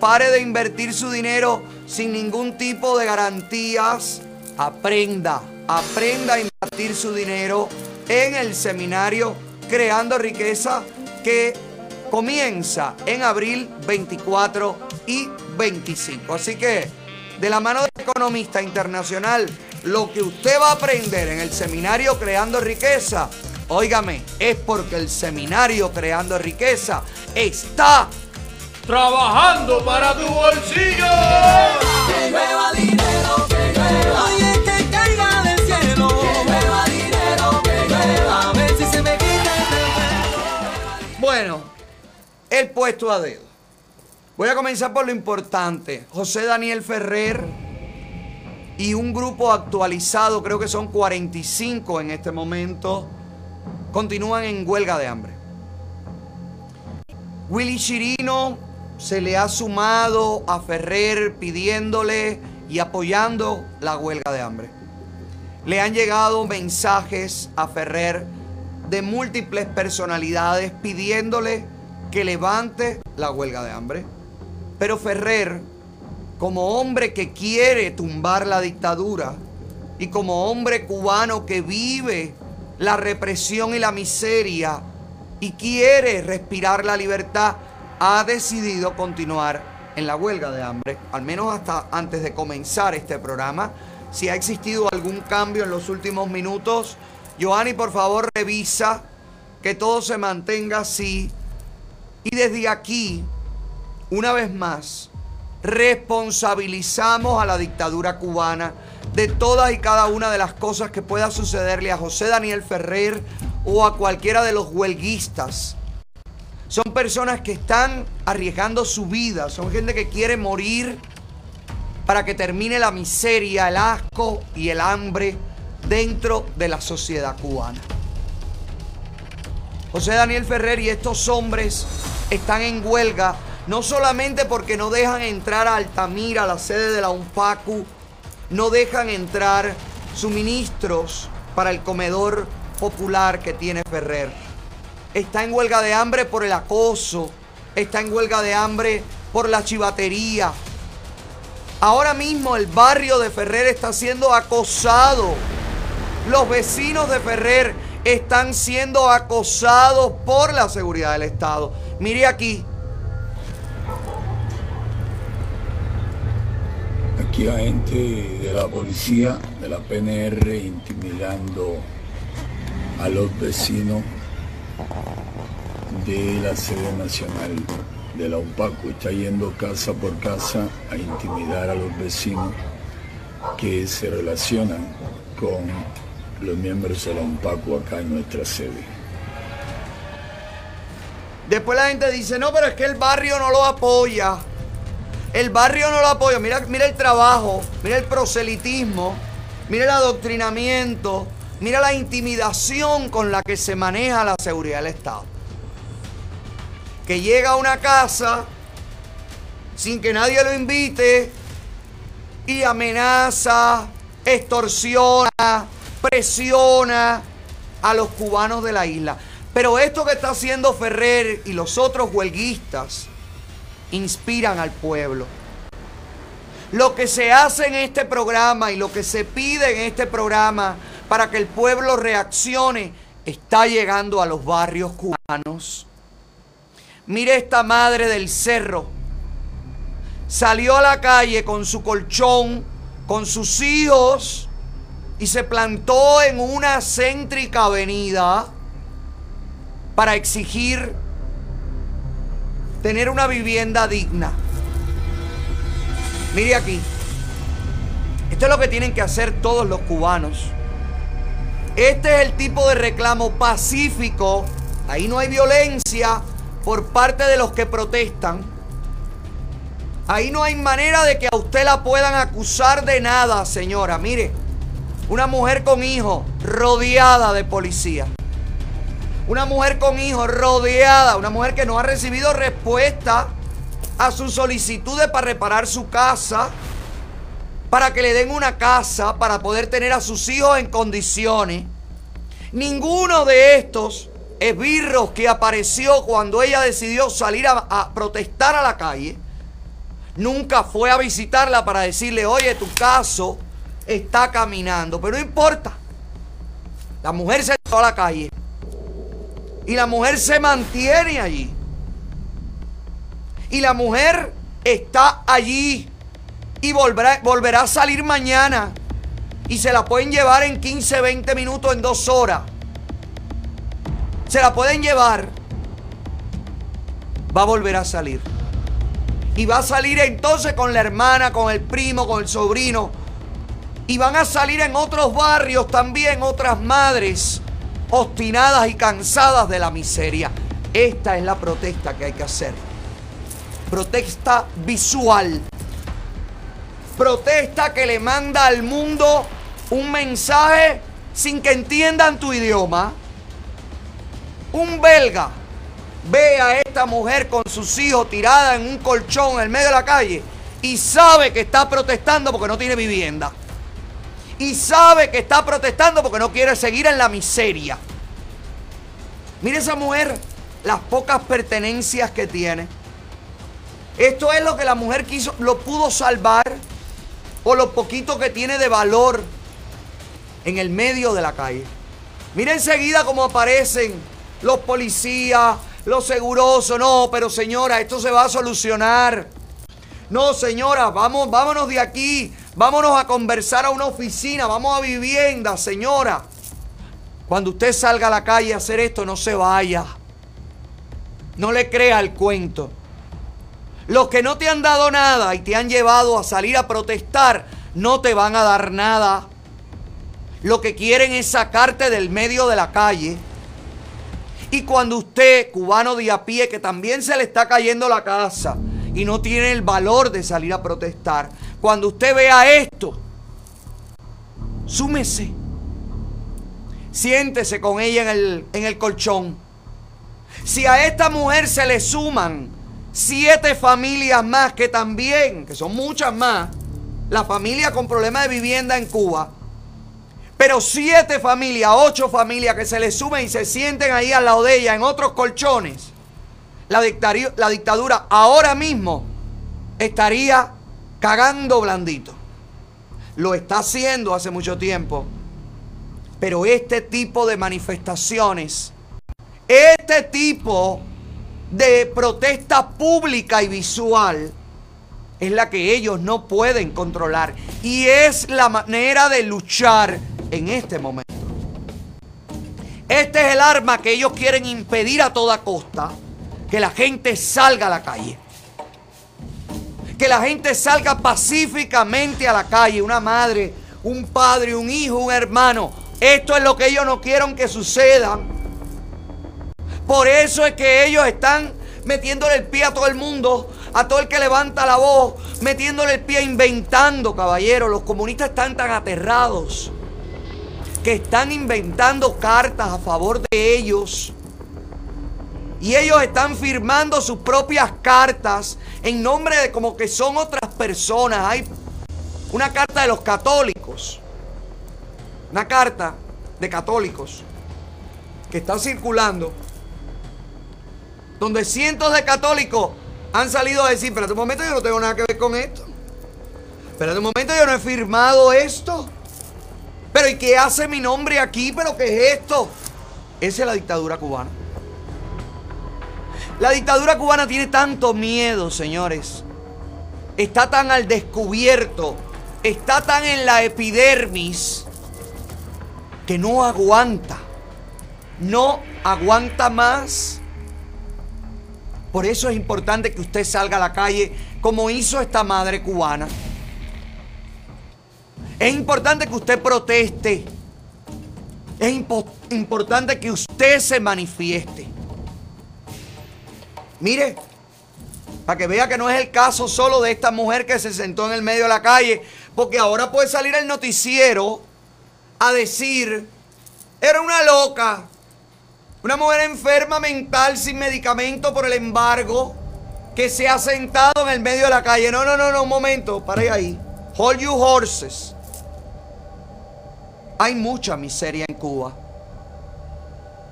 pare de invertir su dinero sin ningún tipo de garantías. Aprenda, aprenda a invertir su dinero en el seminario Creando Riqueza que comienza en abril 24 y 25. Así que de la mano del economista internacional, lo que usted va a aprender en el seminario Creando Riqueza, óigame, es porque el seminario Creando Riqueza está Trabajando para tu bolsillo. Que llueva dinero, que llueva. Oye, el puesto a dedo. Voy a comenzar por lo importante. José Daniel Ferrer y un grupo actualizado, creo que son 45 en este momento, continúan en huelga de hambre. Willy Chirino se le ha sumado a Ferrer pidiéndole y apoyando la huelga de hambre. Le han llegado mensajes a Ferrer de múltiples personalidades pidiéndole que levante la huelga de hambre. Pero Ferrer, como hombre que quiere tumbar la dictadura y como hombre cubano que vive la represión y la miseria y quiere respirar la libertad, ha decidido continuar en la huelga de hambre, al menos hasta antes de comenzar este programa. Si ha existido algún cambio en los últimos minutos, Joanny, por favor, revisa que todo se mantenga así. Y desde aquí, una vez más, responsabilizamos a la dictadura cubana de todas y cada una de las cosas que pueda sucederle a José Daniel Ferrer o a cualquiera de los huelguistas. Son personas que están arriesgando su vida, son gente que quiere morir para que termine la miseria, el asco y el hambre dentro de la sociedad cubana. José Daniel Ferrer y estos hombres están en huelga no solamente porque no dejan entrar a Altamira, la sede de la UNPACU, no dejan entrar suministros para el comedor popular que tiene Ferrer. Está en huelga de hambre por el acoso, está en huelga de hambre por la chivatería. Ahora mismo el barrio de Ferrer está siendo acosado. Los vecinos de Ferrer están siendo acosados por la seguridad del Estado. Mire aquí, Aquí hay gente de la policía, de la PNR, intimidando a los vecinos de la sede nacional de la UPACO. Está yendo casa por casa a intimidar a los vecinos que se relacionan con los miembros de la UNPACO acá en nuestra sede. Después la gente dice, no, pero es que el barrio no lo apoya. El barrio no lo apoya. Mira, mira el trabajo, mira el proselitismo, mira el adoctrinamiento, mira la intimidación con la que se maneja la seguridad del Estado. Que llega a una casa sin que nadie lo invite y amenaza, extorsiona, presiona a los cubanos de la isla. Pero esto que está haciendo Ferrer y los otros huelguistas inspiran al pueblo. Lo que se hace en este programa y lo que se pide en este programa para que el pueblo reaccione está llegando a los barrios cubanos. Mire esta madre del cerro. Salió a la calle con su colchón, con sus hijos y se plantó en una céntrica avenida para exigir tener una vivienda digna. Mire aquí. Esto es lo que tienen que hacer todos los cubanos. Este es el tipo de reclamo pacífico. Ahí no hay violencia por parte de los que protestan. Ahí no hay manera de que a usted la puedan acusar de nada, señora. Mire, una mujer con hijos rodeada de policía. Una mujer con hijos rodeada, una mujer que no ha recibido respuesta a sus solicitudes para reparar su casa, para que le den una casa, para poder tener a sus hijos en condiciones. Ninguno de estos esbirros que apareció cuando ella decidió salir a, a protestar a la calle, nunca fue a visitarla para decirle, oye, tu caso está caminando, pero no importa. La mujer se a la calle. Y la mujer se mantiene allí. Y la mujer está allí. Y volverá, volverá a salir mañana. Y se la pueden llevar en 15, 20 minutos, en dos horas. Se la pueden llevar. Va a volver a salir. Y va a salir entonces con la hermana, con el primo, con el sobrino. Y van a salir en otros barrios también otras madres obstinadas y cansadas de la miseria. Esta es la protesta que hay que hacer. Protesta visual. Protesta que le manda al mundo un mensaje sin que entiendan tu idioma. Un belga ve a esta mujer con sus hijos tirada en un colchón en el medio de la calle y sabe que está protestando porque no tiene vivienda. Y sabe que está protestando porque no quiere seguir en la miseria. Mire esa mujer, las pocas pertenencias que tiene. Esto es lo que la mujer quiso, lo pudo salvar o lo poquito que tiene de valor en el medio de la calle. Mire enseguida cómo aparecen los policías, los segurosos. No, pero señora, esto se va a solucionar. No, señora, vamos, vámonos de aquí. Vámonos a conversar a una oficina, vamos a vivienda, señora. Cuando usted salga a la calle a hacer esto, no se vaya. No le crea el cuento. Los que no te han dado nada y te han llevado a salir a protestar, no te van a dar nada. Lo que quieren es sacarte del medio de la calle. Y cuando usted, cubano de a pie, que también se le está cayendo la casa y no tiene el valor de salir a protestar, cuando usted vea esto, súmese. Siéntese con ella en el, en el colchón. Si a esta mujer se le suman siete familias más que también, que son muchas más, la familia con problemas de vivienda en Cuba, pero siete familias, ocho familias que se le sumen y se sienten ahí al lado de ella en otros colchones, la la dictadura ahora mismo estaría cagando blandito. Lo está haciendo hace mucho tiempo. Pero este tipo de manifestaciones, este tipo de protesta pública y visual, es la que ellos no pueden controlar. Y es la manera de luchar en este momento. Este es el arma que ellos quieren impedir a toda costa, que la gente salga a la calle. Que la gente salga pacíficamente a la calle, una madre, un padre, un hijo, un hermano. Esto es lo que ellos no quieren que suceda. Por eso es que ellos están metiéndole el pie a todo el mundo, a todo el que levanta la voz, metiéndole el pie inventando, caballero. Los comunistas están tan aterrados que están inventando cartas a favor de ellos. Y ellos están firmando sus propias cartas en nombre de como que son otras personas. Hay una carta de los católicos. Una carta de católicos que está circulando. Donde cientos de católicos han salido a decir, espérate un momento, yo no tengo nada que ver con esto. Espérate un momento, yo no he firmado esto. Pero ¿y qué hace mi nombre aquí? ¿Pero qué es esto? Esa es la dictadura cubana. La dictadura cubana tiene tanto miedo, señores. Está tan al descubierto. Está tan en la epidermis que no aguanta. No aguanta más. Por eso es importante que usted salga a la calle como hizo esta madre cubana. Es importante que usted proteste. Es impo- importante que usted se manifieste. Mire, para que vea que no es el caso solo de esta mujer que se sentó en el medio de la calle, porque ahora puede salir el noticiero a decir, era una loca, una mujer enferma mental sin medicamento por el embargo, que se ha sentado en el medio de la calle. No, no, no, no, un momento, pare ahí. Hold you horses. Hay mucha miseria en Cuba.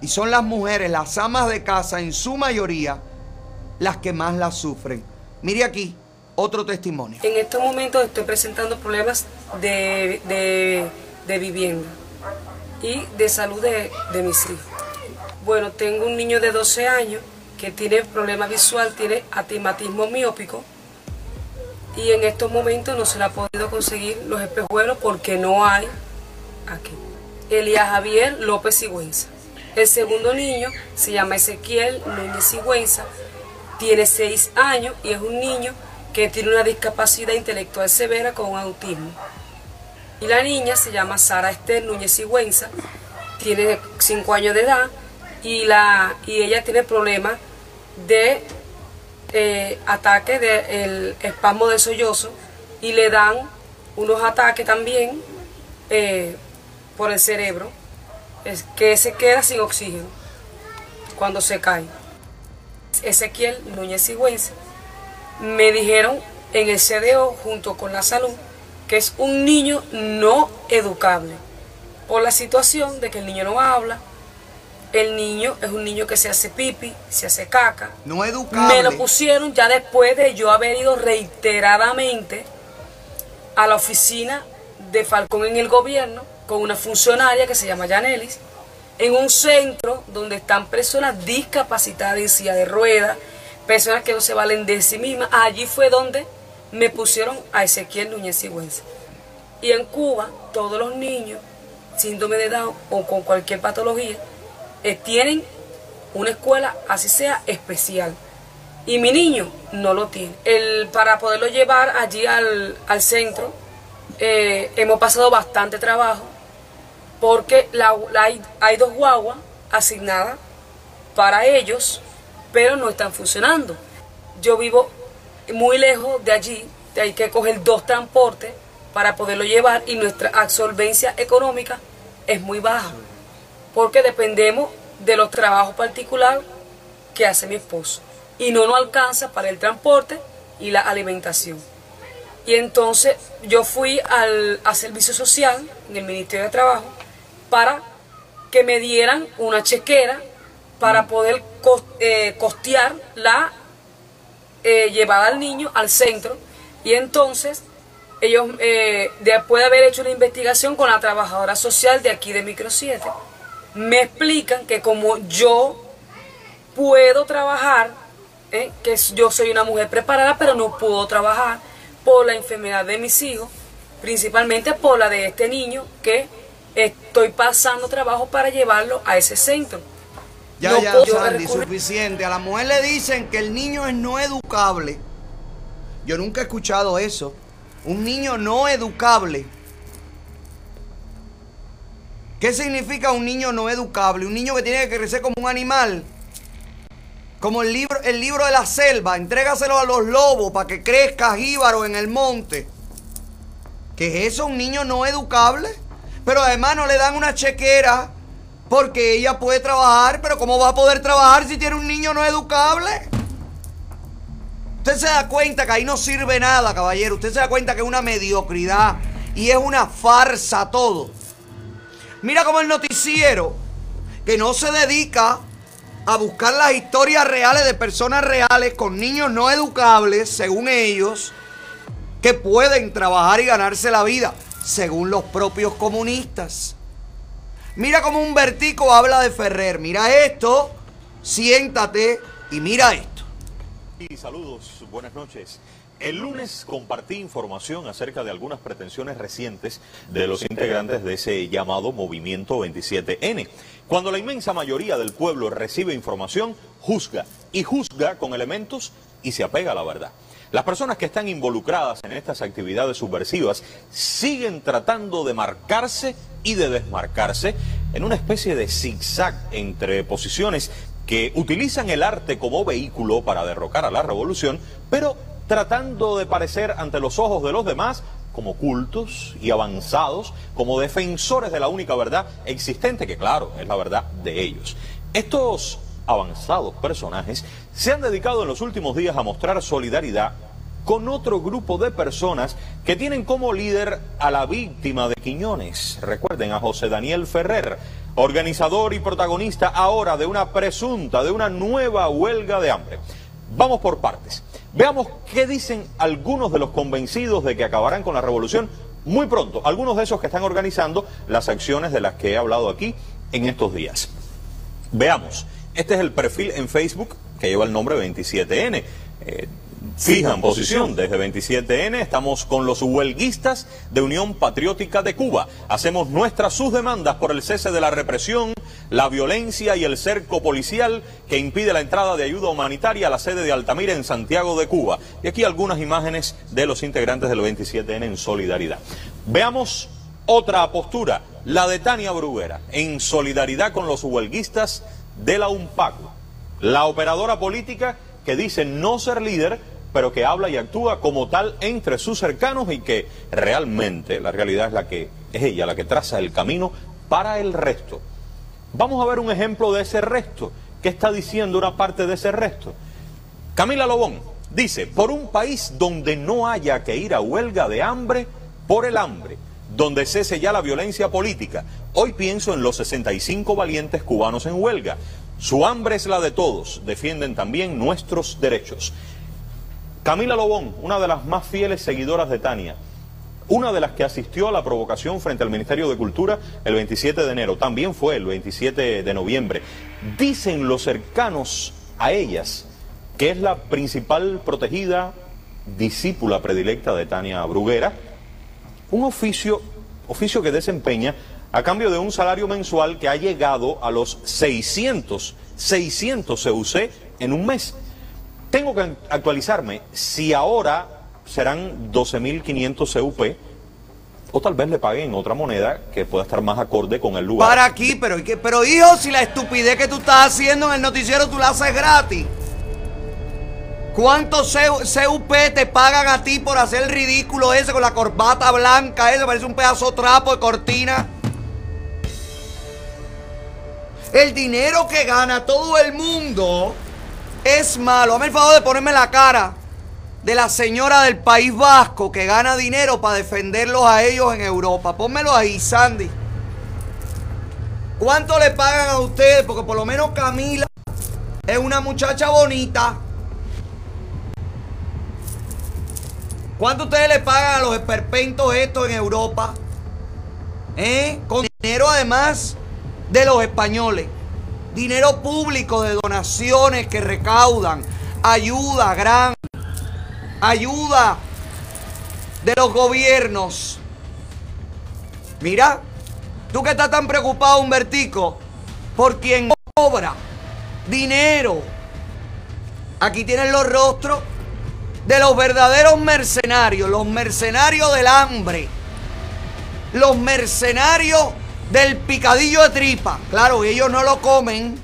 Y son las mujeres, las amas de casa, en su mayoría, las que más la sufren. Mire aquí, otro testimonio. En estos momentos estoy presentando problemas de, de- vivienda y de salud de, de mis hijos. Bueno, tengo un niño de 12 años que tiene problema visual, tiene astigmatismo miópico y en estos momentos no se le ha podido conseguir los espejuelos porque no hay aquí. Elías Javier López Sigüenza. El segundo niño se llama Ezequiel Núñez Sigüenza, tiene 6 años y es un niño que tiene una discapacidad intelectual severa con autismo. Y la niña se llama Sara Esther Núñez Sigüenza, tiene 5 años de edad y, la, y ella tiene problemas de eh, ataque del espasmo de sollozo y le dan unos ataques también eh, por el cerebro, es que se queda sin oxígeno cuando se cae. Ezequiel Núñez Sigüenza, me dijeron en el CDO junto con la salud que es un niño no educable por la situación de que el niño no habla, el niño es un niño que se hace pipi, se hace caca. No educable. Me lo pusieron ya después de yo haber ido reiteradamente a la oficina de Falcón en el gobierno con una funcionaria que se llama Yanelis, en un centro donde están personas discapacitadas en silla de ruedas, personas que no se valen de sí mismas. Allí fue donde me pusieron a Ezequiel Núñez Sigüenza. Y en Cuba, todos los niños, síndrome de Down o con cualquier patología, eh, tienen una escuela, así sea, especial. Y mi niño no lo tiene. El, para poderlo llevar allí al, al centro, eh, hemos pasado bastante trabajo porque hay, hay dos guaguas asignadas para ellos, pero no están funcionando. Yo vivo muy lejos de allí, hay que coger dos transportes para poderlo llevar y nuestra absolvencia económica es muy baja, porque dependemos de los trabajos particulares que hace mi esposo y no nos alcanza para el transporte y la alimentación. Y entonces yo fui al, a servicio social en el Ministerio de Trabajo para que me dieran una chequera para poder eh, costear la eh, llevada al niño al centro. Y entonces ellos, eh, después de haber hecho una investigación con la trabajadora social de aquí de Micro 7, me explican que como yo puedo trabajar, ¿eh? que yo soy una mujer preparada, pero no puedo trabajar por la enfermedad de mis hijos, principalmente por la de este niño, que estoy pasando trabajo para llevarlo a ese centro. Ya, No ya, Sandy, suficiente. A la mujer le dicen que el niño es no educable. Yo nunca he escuchado eso. Un niño no educable. ¿Qué significa un niño no educable? Un niño que tiene que crecer como un animal. Como el libro, el libro de la selva. Entrégaselo a los lobos para que crezca jíbaro en el monte. ¿Qué es eso? ¿Un niño no educable? Pero además no le dan una chequera porque ella puede trabajar, pero ¿cómo va a poder trabajar si tiene un niño no educable? Usted se da cuenta que ahí no sirve nada, caballero. Usted se da cuenta que es una mediocridad y es una farsa todo. Mira como el noticiero, que no se dedica a buscar las historias reales de personas reales con niños no educables, según ellos, que pueden trabajar y ganarse la vida, según los propios comunistas. Mira como un vertico habla de Ferrer. Mira esto, siéntate y mira esto. Y saludos, buenas noches. El lunes compartí información acerca de algunas pretensiones recientes de los integrantes de ese llamado Movimiento 27N. Cuando la inmensa mayoría del pueblo recibe información, juzga y juzga con elementos y se apega a la verdad. Las personas que están involucradas en estas actividades subversivas siguen tratando de marcarse y de desmarcarse en una especie de zigzag entre posiciones que utilizan el arte como vehículo para derrocar a la revolución, pero tratando de parecer ante los ojos de los demás como cultos y avanzados, como defensores de la única verdad existente, que claro, es la verdad de ellos. Estos avanzados personajes se han dedicado en los últimos días a mostrar solidaridad con otro grupo de personas que tienen como líder a la víctima de Quiñones. Recuerden a José Daniel Ferrer, organizador y protagonista ahora de una presunta, de una nueva huelga de hambre. Vamos por partes. Veamos qué dicen algunos de los convencidos de que acabarán con la revolución muy pronto. Algunos de esos que están organizando las acciones de las que he hablado aquí en estos días. Veamos. Este es el perfil en Facebook que lleva el nombre 27N. Eh, fijan posición desde 27N. Estamos con los huelguistas de Unión Patriótica de Cuba. Hacemos nuestras sus demandas por el cese de la represión, la violencia y el cerco policial que impide la entrada de ayuda humanitaria a la sede de Altamira en Santiago de Cuba. Y aquí algunas imágenes de los integrantes del 27N en solidaridad. Veamos otra postura, la de Tania Bruguera, en solidaridad con los huelguistas de la UNPACO. La operadora política que dice no ser líder, pero que habla y actúa como tal entre sus cercanos y que realmente la realidad es la que es ella la que traza el camino para el resto. Vamos a ver un ejemplo de ese resto. ¿Qué está diciendo una parte de ese resto? Camila Lobón dice, por un país donde no haya que ir a huelga de hambre por el hambre, donde cese ya la violencia política. Hoy pienso en los 65 valientes cubanos en huelga. Su hambre es la de todos, defienden también nuestros derechos. Camila Lobón, una de las más fieles seguidoras de Tania, una de las que asistió a la provocación frente al Ministerio de Cultura el 27 de enero, también fue el 27 de noviembre. Dicen los cercanos a ellas que es la principal protegida discípula predilecta de Tania Bruguera, un oficio, oficio que desempeña a cambio de un salario mensual que ha llegado a los 600, 600 CUC en un mes. Tengo que actualizarme si ahora serán 12.500 CUP o tal vez le paguen otra moneda que pueda estar más acorde con el lugar. Para aquí, pero, pero hijo, si la estupidez que tú estás haciendo en el noticiero tú la haces gratis. ¿Cuántos C- CUP te pagan a ti por hacer el ridículo ese con la corbata blanca? Ese parece un pedazo trapo de cortina. El dinero que gana todo el mundo es malo. Hazme el favor de ponerme la cara de la señora del País Vasco que gana dinero para defenderlos a ellos en Europa. Pónmelo ahí, Sandy. ¿Cuánto le pagan a ustedes? Porque por lo menos Camila es una muchacha bonita. ¿Cuánto ustedes le pagan a los esperpentos estos en Europa? ¿Eh? Con dinero además de los españoles. Dinero público de donaciones que recaudan. Ayuda gran. Ayuda de los gobiernos. Mira, tú que estás tan preocupado, Humbertico, por quien cobra dinero. Aquí tienen los rostros de los verdaderos mercenarios, los mercenarios del hambre, los mercenarios del picadillo de tripa. Claro, ellos no lo comen.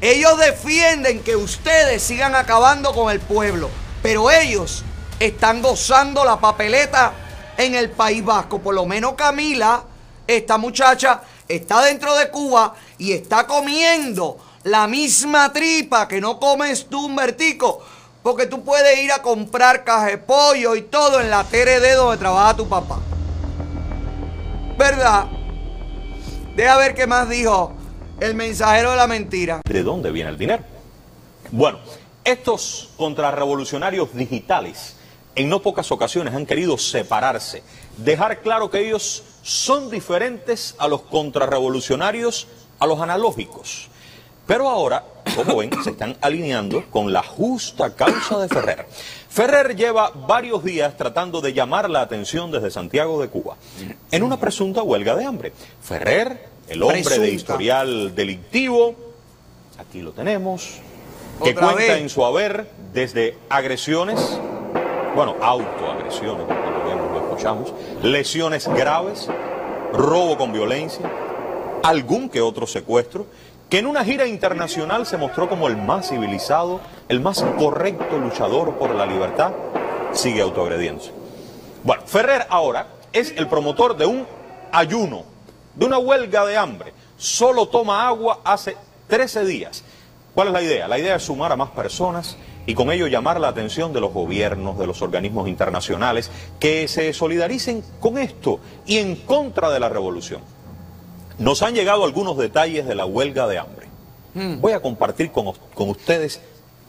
Ellos defienden que ustedes sigan acabando con el pueblo, pero ellos están gozando la papeleta en el País Vasco. Por lo menos Camila, esta muchacha, está dentro de Cuba y está comiendo la misma tripa que no comes tú, Humbertico. Porque tú puedes ir a comprar caja de pollo y todo en la TRD donde trabaja tu papá. ¿Verdad? Deja ver qué más dijo el mensajero de la mentira. ¿De dónde viene el dinero? Bueno, estos contrarrevolucionarios digitales en no pocas ocasiones han querido separarse, dejar claro que ellos son diferentes a los contrarrevolucionarios, a los analógicos. Pero ahora, como ven, se están alineando con la justa causa de Ferrer. Ferrer lleva varios días tratando de llamar la atención desde Santiago de Cuba en una presunta huelga de hambre. Ferrer, el hombre Presunta. de historial delictivo, aquí lo tenemos, que Otra cuenta vez. en su haber desde agresiones, bueno, autoagresiones, como vemos, lo escuchamos, lesiones graves, robo con violencia, algún que otro secuestro, que en una gira internacional se mostró como el más civilizado, el más correcto luchador por la libertad, sigue autoagrediéndose. Bueno, Ferrer ahora es el promotor de un ayuno, de una huelga de hambre. Solo toma agua hace 13 días. ¿Cuál es la idea? La idea es sumar a más personas y con ello llamar la atención de los gobiernos, de los organismos internacionales, que se solidaricen con esto y en contra de la revolución. Nos han llegado algunos detalles de la huelga de hambre. Hmm. Voy a compartir con, con ustedes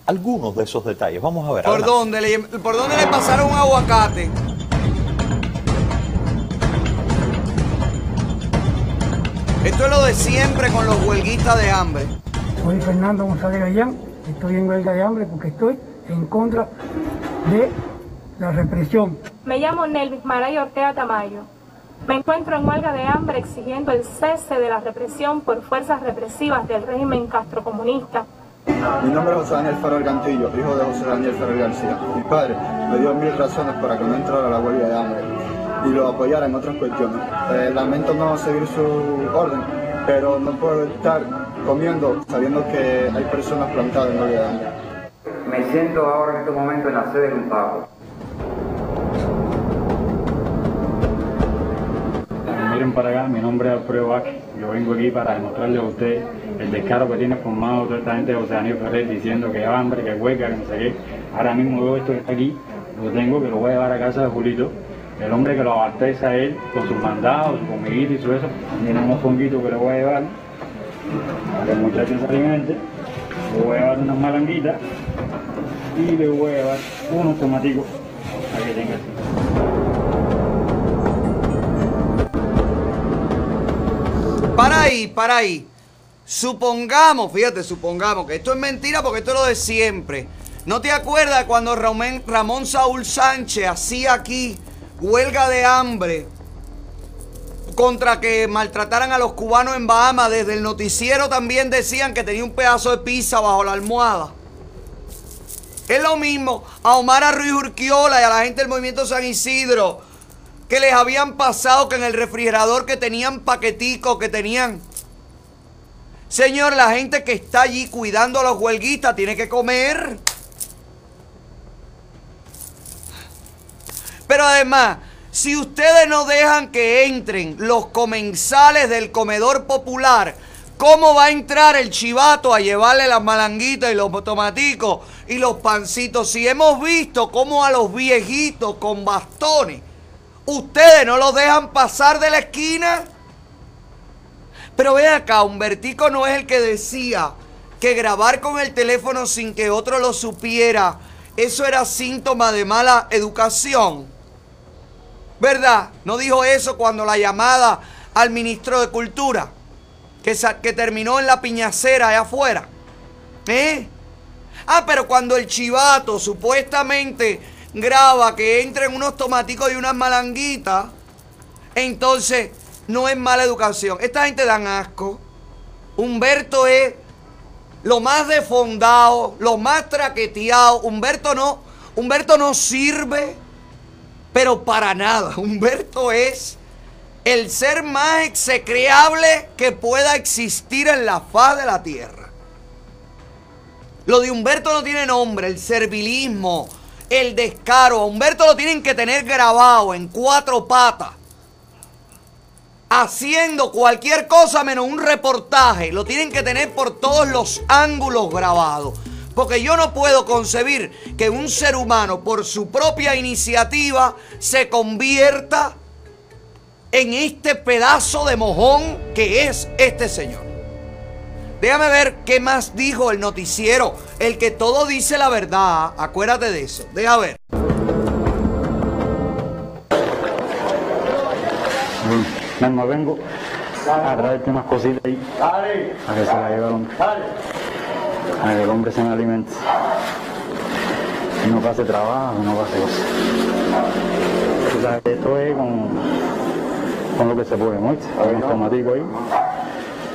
algunos de esos detalles. Vamos a ver. ¿Por adelante. dónde, le, ¿Por dónde le pasaron un aguacate? Esto es lo de siempre con los huelguistas de hambre. Soy Fernando González Gallán, estoy en huelga de hambre porque estoy en contra de la represión. Me llamo Nelvis Maray Ortega Tamayo. Me encuentro en huelga de hambre exigiendo el cese de la represión por fuerzas represivas del régimen castrocomunista. Mi nombre es José Daniel Ferrer Cantillo, hijo de José Daniel Ferrer García. Mi padre me dio mil razones para que no entrara a la huelga de hambre y lo apoyara en otras cuestiones. Eh, lamento no seguir su orden, pero no puedo estar comiendo sabiendo que hay personas plantadas en huelga de hambre. Me siento ahora en este momento en la sede de un pago. Miren para acá, mi nombre es Alfredo Vázquez. Yo vengo aquí para demostrarles a ustedes el descaro que tiene formado toda esta gente de José Daniel Ferrer diciendo que hambre, que huelga, que no sé qué. Ahora mismo veo esto que está aquí, lo tengo, que lo voy a llevar a casa de Julito. El hombre que lo abastece a él con sus mandados, su comidita y su eso. Miren unos fonguitos que le voy a llevar para que el se alimente. Le voy a llevar unas malanguitas y le voy a llevar unos tomaticos para que tenga así. Para ahí, para ahí. Supongamos, fíjate, supongamos que esto es mentira porque esto es lo de siempre. ¿No te acuerdas cuando Ramón, Ramón Saúl Sánchez hacía aquí huelga de hambre contra que maltrataran a los cubanos en Bahamas? Desde el noticiero también decían que tenía un pedazo de pizza bajo la almohada. Es lo mismo a Omar Ruiz Urquiola y a la gente del movimiento San Isidro que les habían pasado que en el refrigerador que tenían paqueticos, que tenían. Señor, la gente que está allí cuidando a los huelguistas tiene que comer. Pero además, si ustedes no dejan que entren los comensales del comedor popular, ¿cómo va a entrar el chivato a llevarle las malanguitas y los tomaticos y los pancitos? Si hemos visto cómo a los viejitos con bastones, ustedes no los dejan pasar de la esquina. Pero ve acá, Humbertico no es el que decía que grabar con el teléfono sin que otro lo supiera, eso era síntoma de mala educación. ¿Verdad? No dijo eso cuando la llamada al ministro de Cultura, que, que terminó en la piñacera allá afuera. ¿Eh? Ah, pero cuando el chivato supuestamente graba que entren unos tomaticos y unas malanguitas, entonces no es mala educación. Esta gente dan asco. Humberto es lo más defondado, lo más traqueteado. Humberto no, Humberto no sirve pero para nada. *laughs* Humberto es el ser más execreable que pueda existir en la faz de la tierra. Lo de Humberto no tiene nombre, el servilismo, el descaro. Humberto lo tienen que tener grabado en cuatro patas. Haciendo cualquier cosa menos un reportaje. Lo tienen que tener por todos los ángulos grabados. Porque yo no puedo concebir que un ser humano por su propia iniciativa se convierta en este pedazo de mojón que es este señor. Déjame ver qué más dijo el noticiero. El que todo dice la verdad. Acuérdate de eso. Deja ver. Mismo vengo a traerte unas cositas ahí. A que se la llevaron. A que el hombre se me alimente. Y no pase trabajo, no pase cosas. Esto es con, con lo que se puede, ¿no? Hay unos tomaticos ahí.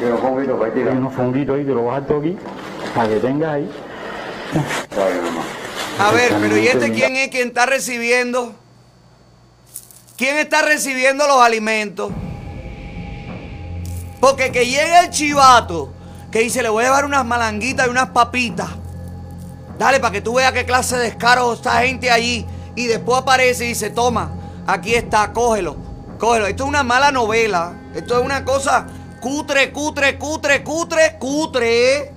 Y unos funguitos para tirar. Y unos funguitos ahí, te lo bajas todo aquí, para que tengas ahí. A ver, pero ¿y este quién es quien está recibiendo? ¿Quién está recibiendo los alimentos? Porque que llegue el chivato que dice, le voy a llevar unas malanguitas y unas papitas. Dale, para que tú veas qué clase de descaro está gente allí. Y después aparece y dice, toma, aquí está, cógelo, cógelo. Esto es una mala novela. Esto es una cosa cutre, cutre, cutre, cutre, cutre.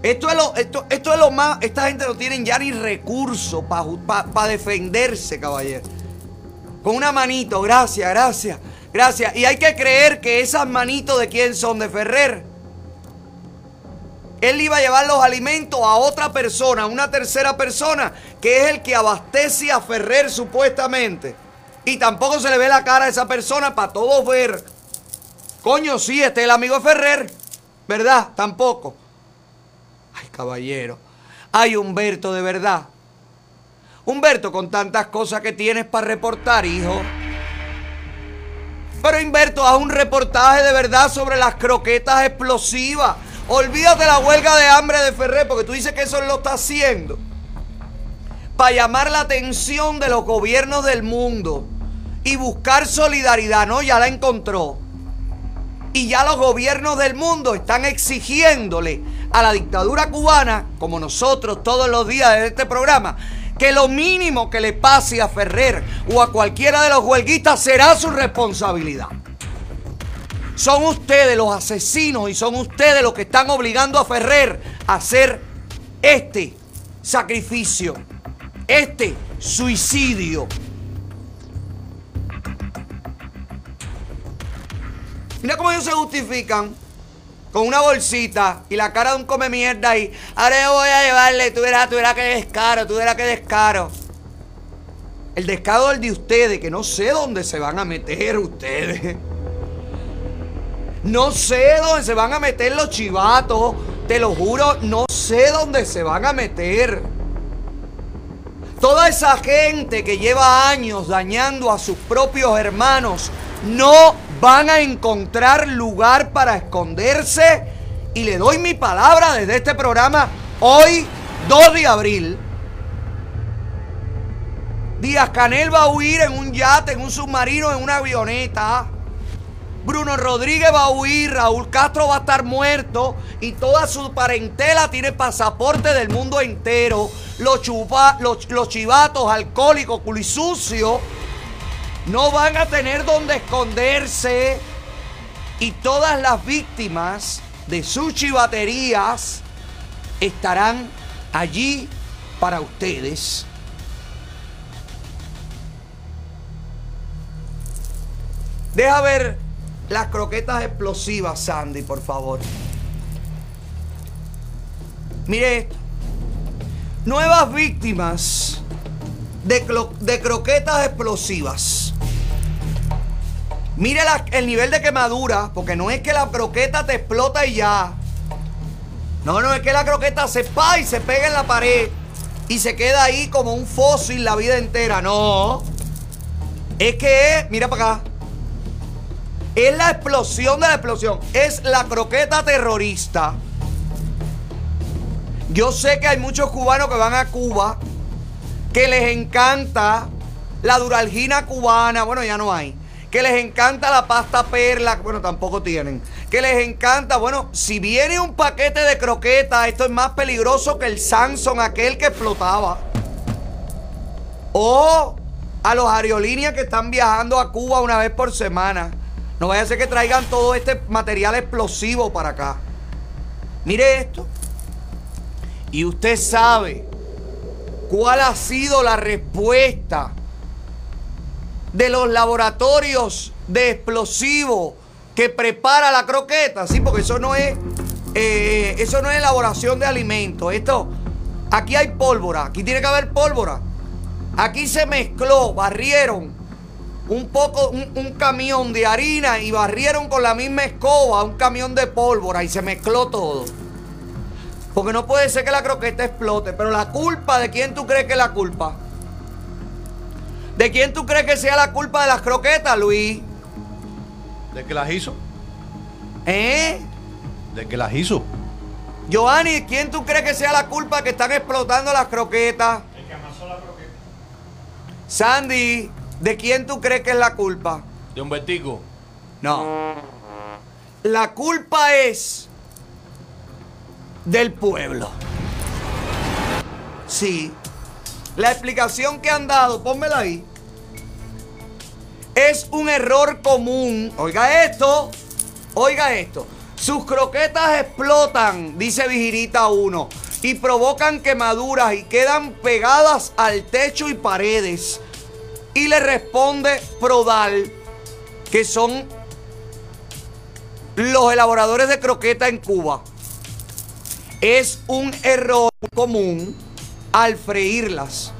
Esto es lo, esto, esto es lo más. Esta gente no tienen ya ni recursos para defenderse, caballero. Con una manito, gracias, gracias, gracias. Y hay que creer que esas manitos de quién son, de Ferrer. Él iba a llevar los alimentos a otra persona, a una tercera persona, que es el que abastece a Ferrer supuestamente. Y tampoco se le ve la cara a esa persona para todos ver. Coño, sí, este es el amigo Ferrer. ¿Verdad? Tampoco. Ay, caballero. Ay, Humberto, de verdad. Humberto, con tantas cosas que tienes para reportar, hijo. Pero Humberto, haz un reportaje de verdad sobre las croquetas explosivas. Olvídate la huelga de hambre de Ferrer, porque tú dices que eso lo está haciendo. Para llamar la atención de los gobiernos del mundo y buscar solidaridad, ¿no? Ya la encontró. Y ya los gobiernos del mundo están exigiéndole a la dictadura cubana, como nosotros todos los días de este programa, que lo mínimo que le pase a Ferrer o a cualquiera de los huelguistas será su responsabilidad. Son ustedes los asesinos y son ustedes los que están obligando a Ferrer a hacer este sacrificio, este suicidio. Mira cómo ellos se justifican con una bolsita y la cara de un come mierda ahí. Ahora yo voy a llevarle, tú verás, tú verás que descaro, tú verás que descaro. El descaro es el de ustedes, que no sé dónde se van a meter ustedes. No sé dónde se van a meter los chivatos te lo juro, no sé dónde se van a meter. Toda esa gente que lleva años dañando a sus propios hermanos no van a encontrar lugar para esconderse. Y le doy mi palabra desde este programa hoy, 2 de abril. Díaz Canel va a huir en un yate, en un submarino, en una avioneta. Bruno Rodríguez va a huir, Raúl Castro va a estar muerto y toda su parentela tiene pasaporte del mundo entero. Los, chupa, los, chivatos alcohólicos, culisucios, no van a tener donde esconderse. Y todas las víctimas de sus chivaterías estarán allí para ustedes. Deja ver las croquetas explosivas, Sandy, por favor. Mire esto. Nuevas víctimas de croquetas explosivas. Mire el nivel de quemadura, porque no es que la croqueta te explota y ya. No, no, es que la croqueta se pa y se pega en la pared y se queda ahí como un fósil la vida entera. No. Es que es, mira para acá. Es la explosión de la explosión. Es la croqueta terrorista. Yo sé que hay muchos cubanos que van a Cuba que les encanta la duralgina cubana. Bueno, ya no hay. Que les encanta la pasta perla. Bueno, tampoco tienen. Que les encanta. Bueno, si viene un paquete de croquetas, esto es más peligroso que el Samsung, aquel que explotaba. O a los aerolíneas que están viajando a Cuba una vez por semana. No vaya a ser que traigan todo este material explosivo para acá. Mire esto. Y usted sabe cuál ha sido la respuesta de los laboratorios de explosivos que prepara la croqueta. Sí, porque eso no es. eh, eso no es elaboración de alimentos. Esto. Aquí hay pólvora. Aquí tiene que haber pólvora. Aquí se mezcló, barrieron un poco, un, un camión de harina y barrieron con la misma escoba un camión de pólvora y se mezcló todo. Porque no puede ser que la croqueta explote. Pero la culpa, ¿de quién tú crees que es la culpa? ¿De quién tú crees que sea la culpa de las croquetas, Luis? ¿De que las hizo? ¿Eh? ¿De que las hizo? Giovanni, ¿quién tú crees que sea la culpa que están explotando las croquetas? El que amasó la croqueta. Sandy, ¿de quién tú crees que es la culpa? De un vertigo. No. La culpa es del pueblo. Sí. La explicación que han dado, pónmela ahí. Es un error común. Oiga esto. Oiga esto. Sus croquetas explotan, dice Vigirita 1, y provocan quemaduras y quedan pegadas al techo y paredes. Y le responde Prodal, que son los elaboradores de croqueta en Cuba. Es un error común al freírlas.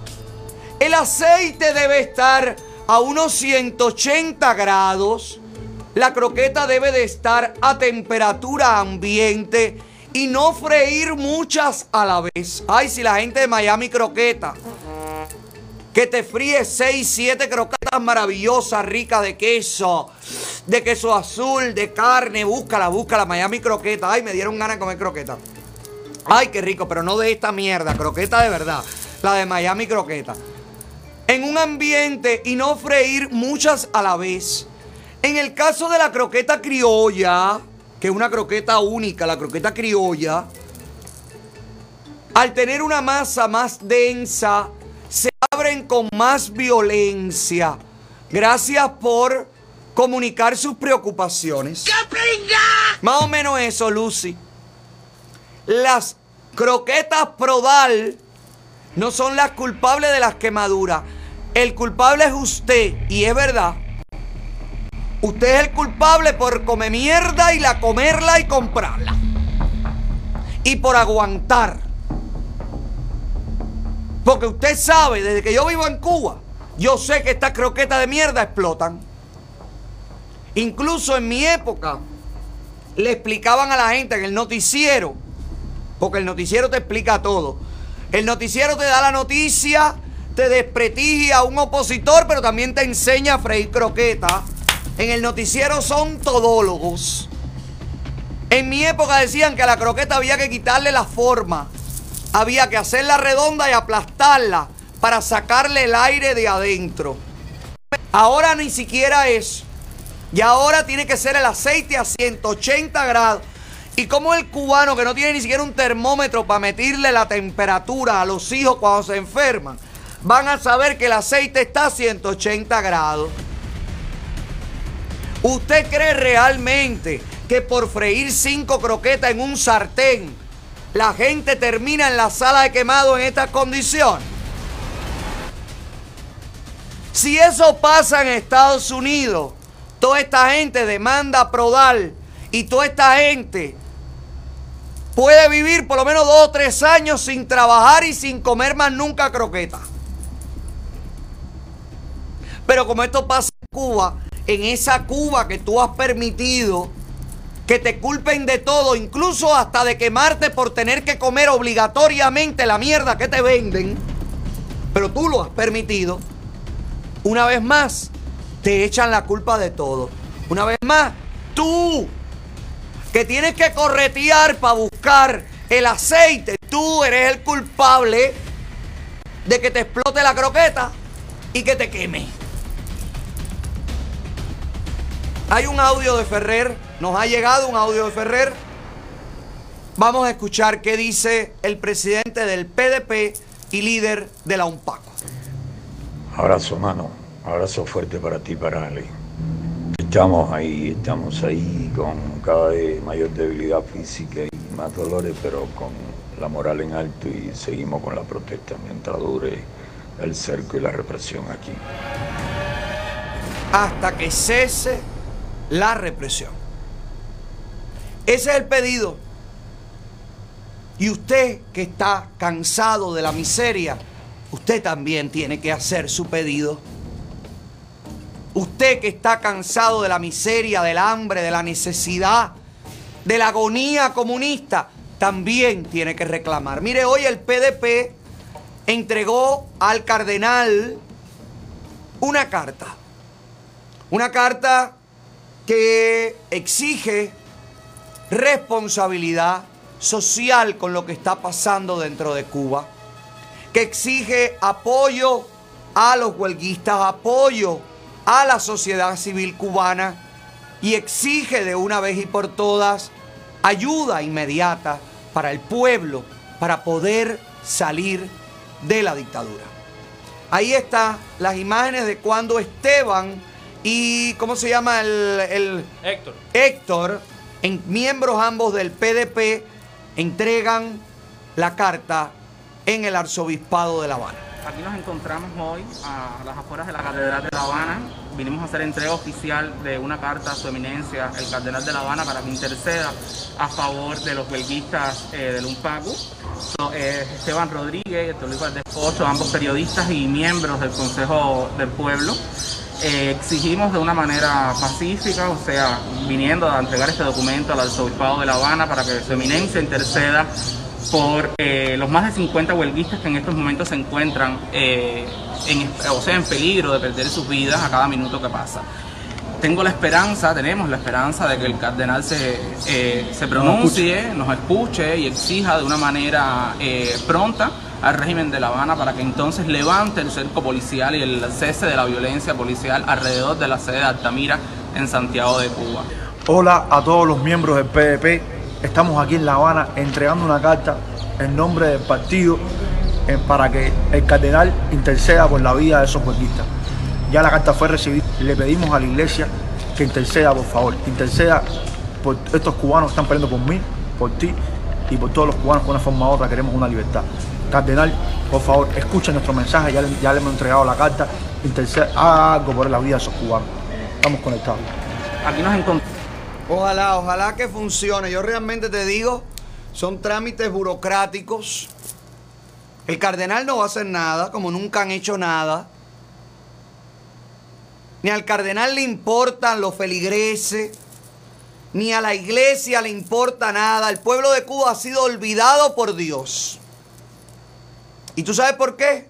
El aceite debe estar a unos 180 grados. La croqueta debe de estar a temperatura ambiente y no freír muchas a la vez. Ay, si la gente de Miami croqueta que te fríe 6, 7 croquetas maravillosas, ricas de queso, de queso azul, de carne. Búscala, búscala, Miami croqueta. Ay, me dieron ganas de comer croqueta. Ay, qué rico, pero no de esta mierda, croqueta de verdad. La de Miami croqueta. En un ambiente y no freír muchas a la vez. En el caso de la croqueta criolla, que es una croqueta única, la croqueta criolla, al tener una masa más densa, se abren con más violencia. Gracias por comunicar sus preocupaciones. Más o menos eso, Lucy. Las croquetas Prodal no son las culpables de las quemaduras. El culpable es usted, y es verdad. Usted es el culpable por comer mierda y la comerla y comprarla. Y por aguantar. Porque usted sabe, desde que yo vivo en Cuba, yo sé que estas croquetas de mierda explotan. Incluso en mi época, le explicaban a la gente en el noticiero Porque el noticiero te explica todo. El noticiero te da la noticia, te desprestigia a un opositor, pero también te enseña a freír croqueta. En el noticiero son todólogos. En mi época decían que a la croqueta había que quitarle la forma. Había que hacerla redonda y aplastarla para sacarle el aire de adentro. Ahora ni siquiera eso. Y ahora tiene que ser el aceite a 180 grados. Y como el cubano que no tiene ni siquiera un termómetro para medirle la temperatura a los hijos cuando se enferman, van a saber que el aceite está a 180 grados. ¿Usted cree realmente que por freír cinco croquetas en un sartén, la gente termina en la sala de quemado en estas condiciones? Si eso pasa en Estados Unidos, toda esta gente demanda Prodal y toda esta gente puede vivir por lo menos dos o tres años sin trabajar y sin comer más nunca croqueta. Pero como esto pasa en Cuba, en esa Cuba que tú has permitido que te culpen de todo, incluso hasta de quemarte por tener que comer obligatoriamente la mierda que te venden, pero tú lo has permitido, una vez más te echan la culpa de todo. Una vez más, tú que tienes que corretear para buscar el aceite, tú eres el culpable de que te explote la croqueta y que te queme. Hay un audio de Ferrer, nos ha llegado un audio de Ferrer. Vamos a escuchar qué dice el presidente del PDP y líder de la UNPACO. Abrazo, mano. Abrazo fuerte para ti, para Ale. Estamos ahí, estamos ahí con cada vez mayor debilidad física y más dolores, pero con la moral en alto y seguimos con la protesta mientras dure el cerco y la represión aquí. Hasta que cese la represión. Ese es el pedido. Y usted que está cansado de la miseria, usted también tiene que hacer su pedido. Usted que está cansado de la miseria, del hambre, de la necesidad, de la agonía comunista, también tiene que reclamar. Mire, hoy el PDP entregó al cardenal una carta. Una carta que exige responsabilidad social con lo que está pasando dentro de Cuba, que exige apoyo a los huelguistas, apoyo a la sociedad civil cubana y exige de una vez y por todas ayuda inmediata para el pueblo para poder salir de la dictadura. Ahí están las imágenes de cuando Esteban y, ¿cómo se llama? El, el Héctor. Héctor, en, miembros ambos del PDP, entregan la carta en el arzobispado de La Habana. Aquí nos encontramos hoy a las afueras de la Catedral de La Habana. Vinimos a hacer entrega oficial de una carta a su eminencia, el Cardenal de La Habana, para que interceda a favor de los belguistas eh, del UNPACU. Eh, Esteban Rodríguez, Teólogo del Despocho, ambos periodistas y miembros del Consejo del Pueblo. Eh, exigimos de una manera pacífica, o sea, viniendo a entregar este documento al arzobispado de La Habana para que su eminencia interceda por eh, los más de 50 huelguistas que en estos momentos se encuentran eh, en, o sea, en peligro de perder sus vidas a cada minuto que pasa. Tengo la esperanza, tenemos la esperanza de que el cardenal se, eh, se pronuncie, nos escuche y exija de una manera eh, pronta al régimen de La Habana para que entonces levante el cerco policial y el cese de la violencia policial alrededor de la sede de Altamira en Santiago de Cuba. Hola a todos los miembros del PDP. Estamos aquí en La Habana entregando una carta en nombre del partido eh, para que el cardenal interceda por la vida de esos huelguistas. Ya la carta fue recibida. Le pedimos a la iglesia que interceda, por favor. Interceda por estos cubanos que están peleando por mí, por ti y por todos los cubanos que de una forma u otra queremos una libertad. Cardenal, por favor, escucha nuestro mensaje. Ya le, ya le hemos entregado la carta. Interceda, haga algo por la vida de esos cubanos. Estamos conectados. Aquí nos encontramos. Ojalá, ojalá que funcione. Yo realmente te digo, son trámites burocráticos. El cardenal no va a hacer nada, como nunca han hecho nada. Ni al cardenal le importan los feligreses, ni a la iglesia le importa nada. El pueblo de Cuba ha sido olvidado por Dios. ¿Y tú sabes por qué?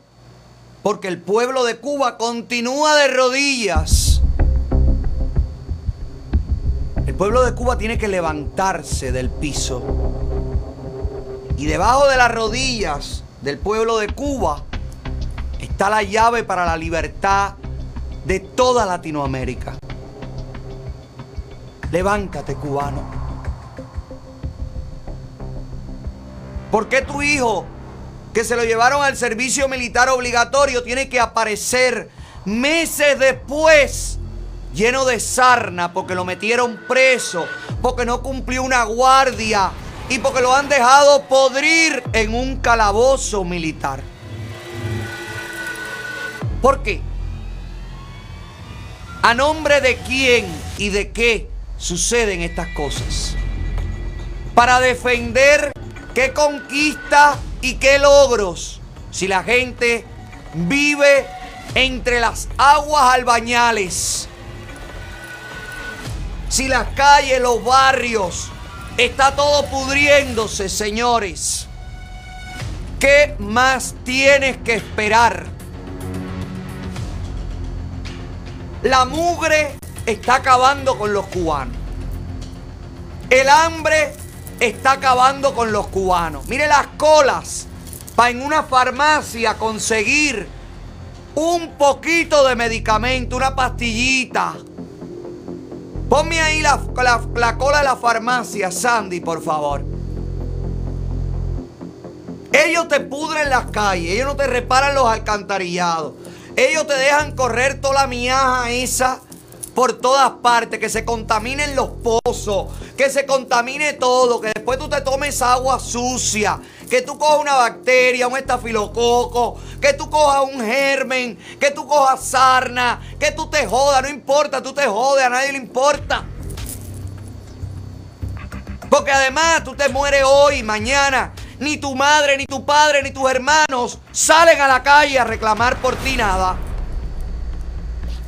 Porque el pueblo de Cuba continúa de rodillas. El pueblo de Cuba tiene que levantarse del piso. Y debajo de las rodillas del pueblo de Cuba está la llave para la libertad de toda Latinoamérica. Levántate, cubano. ¿Por qué tu hijo, que se lo llevaron al servicio militar obligatorio, tiene que aparecer meses después lleno de sarna porque lo metieron preso, porque no cumplió una guardia y porque lo han dejado podrir en un calabozo militar? ¿Por qué? ¿A nombre de quién y de qué suceden estas cosas? Para defender qué conquista y qué logros si la gente vive entre las aguas albañales. Si las calles, los barrios, está todo pudriéndose, señores. ¿Qué más tienes que esperar? La mugre está acabando con los cubanos. El hambre está acabando con los cubanos. Mire las colas para en una farmacia conseguir un poquito de medicamento, una pastillita. Ponme ahí la, la- la cola de la farmacia, Sandy, por favor. Ellos te pudren las calles, ellos no te reparan los alcantarillados. Ellos te dejan correr toda la miaja esa por todas partes, que se contaminen los pozos, que se contamine todo, que después tú te tomes agua sucia, que tú cojas una bacteria, un estafilococo, que tú cojas un germen, que tú cojas sarna, que tú te jodas, no importa, tú te jodes, a nadie le importa. Porque además tú te mueres hoy, mañana. Ni tu madre, ni tu padre, ni tus hermanos salen a la calle a reclamar por ti nada.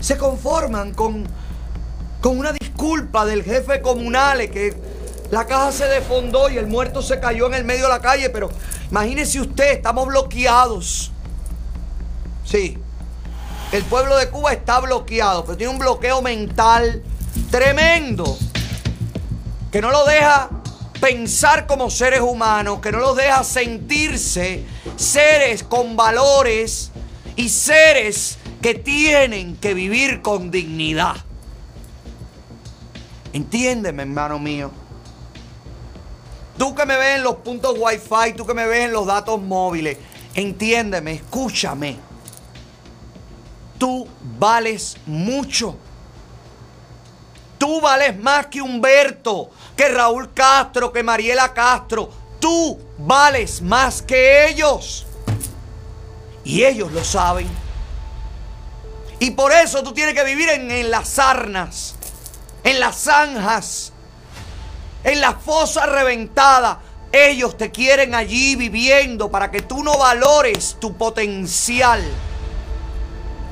Se conforman con, con una disculpa del jefe comunal que la caja se defondó y el muerto se cayó en el medio de la calle. Pero imagínese usted, estamos bloqueados. Sí, el pueblo de Cuba está bloqueado, pero tiene un bloqueo mental tremendo que no lo deja pensar como seres humanos, que no los deja sentirse seres con valores y seres que tienen que vivir con dignidad. Entiéndeme, hermano mío. Tú que me ves en los puntos wifi, tú que me ves en los datos móviles, entiéndeme, escúchame. Tú vales mucho. Tú vales más que Humberto, que Raúl Castro, que Mariela Castro. Tú vales más que ellos. Y ellos lo saben. Y por eso tú tienes que vivir en, las sarnas, en las zanjas, en las fosas reventadas. Ellos te quieren allí viviendo para que tú no valores tu potencial.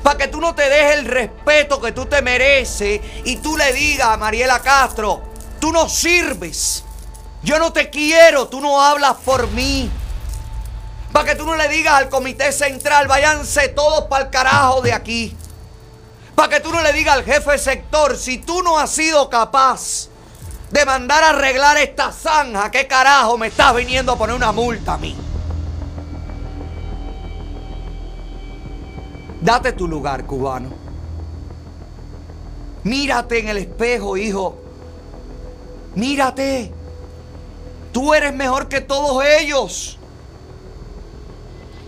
Para que tú no te dejes el respeto que tú te mereces y tú le digas a Mariela Castro, tú no sirves. Yo no te quiero, tú no hablas por mí. Para que tú no le digas al comité central, váyanse todos para el carajo de aquí. Para que tú no le digas al jefe sector, si tú no has sido capaz de mandar a arreglar esta zanja, ¿qué carajo me estás viniendo a poner una multa a mí? Date tu lugar, cubano. Mírate en el espejo, hijo. Mírate. Tú eres mejor que todos ellos.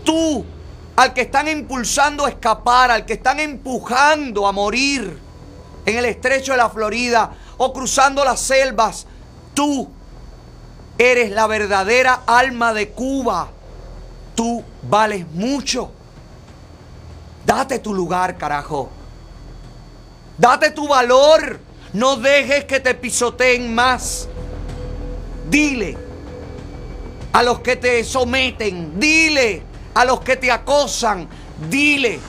Tú, al que están impulsando a escapar, al que están empujando a morir en el estrecho de la Florida o cruzando las selvas, tú eres la verdadera alma de Cuba. Tú vales mucho. Date tu lugar, carajo. Date tu valor. No dejes que te pisoteen más. Dile a los que te someten. Dile a los que te acosan. Dile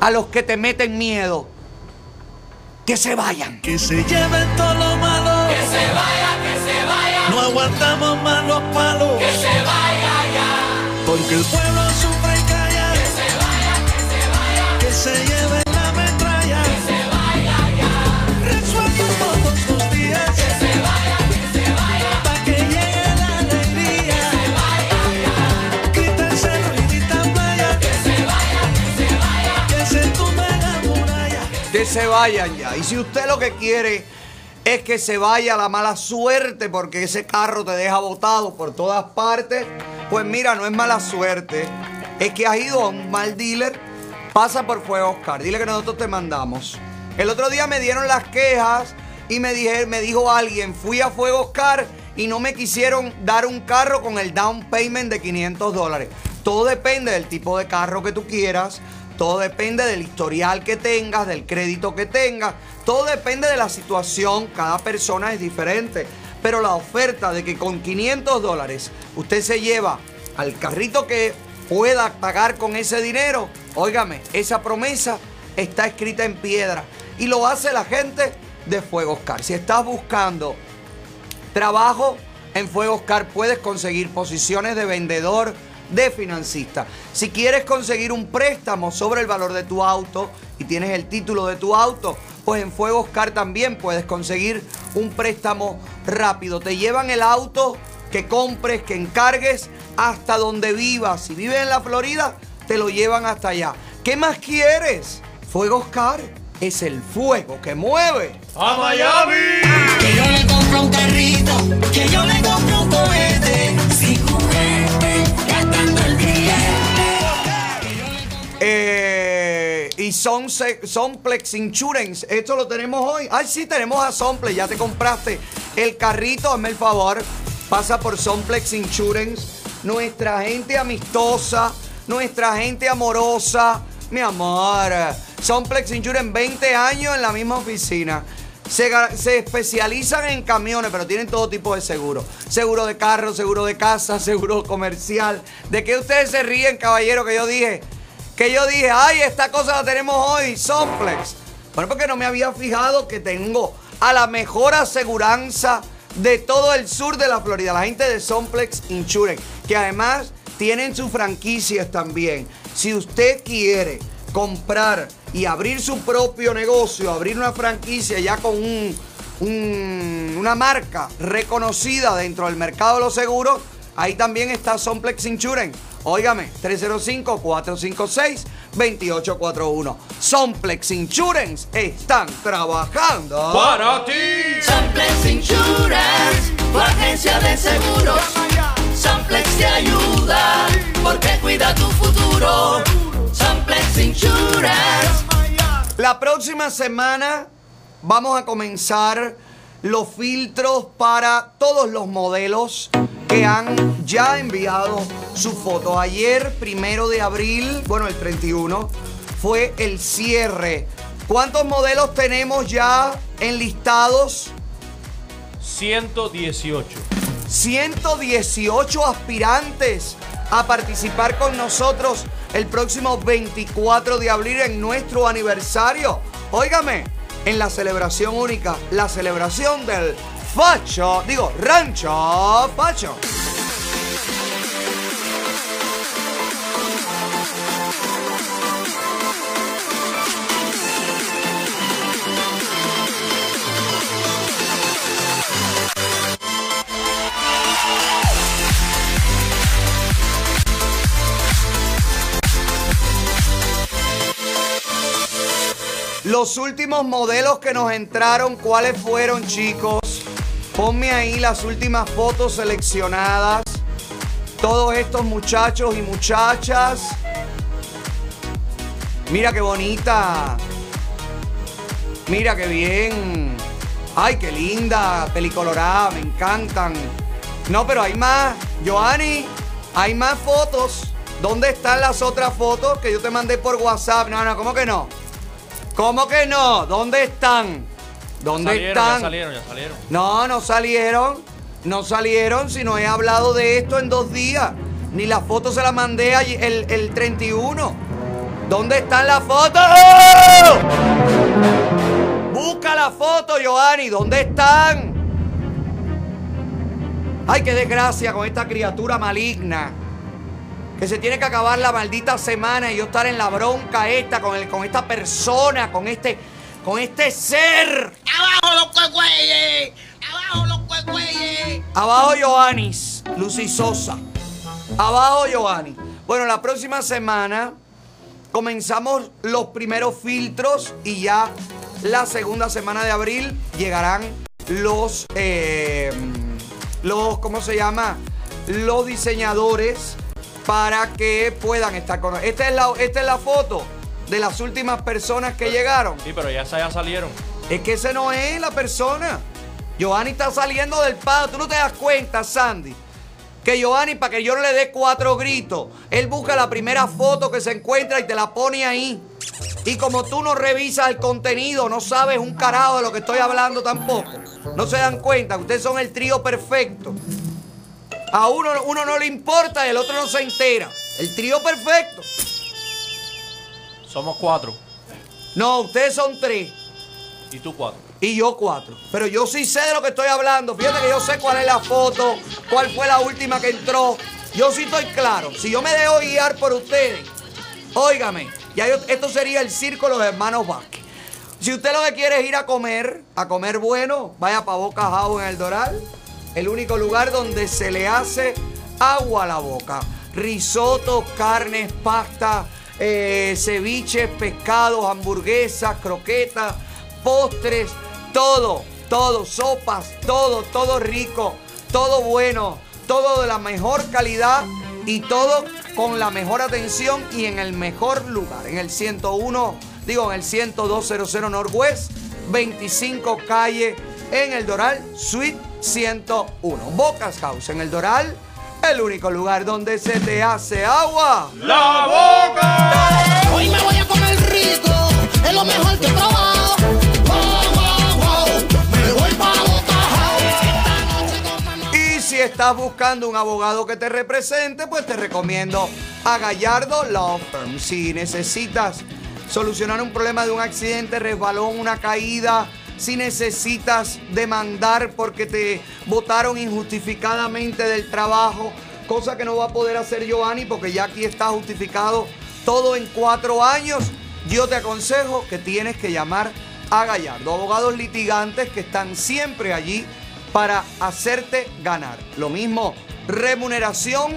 a los que te meten miedo. Que se vayan. Que se lleven todo lo malo. Que se vaya, que se vaya. No aguantamos más los palos. Que se vaya ya. Porque el pueblo sufre y calla. Que se vaya, que se vaya. Que se lleve Se vayan ya. Y si usted lo que quiere es que se vaya la mala suerte porque ese carro te deja botado por todas partes, pues mira, no es mala suerte. Es que has ido a un mal dealer, pasa por Fuego Oscar. Dile que nosotros te mandamos. El otro día me dieron las quejas y me, dije, me dijo alguien, fui a Fuego Oscar y no me quisieron dar un carro con el down payment de 500 dólares. Todo depende del tipo de carro que tú quieras. Todo depende del historial que tengas, del crédito que tengas. Todo depende de la situación. Cada persona es diferente. Pero la oferta de que con 500 dólares usted se lleva al carrito que pueda pagar con ese dinero, óigame, esa promesa está escrita en piedra. Y lo hace la gente de Fuego Oscar. Si estás buscando trabajo en Fuego Oscar, puedes conseguir posiciones de vendedor, de financista. Si quieres conseguir un préstamo sobre el valor de tu auto y tienes el título de tu auto, pues en Fuego Oscar también puedes conseguir un préstamo rápido. Te llevan el auto que compres, que encargues hasta donde vivas. Si vives en la Florida, te lo llevan hasta allá. ¿Qué más quieres? Fuego Oscar es el fuego que mueve. ¡A Miami! Que yo le compro un carrito, que yo le compro un cohete, Eh, y son Somplex Insurance. Esto lo tenemos hoy. Ay, sí, tenemos a Somplex. Ya te compraste el carrito. Hazme el favor. Pasa por Somplex Insurance. Nuestra gente amistosa. Nuestra gente amorosa. Mi amor. Somplex Insurance, 20 años en la misma oficina. Se, se especializan en camiones, pero tienen todo tipo de seguro. Seguro de carro, seguro de casa, *laughs* seguro comercial. ¿De qué ustedes se ríen, caballero, que yo dije? Que yo dije, ay, esta cosa la tenemos hoy, Somplex. Bueno, porque no me había fijado que tengo a la mejor aseguranza de todo el sur de la Florida. La gente de Somplex Insurance, que además tienen sus franquicias también. Si usted quiere comprar y abrir su propio negocio, abrir una franquicia ya con un- un- una marca reconocida dentro del mercado de los seguros, ahí también está Somplex Insurance. Óigame, 305-456-2841. Somplex Insurance están trabajando Para ti. Samplex Insurance, tu agencia de seguros. Samplex te ayuda, porque cuida tu futuro. Samplex Insurance. La próxima semana vamos a comenzar los filtros para todos los modelos que han ya enviado su foto. Ayer, primero de abril, bueno, el 31, fue el cierre. ¿Cuántos modelos tenemos ya enlistados? 118. 118 aspirantes a participar con nosotros el próximo 24 de abril en nuestro aniversario. Óigame, en la celebración única, la celebración del Facho, digo, Rancho Facho. Los últimos modelos que nos entraron, ¿cuáles fueron, chicos? Ponme ahí las últimas fotos seleccionadas. Todos estos muchachos y muchachas. Mira qué bonita. Mira qué bien. Ay, qué linda. Pelicolorada, me encantan. No, pero hay más. Joanny, hay más fotos. ¿Dónde están las otras fotos que yo te mandé por WhatsApp? No, no, ¿cómo que no? ¿Cómo que no? ¿Dónde están? ¿Dónde salieron, están? Ya salieron, ya salieron. No, no salieron. No salieron si no he hablado de esto en dos días. Ni la foto se la mandé el, el 31. ¿Dónde están las fotos? Busca la foto, Joanny. ¿Dónde están? Ay, qué desgracia con esta criatura maligna. Que se tiene que acabar la maldita semana y yo estar en la bronca esta con, el, con esta persona, con este, con este ser. ¡Abajo los cuegüeyes! ¡Abajo los cuegüeyes! Abajo Joanis, Lucy Sosa. Abajo Joanny. Bueno, la próxima semana comenzamos los primeros filtros y ya la segunda semana de abril llegarán los, eh, los, ¿cómo se llama? Los diseñadores para que puedan estar con esta es la Esta es la foto de las últimas personas que llegaron. Sí, pero ya, ya salieron. Es que ese no es la persona. Giovanni está saliendo del pado. Tú no te das cuenta, Sandy. Que Giovanni, para que yo no le dé cuatro gritos, él busca la primera foto que se encuentra y te la pone ahí. Y como tú no revisas el contenido, no sabes un carajo de lo que estoy hablando tampoco. No se dan cuenta, ustedes son el trío perfecto. A uno, uno no le importa y el otro no se entera. El trío perfecto. Somos cuatro. No, ustedes son tres. Y tú cuatro. Y yo cuatro. Pero yo sí sé de lo que estoy hablando. Fíjate que yo sé cuál es la foto, cuál fue la última que entró. Yo sí estoy claro. Si yo me dejo guiar por ustedes, óigame, ya yo- esto sería el circo de los hermanos Vázquez. Si usted lo que quiere es ir a comer, a comer bueno, vaya para Boca House en el Doral. El único lugar donde se le hace agua a la boca. Risotto, carnes, pasta, eh, ceviches, pescados, hamburguesas, croquetas, postres, todo, todo, sopas, todo, todo rico, todo bueno, todo de la mejor calidad y todo con la mejor atención y en el mejor lugar, en el 101, digo, en el 10200 Northwest, 25 calle en el Doral, Suite 101. Bocas House en el Doral, el único lugar donde se te hace agua. ¡La boca! Hoy me voy a comer rico, es lo mejor que he probado. Wow, wow, wow, me voy pa' Y si estás buscando un abogado que te represente, pues te recomiendo a Gallardo Law Firm. Si necesitas solucionar un problema de un accidente, resbalón, una caída, si necesitas demandar porque te votaron injustificadamente del trabajo, cosa que no va a poder hacer Giovanni porque ya aquí está justificado todo en cuatro años, yo te aconsejo que tienes que llamar a Gallardo, abogados litigantes que están siempre allí para hacerte ganar. Lo mismo, remuneración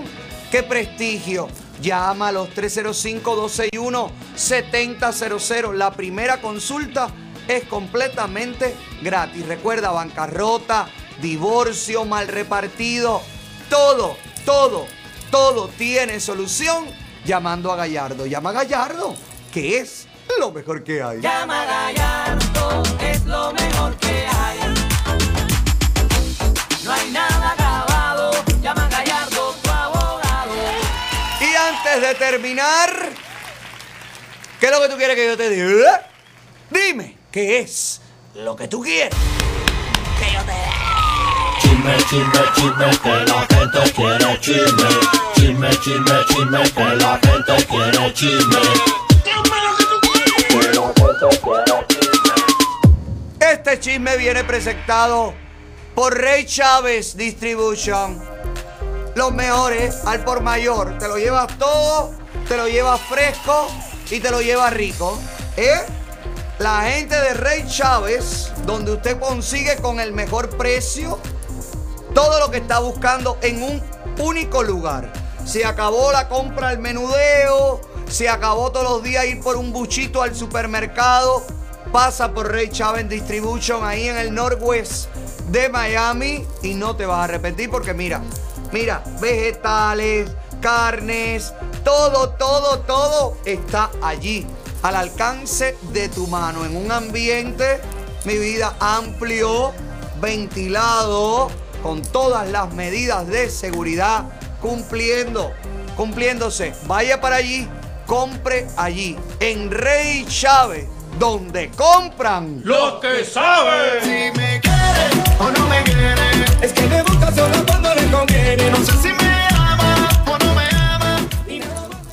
que prestigio. Llama a los 305-261-7000. La primera consulta es completamente gratis. Recuerda, bancarrota, divorcio, mal repartido, todo, todo, todo tiene solución llamando a Gallardo. Llama a Gallardo, que es lo mejor que hay. Llama a Gallardo, es lo mejor que hay. No hay nada acabado, llama a Gallardo, tu abogado. Y antes de terminar, ¿qué es lo que tú quieres que yo te diga? Dime, ¿qué es lo que tú quieres? Que yo te Chisme, chisme, chisme, que la gente quiere chisme. Chisme, chisme, chisme, que la gente quiere chisme. Este chisme viene presentado por Rey Chávez Distribution. Los mejores al por mayor. Te lo llevas todo, te lo llevas fresco y te lo llevas rico. ¿Eh? La gente de Rey Chávez, donde usted consigue con el mejor precio todo lo que está buscando en un único lugar. Se acabó la compra al menudeo, se acabó todos los días ir por un buchito al supermercado. Pasa por Rey Chávez Distribution ahí en el Northwest de Miami y no te vas a arrepentir porque mira, mira, vegetales, carnes, todo, todo, todo está allí al alcance de tu mano en un ambiente, mi vida, amplio, ventilado, con todas las medidas de seguridad, cumpliendo, cumpliéndose. Vaya para allí, compre allí, en Rey Chávez, donde compran Los que saben. Si me quiere o no me quiere. Es que me gusta solo cuando le conviene. No sé si me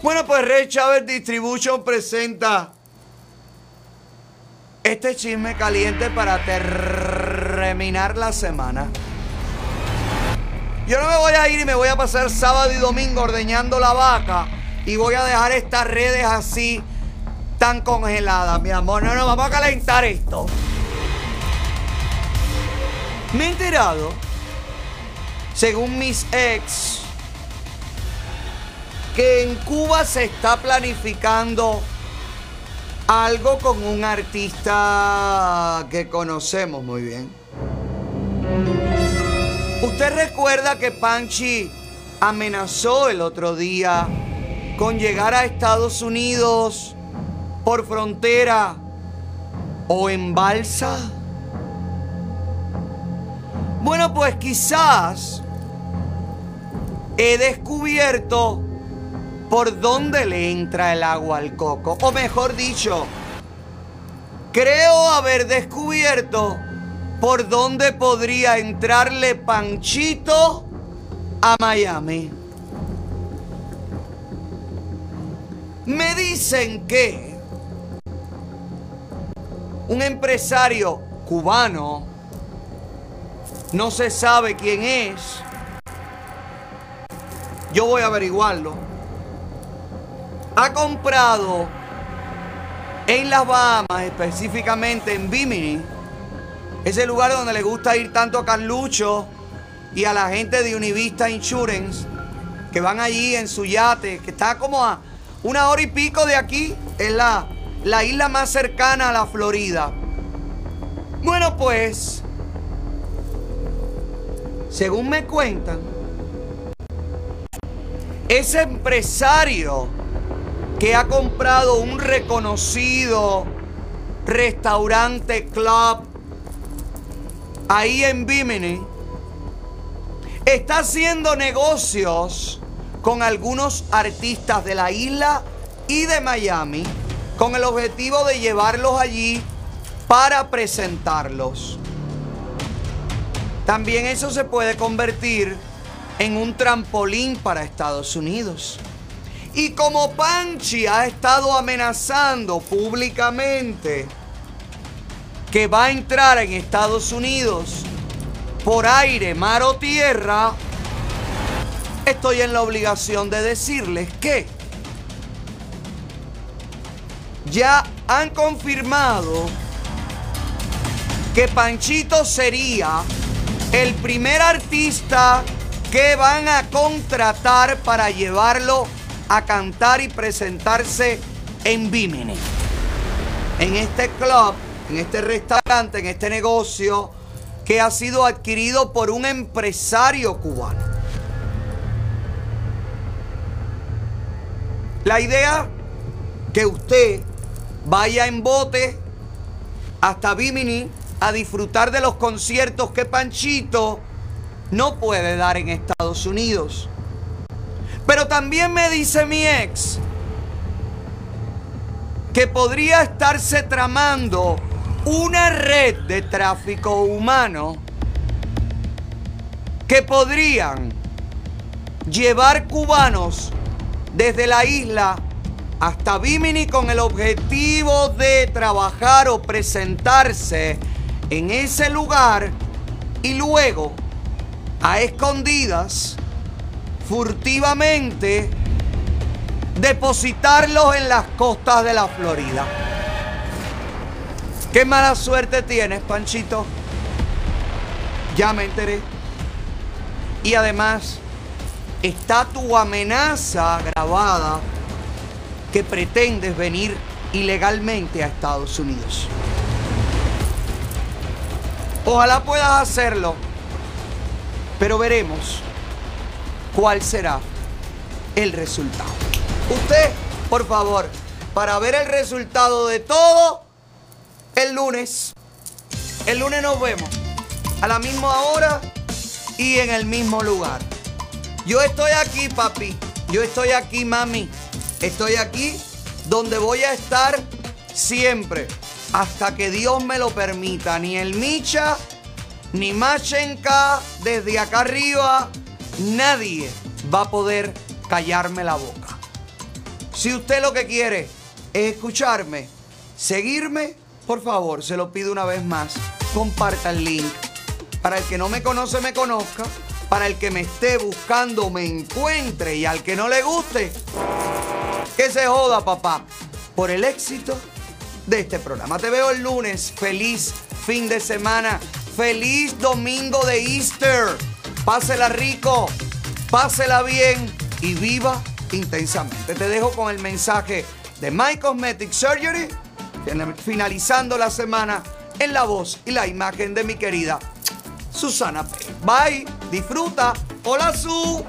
Bueno, pues Rey Chávez Distribution presenta este chisme caliente para terminar la semana. Yo no me voy a ir y me voy a pasar sábado y domingo ordeñando la vaca y voy a dejar estas redes así tan congeladas, mi amor. No, no, vamos a calentar esto. Me he enterado, según mis ex, que en Cuba se está planificando algo con un artista que conocemos muy bien. ¿Usted recuerda que Panchi amenazó el otro día con llegar a Estados Unidos por frontera o en balsa? Bueno, pues quizás he descubierto por dónde le entra el agua al coco. O mejor dicho, creo haber descubierto por dónde podría entrarle Panchito a Miami. Me dicen que un empresario cubano, no se sabe quién es, yo voy a averiguarlo, ha comprado en las Bahamas, específicamente en Bimini, ese lugar donde le gusta ir tanto a Carlucho y a la gente de Univista Insurance, que van allí en su yate, que está como a una hora y pico de aquí, es la, la isla más cercana a la Florida. Bueno, pues, según me cuentan, ese empresario que ha comprado un reconocido restaurante club ahí en Bimini, está haciendo negocios con algunos artistas de la isla y de Miami con el objetivo de llevarlos allí para presentarlos. También eso se puede convertir en un trampolín para Estados Unidos. Y como Panchi ha estado amenazando públicamente que va a entrar en Estados Unidos por aire, mar o tierra, estoy en la obligación de decirles que ya han confirmado que Panchito sería el primer artista que van a contratar para llevarlo a cantar y presentarse en Bimini. En este club, en este restaurante, en este negocio que ha sido adquirido por un empresario cubano. La idea que usted vaya en bote hasta Bimini a disfrutar de los conciertos que Panchito no puede dar en Estados Unidos. Pero también me dice mi ex que podría estarse tramando una red de tráfico humano que podrían llevar cubanos desde la isla hasta Bimini con el objetivo de trabajar o presentarse en ese lugar y luego a escondidas furtivamente depositarlos en las costas de la Florida. Qué mala suerte tienes, Panchito. Ya me enteré. Y además, está tu amenaza grabada que pretendes venir ilegalmente a Estados Unidos. Ojalá puedas hacerlo, pero veremos cuál será el resultado. Usted, por favor, para ver el resultado de todo, el lunes. El lunes nos vemos a la misma hora y en el mismo lugar. Yo estoy aquí, papi. Yo estoy aquí, mami. Estoy aquí donde voy a estar siempre. Hasta que Dios me lo permita. Ni el Micha, ni Machenka, desde acá arriba, nadie va a poder callarme la boca. Si usted lo que quiere es escucharme, seguirme, por favor, se lo pido una vez más. Comparta el link para el que no me conoce me conozca para el que me esté buscando me encuentre y al que no le guste, que se joda, papá, por el éxito de este programa. Te veo el lunes. Feliz fin de semana. Feliz domingo de Easter. Pásela rico, pásela bien y viva intensamente. Te dejo con el mensaje de My Cosmetic Surgery, finalizando la semana en la voz y la imagen de mi querida Susana P. Bye, disfruta. Hola, Su.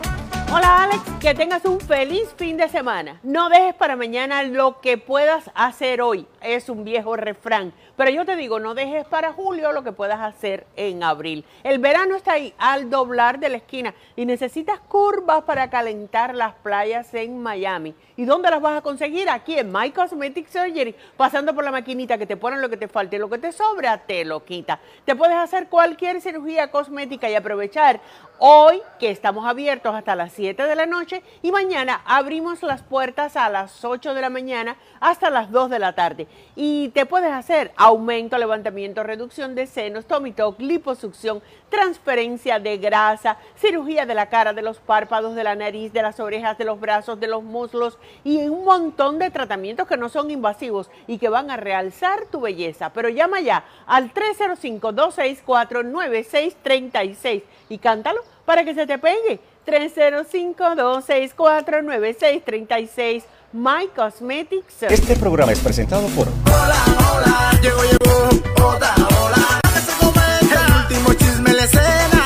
Hola Alex, que tengas un feliz fin de semana. No dejes para mañana lo que puedas hacer hoy. Es un viejo refrán. Pero yo te digo, no dejes para julio lo que puedas hacer en abril. El verano está ahí al doblar de la esquina y necesitas curvas para calentar las playas en Miami. ¿Y dónde las vas a conseguir? Aquí en My Cosmetic Surgery, pasando por la maquinita que te ponen lo que te falte, lo que te sobra, te lo quita. Te puedes hacer cualquier cirugía cosmética y aprovechar hoy que estamos abiertos hasta las 7 de la noche y mañana abrimos las puertas a las 8 de la mañana hasta las 2 de la tarde. Y te puedes hacer aumento, levantamiento, reducción de senos, tuck, liposucción, transferencia de grasa, cirugía de la cara, de los párpados, de la nariz, de las orejas, de los brazos, de los muslos y un montón de tratamientos que no son invasivos y que van a realzar tu belleza. Pero llama ya al 305-264-9636 y cántalo para que se te pegue. 305-264-9636 My Cosmetics. Este programa es presentado por Llegó, llegó, otra ola escena.